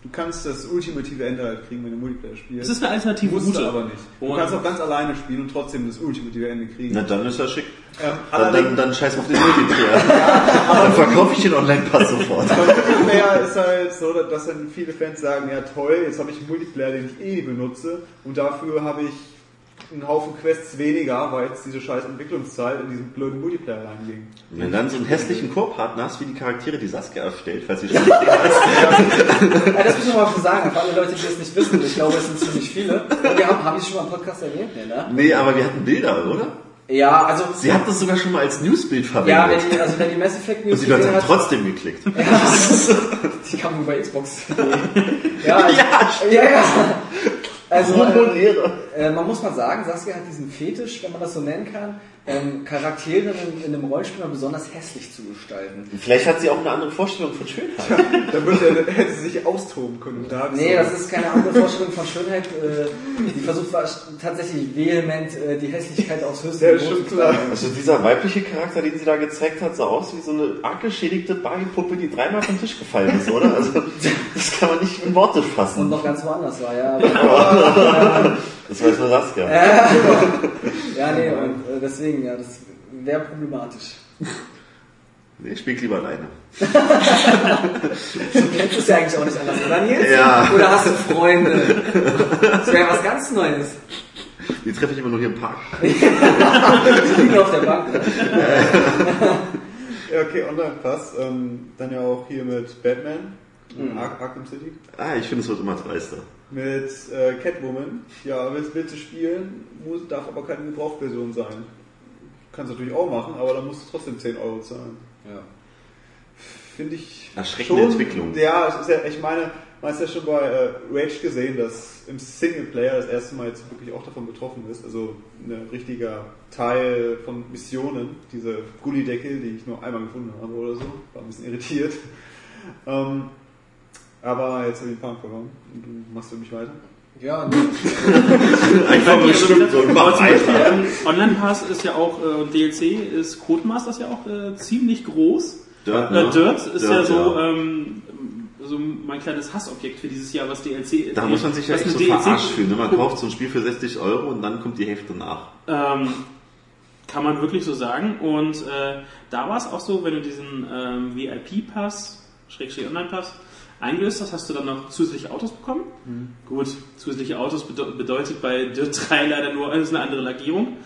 Du kannst das ultimative Ende halt kriegen, wenn du Multiplayer Es spielst. ist eine alternative musst du Route. aber nicht. Du Und- kannst auch ganz alleine spielen und trotzdem das ultimative Ende kriegen. Na dann ist ja schick. Ähm, Dann, dann, dann scheiß auf den Multiplayer. dann verkaufe ich den Online-Pass sofort. beim Multiplayer ist halt so, dass dann viele Fans sagen, ja toll, jetzt habe ich einen Multiplayer, den ich eh nie benutze und dafür habe ich einen Haufen Quests weniger, weil jetzt diese scheiß Entwicklungszeit in diesen blöden Multiplayer reinging. Und wenn du dann so einen hässlichen Chorpartner hast, wie die Charaktere, die Saskia erstellt, falls sie schon nicht hast. Ja, das muss ich mal sagen, für alle Leute, die das nicht wissen, ich glaube, es sind ziemlich viele. Und wir haben, haben die schon mal im Podcast erwähnt, nee, ne? Nee, aber wir hatten Bilder, oder? Ja, also, Sie hat das sogar schon mal als Newsbild ja, verwendet. wenn die, also wenn die Mass Effect und News die Leute haben hat, trotzdem geklickt. die kam nur bei Xbox. ja, also, ja, ja. Also, äh, äh, man muss mal sagen, Saskia hat diesen Fetisch, wenn man das so nennen kann, ähm, Charaktere in, in einem Rollenspiel mal besonders hässlich zu gestalten. Vielleicht hat sie auch eine andere Vorstellung von Schönheit. Da würde, hätte sie sich austoben können. Und da Nee, das ist keine andere Vorstellung von Schönheit. Äh, die versucht tatsächlich vehement äh, die Hässlichkeit aufs höchste Ja, schon zu klar. Also dieser weibliche Charakter, den sie da gezeigt hat, sah aus wie so eine arg geschädigte Barbie-Puppe, die dreimal vom Tisch gefallen ist, oder? Also das kann man nicht in Worte Und fassen. noch ganz woanders war, ja. Aber, Das weiß nur Saskia. ja, nee, und äh, deswegen, ja, das wäre problematisch. Nee, ich spiel lieber alleine. Du kennst es ja eigentlich auch nicht anders, oder Nils? Ja. Oder hast du Freunde? Das wäre was ganz Neues. Die treffe ich immer nur hier im Park. Die liegen auf der Bank. Ne? Ja, okay, Online-Pass. Ähm, dann ja auch hier mit Batman, Mhm. Ar Arkham City. Ah, ich finde, es wird immer dreister. Mit äh, Catwoman. Ja, willst, willst du spielen, muss, darf aber keine Gebrauchtversion sein. Kannst du natürlich auch machen, aber dann musst du trotzdem 10 Euro zahlen. Ja. Finde ich Erschreckende schon, Entwicklung. Ja, es ist ja, ich meine, man hat ja schon bei äh, Rage gesehen, dass im Singleplayer das erste Mal jetzt wirklich auch davon betroffen ist. Also ein richtiger Teil von Missionen, diese Gullideckel, die ich nur einmal gefunden habe oder so, war ein bisschen irritiert. Ähm, aber jetzt habe ich den Faden verloren. Du machst für mich weiter. Ja, nee. Einfach bestimmt so immer Aber zum Beispiel, weiter. ähm, Online-Pass ist ja auch, äh, und DLC ist Codemasters ja auch äh, ziemlich groß. Dirt, Äh, ne? Dirt ist ja Dirt, so, ja. ähm, so mein kleines Hassobjekt für dieses Jahr, was DLC Da muss man sich ja echt so DLC verarscht fühlen. ne? Man kauft so ein Spiel für 60 Euro und dann kommt die Hälfte nach. Ähm, kann man wirklich so sagen. Und äh, da war es auch so, wenn du diesen ähm, VIP-Pass, Schrägstrich Online-Pass, eingelöst hast, hast du dann noch zusätzliche Autos bekommen. Gut, zusätzliche Autos bede bedeutet bei Dirt 3 leider nur ist eine andere Lackierung.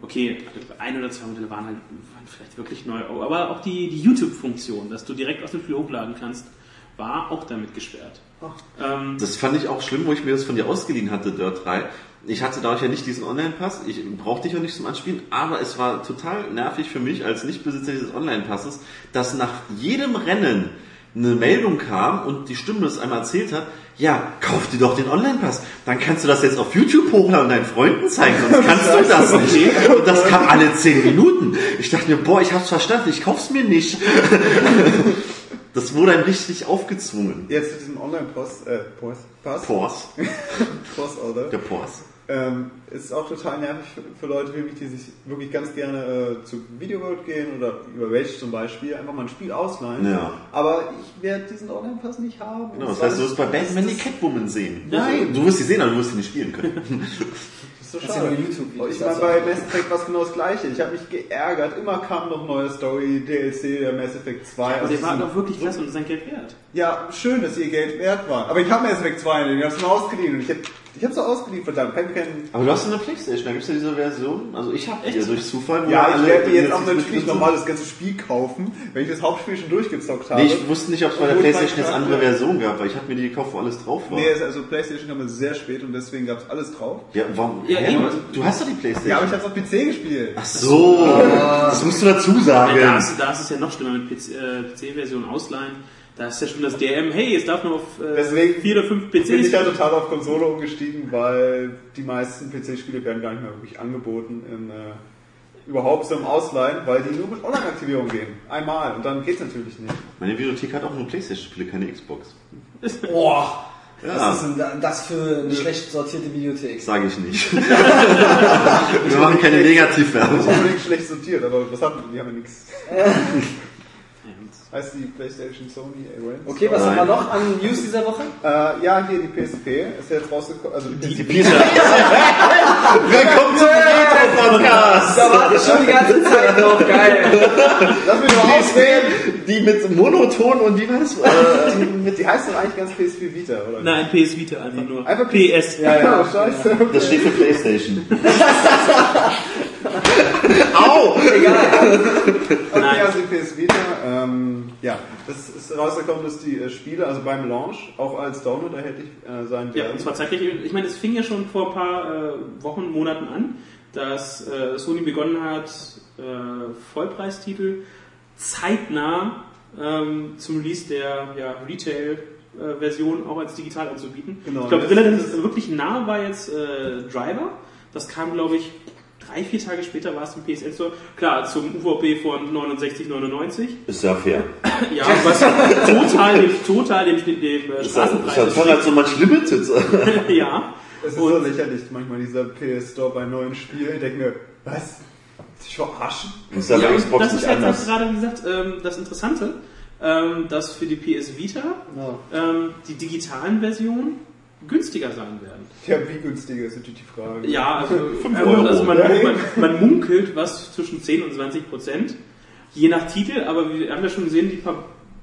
Okay, ein oder zwei Modelle waren halt waren vielleicht wirklich neu, aber auch die, die YouTube-Funktion, dass du direkt aus dem Spiel hochladen kannst, war auch damit gesperrt. Ähm, Das fand ich auch schlimm, wo ich mir das von dir ausgeliehen hatte, Dirt 3. Ich hatte dadurch ja nicht diesen Online-Pass, ich brauchte dich auch nicht zum Anspielen, aber es war total nervig für mich als Nichtbesitzer dieses Online-Passes, dass nach jedem Rennen eine Meldung kam und die Stimme das einmal erzählt hat, ja, kauf dir doch den Online-Pass, dann kannst du das jetzt auf YouTube hochladen und deinen Freunden zeigen, sonst kannst du das nicht. Und das kam alle 10 Minuten. Ich dachte mir, boah, ich hab's verstanden, ich kauf's mir nicht. Das wurde einem richtig aufgezwungen. Jetzt mit diesem Online-Pass, äh, Pass, Pass, Pors. Pass, oder? Der Pors. Ähm, ist auch total nervig für, für Leute wie mich, die sich wirklich ganz gerne äh, zu Video World gehen oder über Rage zum Beispiel, einfach mal ein Spiel ausleihen. Ja. Aber ich werde diesen Online-Pass nicht haben. Genau, das Das heißt, du wirst bei Batman die Catwoman sehen. Nein. Du wirst sie sehen, aber du wirst sie nicht spielen können. Das ist so schade. YouTube-Videos, ich meine, bei. Mass Effect war es genau das gleiche. Ich habe mich geärgert. Immer kam noch neue Story, DLC, der Mass Effect 2. aber Also der war doch wirklich klasse und sein Geld wert. Ja, schön, dass ihr Geld wert war. Aber ich habe Mass Effect 2 nicht. Ich habe es mir ausgeliehen. Und ich habe ich hab's auch ausgeliehen, verdammt. Kein, kein, Aber du hast eine Playstation, da gibt es ja diese Version. Also ich habe die ja durch Zufall. ja, ich werde mir jetzt auch natürlich nochmal das ganze Spiel kaufen, wenn ich das Hauptspiel schon durchgezockt habe. Nee, ich wusste nicht, ob es bei der Playstation jetzt andere Version gab, weil ich habe mir die gekauft, wo alles drauf war. Nee, also Playstation kam sehr spät und deswegen gab es alles drauf. Ja, warum? Ja, Hä? Du hast doch die Playstation. Ja, aber ich habe es auf PC gespielt. Ach so, das musst du dazu Ja, sagen. da, ist, da ist es ja noch schlimmer mit PC, äh, PC-Version ausleihen. Da ist ja schon das DRM, hey, es darf nur auf äh, Deswegen vier oder fünf Bin ich PCs. ja total auf Konsole umgestiegen, weil die meisten PC-Spiele werden gar nicht mehr wirklich angeboten in äh, überhaupt so im Ausleihen, weil die nur mit Online-Aktivierung gehen. Einmal und dann geht's natürlich nicht. Meine Bibliothek hat auch nur Playstation-Spiele, keine Xbox. Boah, Ja. was ist denn das für eine schlecht sortierte Bibliothek? Sage ich nicht. Wir machen keine Negativwerbung. unbedingt schlecht sortiert, aber was haben die? Die haben ja nichts. Heißt die PlayStation Sony Alliance. Okay, was haben wir noch an News dieser Woche? Äh, ja, hier die PSP ist jetzt rausgekommen. Also die, Die Pizza. Willkommen zum Retro-Podcast. Da warte ich schon die ganze Zeit drauf, geil. Lass mich mal ausreden. Die mit Monoton und wie war das? Äh, Die heißt doch eigentlich ganz PS4 Vita, oder? Nein, PS Vita einfach nur. Einfach PS. Ja, ja, scheiße. das steht für Playstation. Au! Egal. Okay, Nein. also die PS Vita, ähm, ja, das ist rausgekommen, dass die äh, Spiele, also beim Launch, auch als Download erhältlich äh, sein Ja, werden. und zwar zeitgleich. Ich meine, es fing ja schon vor ein paar äh, Wochen, Monaten an, dass äh, Sony begonnen hat, äh, Vollpreistitel zeitnah ähm, zum Release der ja, Retail-Version auch als digital anzubieten. Genau, ich glaube, das- relativ wirklich nah war jetzt äh, Driver. Das kam, glaube ich, drei, vier Tage später war es im PSN Store. Klar, zum UVP von 69,99. Ist ja fair. Ja, was total dem, total dem, dem, dem äh, Ist ja, ist Straßenpreis ja toll, als so manch Limited. ja. Es ist so lächerlich, manchmal dieser PS Store bei neuen Spielen. Ich denke mir, was? Sich verarschen? Ist ja Ja, bei und Xbox das nicht ist jetzt anders. auch gerade, wie gesagt, ähm, das Interessante, ähm, dass für die PS Vita ähm, die digitalen Versionen günstiger sein werden. Ja, wie günstiger ist natürlich die Frage. Ja, also, Fünf Euro. also man, man, man munkelt was zwischen 10 und 20 Prozent, je nach Titel, aber wir haben ja schon gesehen, die,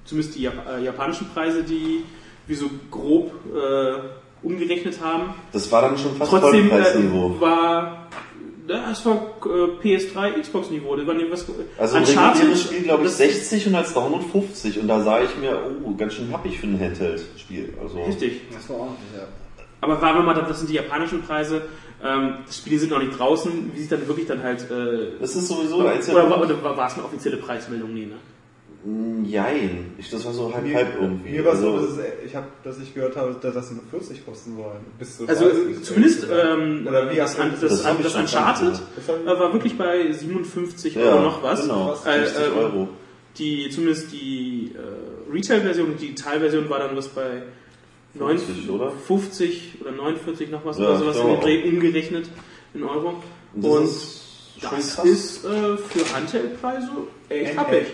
zumindest die Jap äh, japanischen Preise, die wir so grob äh, umgerechnet haben, Das war dann schon fast trotzdem Vollpreisniveau. äh, war das war äh, PS3 Xbox Niveau das war nicht was Also ein Uncharted, Spiel, glaube ich, das- 60 und als Download 50. Und da sah ich mir, oh, ganz schön happig für ein Handheld-Spiel. Also, richtig Das war ordentlich, ja. aber waren wir mal das sind die japanischen Preise ähm, die Spiele sind noch nicht draußen wie sieht dann wirklich dann halt äh, das ist sowieso oder, war, oder war war es eine offizielle Preismeldung nee ne Jein. Ich, das war so halb, Mir, halb irgendwie. mir war es so, also, dass es, ich hab, dass ich gehört habe, dass das nur 40 kosten sollen. Bis zu also 30, zumindest oder? ähm, Oder wie das, hast du- das, das das, das Uncharted äh, war wirklich bei 57 ja, Euro noch was Genau, Was? Äh, 50 ähm, Euro. die zumindest die äh, Retail-Version und die Digital-Version war dann was bei 50, oder? 50 oder 49 noch was Ja, oder sowas in den Dreh umgerechnet in Euro. Und Und, das ist schon das ist äh, für Handheld-Preise echt. Preis.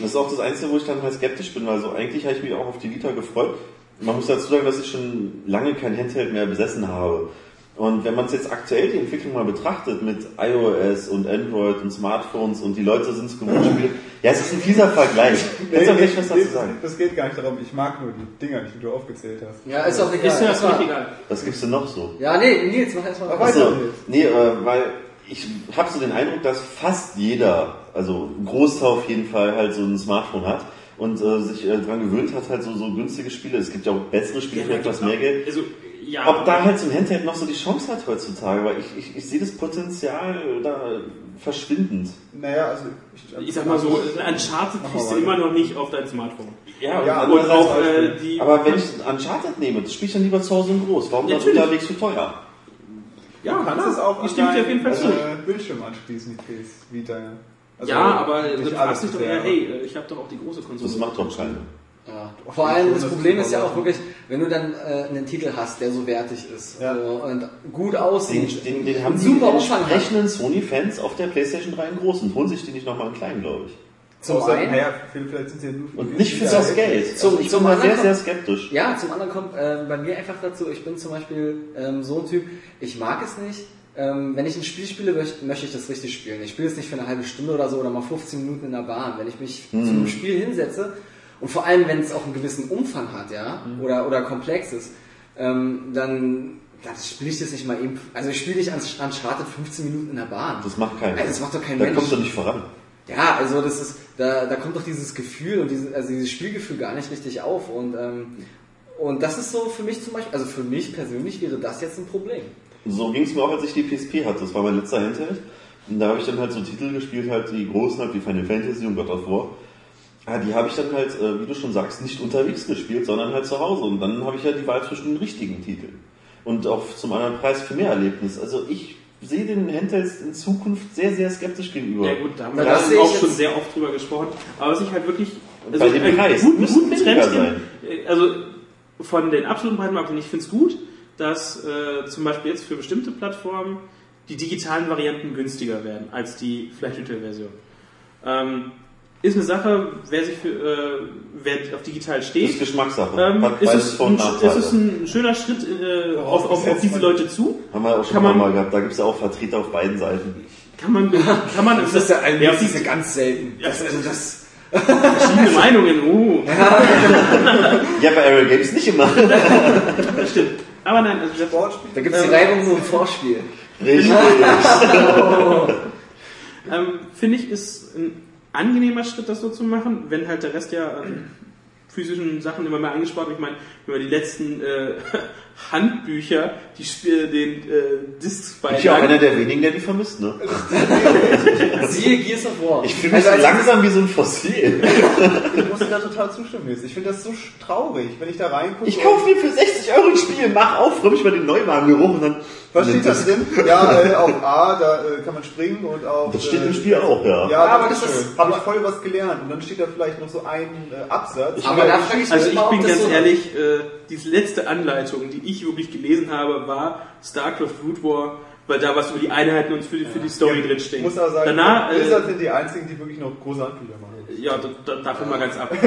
Das ist auch das Einzige, wo ich dann halt skeptisch bin, weil so eigentlich habe ich mich auch auf die Vita gefreut. Man muss dazu sagen, dass ich schon lange kein Handheld mehr besessen habe. Und wenn man es jetzt aktuell die Entwicklung mal betrachtet mit iOS und Android und Smartphones und die Leute sind es gewohnt, Spiele. Ja, es ist ein fieser Vergleich. Du auch gleich was dazu sagen? Das geht gar nicht darum, ich mag nur die Dinger, die du aufgezählt hast. Ja, ist auch egal. Ist ja Erstmal- egal. Was gibst du noch so? Ja, nee, Nils, mach erstmal weiter. Achso, nee, äh, weil ich habe so den Eindruck, dass fast jeder, also ein Großteil auf jeden Fall, halt so ein Smartphone hat und äh, sich äh, dran gewöhnt hat, halt so, so günstige Spiele. Es gibt ja auch bessere Spiele für etwas mehr Geld. Also, ja, Ob da halt so ein Handheld noch so die Chance hat heutzutage, weil ich, ich, ich sehe das Potenzial da verschwindend. Naja, also ich, ich sag mal so, ein Uncharted kriegst du immer noch nicht auf dein Smartphone. Ja, Ja, und auch äh, Beispiel. die. aber wenn ich Uncharted nehme, das spiele ich dann lieber zu Hause in groß. Warum dann unterwegs für teuer? Ja, du kannst es auch ich stimme dir auf jeden Fall an zu. deinen, äh, Bildschirm anschließen, die PS Vita. ja. Also ja, aber du fragst dich doch eher, hey, äh, ich habe doch auch die große Konsole. Das macht doch keiner. Ja. Vor allem das Problem ist ja auch wirklich, wenn du dann äh, einen Titel hast, der so wertig ist Ja. so, und gut Den, aussieht, den, den haben und die super Umfang hat. entsprechenden Sony-Fans auf der PlayStation 3 in groß und holen sich die nicht nochmal in klein, glaube ich. Zum Außer, einen, naja, vielleicht sind sie ja nur für Und nicht für das Geld. Zum- Also ich zum bin da sehr, sehr skeptisch. ja, zum anderen kommt äh, bei mir einfach dazu, ich bin zum Beispiel ähm, so ein Typ, ich mag es nicht, ähm, wenn ich ein Spiel spiele, möchte, möchte ich das richtig spielen. Ich spiele es nicht für eine halbe Stunde oder so oder mal 15 Minuten in der Bahn. Wenn ich mich zu einem Spiel hinsetze und vor allem, wenn es auch einen gewissen Umfang hat, ja, oder, oder komplex ist, ähm, dann, dann spiele ich das nicht mal eben, also ich spiele nicht an Uncharted 15 Minuten in der Bahn. Das macht keiner. Also das macht doch kein da Mensch. kommst du nicht voran. Ja, also das ist, da, da kommt doch dieses Gefühl und diese, also dieses Spielgefühl gar nicht richtig auf und ähm, und das ist so für mich zum Beispiel, also für mich persönlich wäre das jetzt ein Problem. So ging es mir auch, als ich die PSP hatte. Das war mein letzter Handheld. Und da habe ich dann halt so Titel gespielt, halt die großen, halt wie Final Fantasy und God of War. Ja, die habe ich dann halt, äh, wie du schon sagst, nicht unterwegs gespielt, sondern halt zu Hause. Und dann habe ich halt die Wahl zwischen den richtigen Titeln. Und auch zum anderen Preis für mehr Erlebnis. Also ich sehe den Handhelds in Zukunft sehr, sehr skeptisch gegenüber. Ja gut, da haben wir das dann auch schon sehr oft drüber gesprochen. Aber was ich halt wirklich... Und bei dem Preis guten, müssen guten Trend sein. in- Also von den absoluten Breitenmarkt, ich finde es gut, dass äh, zum Beispiel jetzt für bestimmte Plattformen die digitalen Varianten günstiger werden als die Flash Retail Version. Ähm, ist eine Sache, wer sich für, äh, wer auf digital Das ist steht. Geschmackssache. Ähm, ist, es ein, ist es ein schöner Schritt äh, auf, auf, auf diese Leute zu? Haben wir auch schon Kann mal, man- mal gehabt. Da gibt es ja auch Vertreter auf beiden Seiten. Kann man, kann man, Das ist ja, ja, auf das ist ja ganz selten. Das, also das, verschiedene Meinungen, uh, Ja, bei Aerial Games nicht immer. das stimmt. Aber nein, also das, Sportspiel. da gibt es die Reibung nur im Vorspiel. Richtig. ähm, finde ich, ist ein angenehmer Schritt, das so zu machen, wenn halt der Rest ja an physischen Sachen immer mehr angespart wird. Ich meine, man die letzten äh, Handbücher, die Sp- den äh, Discs Ich bin ja auch einer der wenigen, der die vermisst, ne? Siehe Gears of War. Ich fühle mich Also so langsam wie so ein Fossil. Ich muss dir da total zustimmen. Ich finde das so traurig, wenn ich da reingucke. Ich kaufe mir für 60 Euro ein Spiel, mach auf, freue mich mal den Neuwagengeruch und dann... Was steht da drin? Ja, äh, auf A, da äh, kann man springen und auf. Das steht äh, im Spiel auch, ja. Ja, aber aber das das ist-. Habe ich voll was gelernt. Und dann steht da vielleicht noch so ein äh, Absatz. Aber da frage ich mich Also ich bin das ganz so ehrlich, äh, die letzte Anleitung, die ich wirklich gelesen habe, war StarCraft Root War, weil da was über die Einheiten und für die, für die Story Ja, drinsteht. Ich muss aber sagen, Danach, Blizzard äh, sind die einzigen, die wirklich noch große Handbücher machen. ja, da, da, davon mal ganz ab.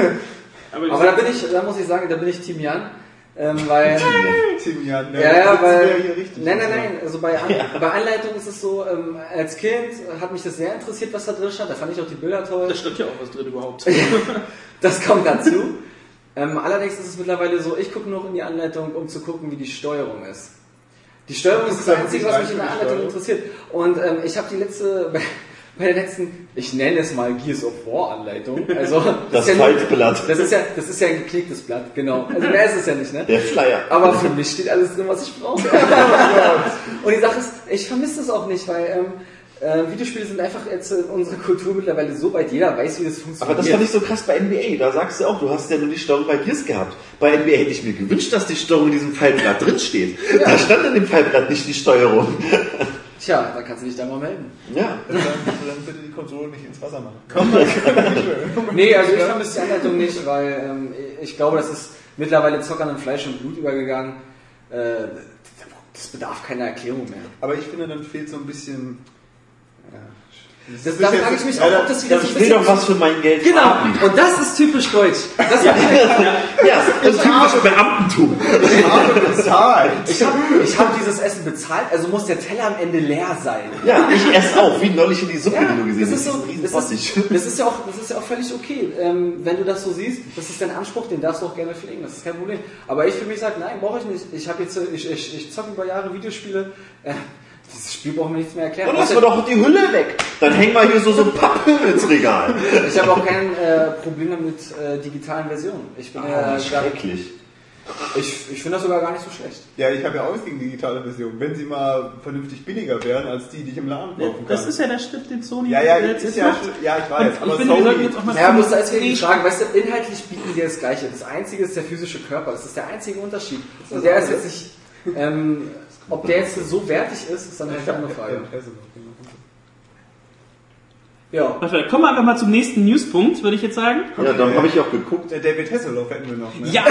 Aber, Aber da bin ich, da muss ich sagen, da bin ich Team Jan. Ähm, weil, Team Jan, ne? ja, ja, Das wäre weil, hier richtig. nein, nein, nein, also bei, An bei Anleitung ist es so, ähm, als Kind hat mich das sehr interessiert, was da drin stand, da fand ich auch die Bilder toll. da stand ja auch was drin überhaupt. Das kommt dazu. Ähm, allerdings ist es mittlerweile so, ich gucke noch in die Anleitung, um zu gucken, wie die Steuerung ist. Die Steuerung ist das Einzige, was mich in der Anleitung interessiert. Und ähm, ich habe die letzte, bei, bei der letzten, ich nenne es mal Gears of War Anleitung. Also Das ist ja nur- Faltblatt. Das ist ja, das ist ja ein geklicktes Blatt, genau. Also mehr ist es ja nicht, ne? Der Flyer. Aber für mich steht alles drin, was ich brauche. Und die Sache ist, ich vermisse das auch nicht, weil ähm, äh, Videospiele sind einfach jetzt in unserer Kultur mittlerweile so weit, jeder weiß, wie das funktioniert. Aber das fand ich so krass bei NBA. Da sagst du auch, du hast ja nur die Steuerung bei Gears gehabt. Bei NBA hätte ich mir gewünscht, dass die Steuerung in diesem Pfeilblatt drin steht. Da stand in dem Pfeilblatt nicht die Steuerung. Tja, da kannst du dich da mal melden. Ja. Dann, dann bitte die Konsole nicht ins Wasser machen. Nee, also ich vermisse die Anleitung nicht, weil ähm, ich glaube, das ist mittlerweile Zockern in Fleisch und Blut übergegangen. Äh, das bedarf keiner Erklärung mehr. Aber ich finde, dann fehlt so ein bisschen. Ja, Das, da frage ich mich Ja, auch, ob das wieder so Ich ein will bisschen... doch was für mein Geld Genau, haben. und das ist typisch deutsch. Das Ja, das ist typisch Beamtentum. bezahlt. Ich habe ich hab dieses Essen bezahlt, also muss der Teller am Ende leer sein. Ja, ich esse auch, wie neulich in die Suppe, Ja, die du gesehen das ist, hast. so, das, ist, das, ist ja auch, das ist ja auch völlig okay. Ähm, wenn du das so siehst, das ist dein Anspruch, den darfst du auch gerne pflegen, das ist kein Problem. Aber ich für mich sage, nein, brauche ich nicht. Ich habe jetzt, ich, ich, ich zocke über Jahre Videospiele. Äh, dieses Spiel braucht mir nichts mehr erklären. Und lass mir doch die Hülle weg. Dann hängen wir hier so, so Papphüllen ins Regal. Ich habe auch kein äh, Problem mit äh, digitalen Versionen. Ich, bin, Ah, äh, gar- schrecklich. ich, ich finde das sogar gar nicht so schlecht. Ja, ich habe ja auch nichts gegen digitale Versionen. Wenn sie mal vernünftig billiger wären als die, die ich im Laden kaufen kann. Das ist ja der Schritt, den Sony ja, ja, jetzt ist ja, macht. ja, ich Und weiß. ich aber finde, wir sollten Sony, jetzt auch mal Naja, muss da zum jetzt wirklich nächsten- fragen, weißt du, inhaltlich bieten die das Gleiche. Das Einzige ist der physische Körper. Das ist der einzige Unterschied. Und der ist jetzt nicht, ähm, ob der jetzt so wertig ist, ist dann eine andere Frage. Ja. Warte, kommen wir einfach mal zum nächsten Newspunkt, würde ich jetzt sagen. Ja, dann habe ich auch geguckt. Der David Hasselhoff hätten wir noch, ne? Ja.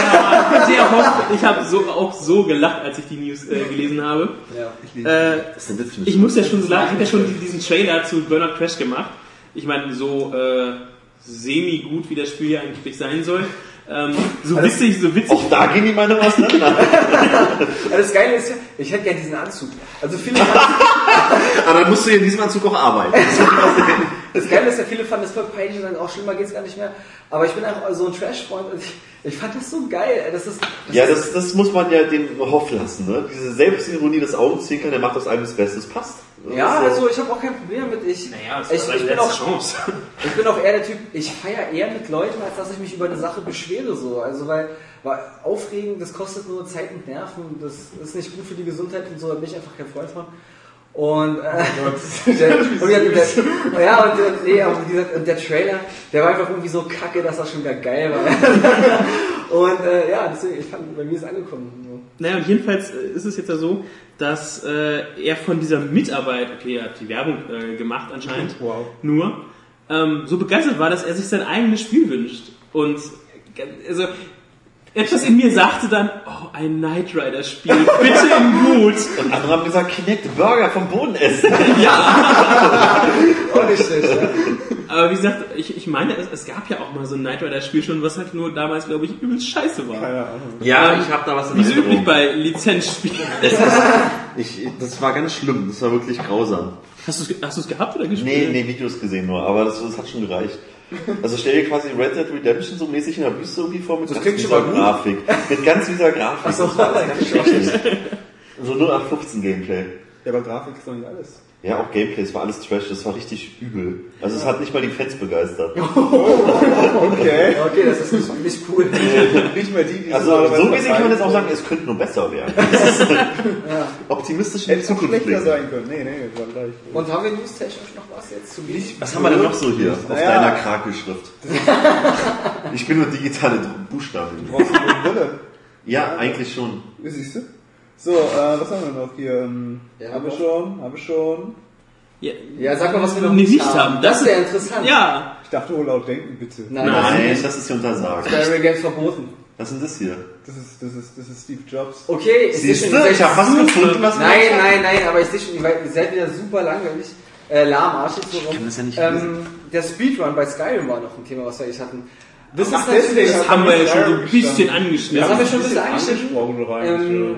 Ich habe so, auch so gelacht, als ich die News äh, gelesen habe. ja. Äh, Das ist ein Witz für mich. ich muss ja schon sagen, ich habe ja schon diesen Trailer zu Burnout Crash gemacht. Ich meine, so äh, semi-gut, wie das Spiel ja eigentlich sein soll. Ähm, so witzig, so witzig. Auch da gehen die Meinungen auseinander. Aber das Geile ist ja, ich hätte gerne diesen Anzug. Also viele fanden, Aber dann musst du in diesem Anzug auch arbeiten. das Geile ist ja, viele fanden das voll peinlich und dann auch schlimmer geht's gar nicht mehr. Aber ich bin einfach so ein Trash-Freund und ich, ich fand das so geil. Das ist, das Ja, das, das muss man ja dem Hoff lassen. Ne? Diese Selbstironie, das Augenzwinkern, der macht aus einem das Beste. Das passt. Ja, so- also ich habe auch kein Problem damit. Ich, naja, das ich, war seine ich, bin letzte auch, Chance. ich bin auch eher der Typ, ich feiere eher mit Leuten, als dass ich mich über eine Sache beschwere. So. Also weil, weil aufregen, das kostet nur Zeit und Nerven, das ist nicht gut für die Gesundheit und so, da bin ich einfach kein Freund von. Und, äh, der, und der, der, ja, und, der, nee, aber wie gesagt, und der Trailer, der war einfach irgendwie so kacke, dass das schon wieder geil war. und äh, ja, deswegen, ich fand, bei mir ist es angekommen. Naja, und jedenfalls äh, ist es jetzt ja so, dass äh, er von dieser Mitarbeit, okay, er hat die Werbung äh, gemacht anscheinend, Wow. nur, ähm, so begeistert war, dass er sich sein eigenes Spiel wünscht. Und also etwas in mir sagte dann, oh, ein Knight Rider Spiel, bitte im Mut. Und andere haben gesagt, Kinect Burger vom Boden essen. Auch nicht schlecht, ne? Aber wie gesagt, ich, ich meine, es, es gab ja auch mal so ein Knight Rider-Spiel schon, was halt nur damals, glaube ich, übelst scheiße war. Keine Ahnung. Ja, Ähm, ich habe da was in Wie so üblich bei Lizenzspielen. Ich, das war ganz schlimm, das war wirklich grausam. Hast du es hast du's gehabt oder Nee, gespielt? nee, Videos gesehen nur, aber das, das hat schon gereicht. Also stell dir quasi Red Dead Redemption so mäßig in der Wüste irgendwie vor mit Das ganz dieser. Grafik. Mit ganz dieser Grafik. Ach so, das war ganz schrecklich. So 0815 Gameplay. Ja, aber Grafik ist doch nicht alles. Ja, auch Gameplay, es war alles Trash, das war richtig übel. Also es hat nicht mal die Fans begeistert. Okay. Okay, das ist nicht, nicht cool. nicht mehr die, die Also so gesehen kann man jetzt auch sagen, es könnte nur besser werden. Ist optimistisch in die Hätte es Zukunft schlechter blicken. sein können. Nee, nee, war gleich. Und haben wir newstechnisch noch was jetzt zu bieten? Was haben wir denn noch so hier auf Naja. deiner Krakelschrift? Ich bin nur digitale Buchstaben. Brauchst du eine Brille? Ja, eigentlich schon. Siehst du? So, äh, was haben wir noch hier? Ähm, Ja, habe ich schon, habe ich schon. Ja, Ja, sag mal, was wir noch nicht, nicht haben. haben. Das ist ja interessant. Ja, Ich dachte, oh, laut denken, bitte. Nein, Nein, das ist hier untersagt. das ist bei Games verboten. Was ist denn das hier? Das ist, das ist, das ist Steve Jobs. Okay, ich sehe Siehst schon, Ich seid hab was gefunden, was wir Nein, nein, nein, aber ich sehe schon, ihr seid- wieder super langweilig. Äh, lahmarschig so rum. kann das ja nicht ähm, Der Speedrun bei Skyrim war noch ein Thema, was wir eigentlich hatten. Das Ach, ist natürlich, deswegen das haben wir ja schon so ein bisschen angeschnitten. Das haben wir schon ein bisschen angeschnitten.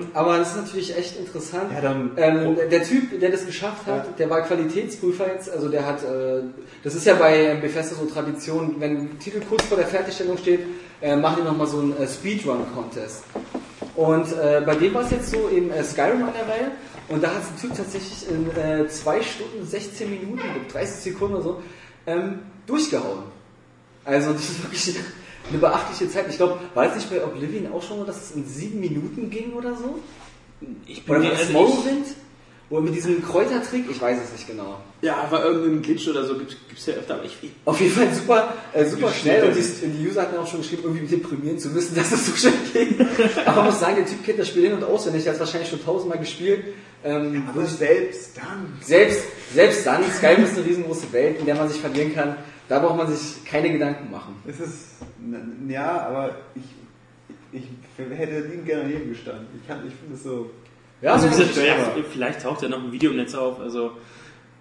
ähm, aber das ist natürlich echt interessant. Ja, dann- ähm, der- der Typ, der das geschafft hat, der war Qualitätsprüfer jetzt, also der hat, äh, das ist ja bei Bethesda so Tradition, wenn ein Titel kurz vor der Fertigstellung steht, äh, machen die nochmal so einen äh, Speedrun-Contest. Und äh, bei dem war es jetzt so eben äh, Skyrim an der Reihe und da hat es ein Typ tatsächlich in äh, 2 Stunden, 16 Minuten, 30 Sekunden oder so, ähm, durchgehauen. Also das ist wirklich eine beachtliche Zeit. Ich glaube, war es nicht bei Oblivion auch schon so, dass es in 7 Minuten ging oder so? ich bin Oder also Morrowind? Oder mit diesem Kräutertrick? Ich weiß es nicht genau. Ja, aber irgendein Glitch oder so gibt es ja öfter. Aber ich, ich, Auf jeden Fall super, äh, super schnell und die, die User hatten auch schon geschrieben, irgendwie deprimieren zu müssen, dass es so schnell ging. Aber man muss sagen, der Typ kennt das Spiel hin und auswendig, der hat es wahrscheinlich schon tausendmal gespielt. Ähm, Aber selbst dann. selbst, selbst dann, Skyrim ist eine riesengroße Welt, in der man sich verlieren kann. Da braucht man sich keine Gedanken machen. Es ist, ja, aber ich, ich hätte lieben gerne daneben gestanden. Ich, kann- ich finde es so. Ja, also, gesagt, ja, vielleicht taucht ja noch ein Video im Netz auf. Also,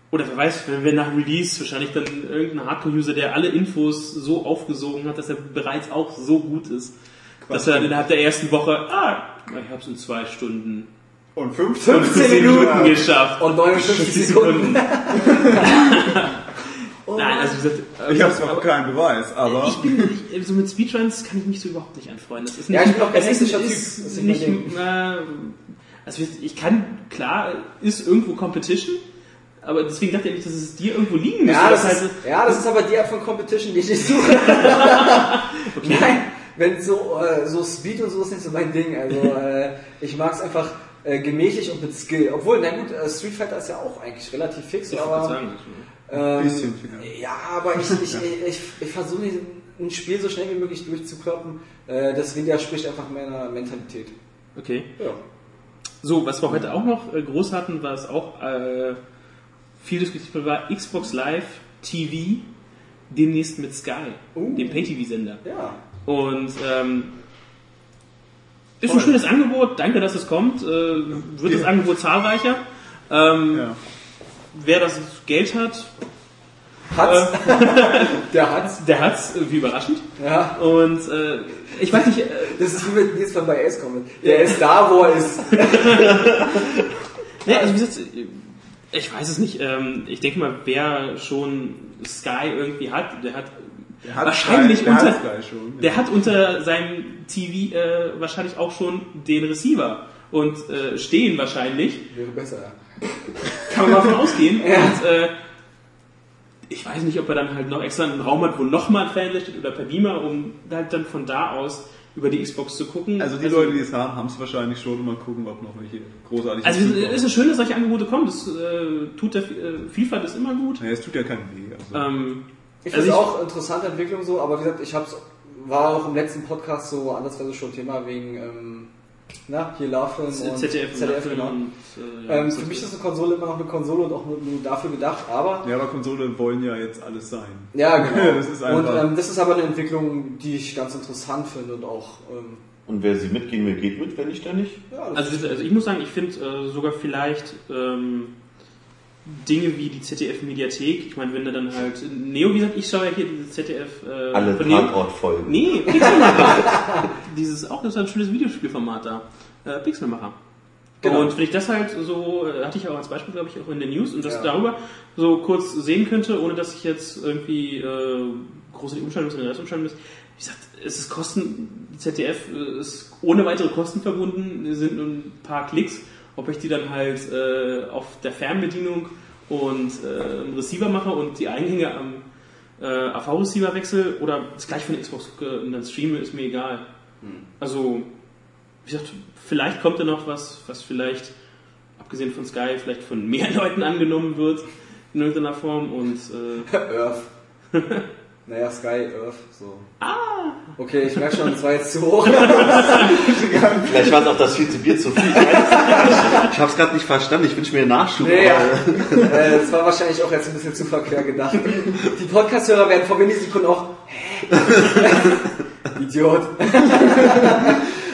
oder wer weiß, wenn wir nach Release wahrscheinlich dann irgendein Hardcore-User, der alle Infos so aufgesogen hat, dass er bereits auch so gut ist, dass er dann innerhalb der ersten Woche, ah, ich habe es in zwei Stunden Und 15, 15 Minuten geschafft. und 59 Sekunden. Nein, also wie gesagt, Ich habe zwar keinen Beweis, aber. ich bin ich, so mit Speedruns kann ich mich so überhaupt nicht anfreunden. Das ist nicht, Ja, ich bin auch kein es ist, technischer Typ. ist Das ist nicht, nicht äh, also ich kann, klar, ist irgendwo Competition, aber deswegen dachte ich nicht, dass es dir irgendwo liegen müsste. Ja das, dass ist, halt- ja, das ist aber die Art von Competition, die ich nicht suche. Nein, wenn so, äh, so Speed und so ist nicht so mein Ding. Also äh, ich mag es einfach äh, gemächlich und mit Skill. Obwohl, na gut, äh, Street Fighter ist ja auch eigentlich relativ fix, ich aber sagen, ähm, bisschen vielleicht. ja, aber ich, ich, ich, ich, ich versuche nicht, ein Spiel so schnell wie möglich durchzukloppen. Äh, das widerspricht einfach meiner Mentalität. okay. Ja. So, was wir heute auch noch äh, groß hatten, was auch äh, viel diskutiert wurde, war Xbox Live TV demnächst mit Sky, Uh. dem Pay-TV-Sender. Ja. Und ähm, ist ein schönes Angebot, danke, dass es kommt. Äh, wird das Ja. Angebot zahlreicher. Ähm, Ja. Wer das Geld hat, Hat's. Der hat's. der hat's, äh, wie überraschend. Ja. Und äh, ich weiß nicht, äh, Das ist wie mit Nils von bei S kommt. Der ist da, wo er ist. ja, also wie gesagt, ich weiß es nicht. Ähm, ich denke mal, wer schon Sky irgendwie hat, der hat Der hat wahrscheinlich Sky- der unter, hat schon, der ja. hat unter seinem TV äh, wahrscheinlich auch schon den Receiver und äh, stehen wahrscheinlich. Wäre besser, ja. Kann man davon ausgehen. Ja. Und äh, ich weiß nicht, ob er dann halt noch extra einen Raum hat, wo nochmal ein Fernseher steht oder per Beamer, um halt dann von da aus über die Xbox zu gucken. Also die Leute, die es haben, haben es wahrscheinlich schon. Mal gucken, ob noch welche großartig Also es ist schön, dass solche Angebote kommen. Das äh, tut der äh, Vielfalt ist immer gut. Ja, es tut ja keinen weh. Also. Ähm, Ich also finde es auch interessante Entwicklung so, aber wie gesagt, ich hab's, war auch im letzten Podcast so andersweise schon Thema wegen, ähm, na, hier Larfilm und ZDF, ZDF genau. und, äh, ja, Ähm, für mich ist eine Konsole immer noch eine Konsole und auch nur, nur dafür gedacht, aber ja, aber Konsole wollen ja jetzt alles sein. ja genau. Das ist und einfach- ähm, das ist aber eine Entwicklung, die ich ganz interessant finde und auch ähm, Und wer sie mitgehen will, geht mit, wenn nicht, dann nicht. ja, Also, also ich muss sagen, ich finde äh, sogar vielleicht ähm, Dinge wie die ZDF-Mediathek. Ich meine, wenn du dann halt Neo, wie gesagt, ich schaue ja hier diese ZDF. Äh, Alle. Tatortfolgen. Nee, Pixelmacher. Dieses auch, das ist ein schönes Videospielformat da. Äh, Pixelmacher. Genau. Und wenn ich das halt so, äh, hatte ich auch als Beispiel, glaube ich, auch in den News und das Ja. darüber so kurz sehen könnte, ohne dass ich jetzt irgendwie äh, großartig umschalten muss, in den umschalten muss. Wie gesagt, es ist Kosten, ZDF äh, ist ohne weitere Kosten verbunden, sind nur ein paar Klicks. Ob ich die dann halt äh, auf der Fernbedienung und äh, einen Receiver mache und die Eingänge am äh, AV-Receiver wechsle oder das gleich von der Xbox gucke und dann streame, ist mir egal. Also, wie gesagt, vielleicht kommt da noch was, was vielleicht, abgesehen von Sky, vielleicht von mehr Leuten angenommen wird in irgendeiner Form und äh, Earth. naja, Sky, Earth, so. Ah! Okay, ich merke schon, das war jetzt zu hoch. Vielleicht war es auch das vierte Bier zu viel. Ich, weiß es nicht. ich habe es gerade nicht verstanden. Ich wünsche mir einen Nachschub. Nee, ja. aber- äh, das war wahrscheinlich auch jetzt ein bisschen zu verquer gedacht. Die Podcast-Hörer werden vor Millisekunden auch, hä? Idiot.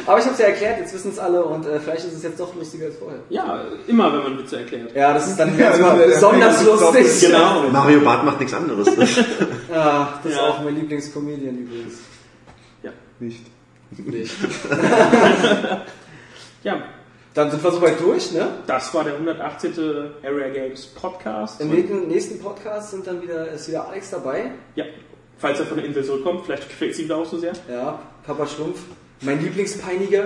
Aber ich habe es ja erklärt, jetzt wissen es alle und äh, vielleicht ist es jetzt doch lustiger als vorher. ja, immer wenn man Witze erklärt. Ja, das ist dann Ja, ist besonders der- der- lustig. Genau. Mario Bart macht nichts anderes. Ah, das ist Ja. auch mein Lieblingscomedian übrigens. Nicht. Nicht. Ja, Dann sind wir soweit durch, ne? das war der 118. Area Games Podcast. Im nächsten- nächsten Podcast sind dann wieder, ist wieder Alex dabei. Ja, falls er von der Insel zurückkommt, vielleicht gefällt es ihm da auch so sehr. Ja, Papa Schlumpf. Mein Lieblingspeiniger.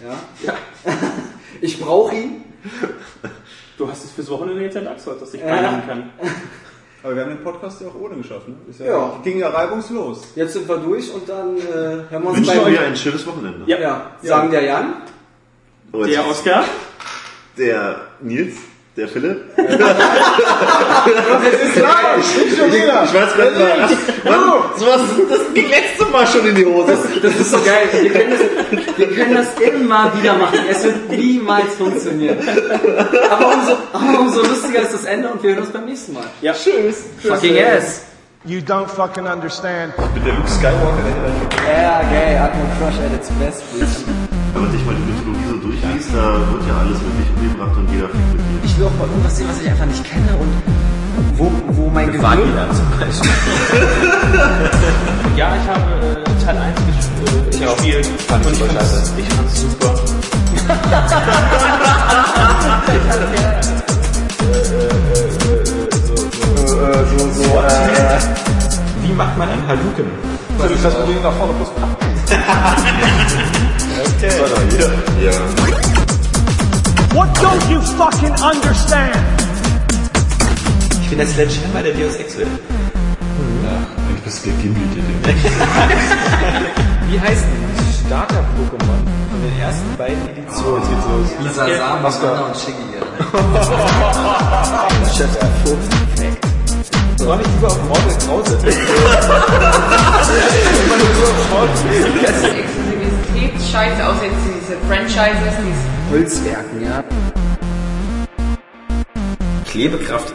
Ja. Ja. Ich brauche ihn. Du hast es fürs Wochenende jetzt entdeckt, dass ich peinigen kann. Aber wir haben den Podcast ja auch ohne geschafft, ne? Ist ja, Ja. Ging ja reibungslos. Jetzt sind wir durch und dann äh, hören wir uns wünsche beim mir ein schönes Wochenende. Ja. ja, sagen der Jan. Und Der Oscar. der Nils, der Philipp. Ich weiß gerade mal, Mann, sowas, das ging letzte Mal schon in die Hose. Das ist so geil. Wir können das, wir können das immer wieder machen. Es wird niemals funktionieren. Aber umso, aber umso lustiger ist das Ende und wir hören uns beim nächsten Mal. Ja. Tschüss. Fucking ass. You don't fucking understand. Mit der Luke Skywalker, der Ja, geil. Atmo Crush at its best, bitch. Wenn man sich mal die Mythologie so durchliest, da wird ja alles wirklich umgebracht und jeder fickt mit. Ich will auch mal irgendwas sehen, was ich einfach nicht kenne und wo, wo mein Gehirn... zum Beispiel. ja, ich habe äh, Teil 1 ges äh, gespielt. Fand und ich fand's, ich fand's super. Wie macht man einen Haluken? Das Problem nach vorne plus Ja. What don't you fucking understand? Ich bin der Sledgehammer der Deus Ex will. Du bist gegimmelt in dem Wie heißt ein Starter-Pokémon von den ersten beiden Editionen? Jetzt geht's los. Lisa Sam, Masana und Shiggy. War nicht lieber auf Mortal Krause? Das ist Exklusivitätsscheiße, außer jetzt diese Franchises, die Holzwerken, ja. Klebekraft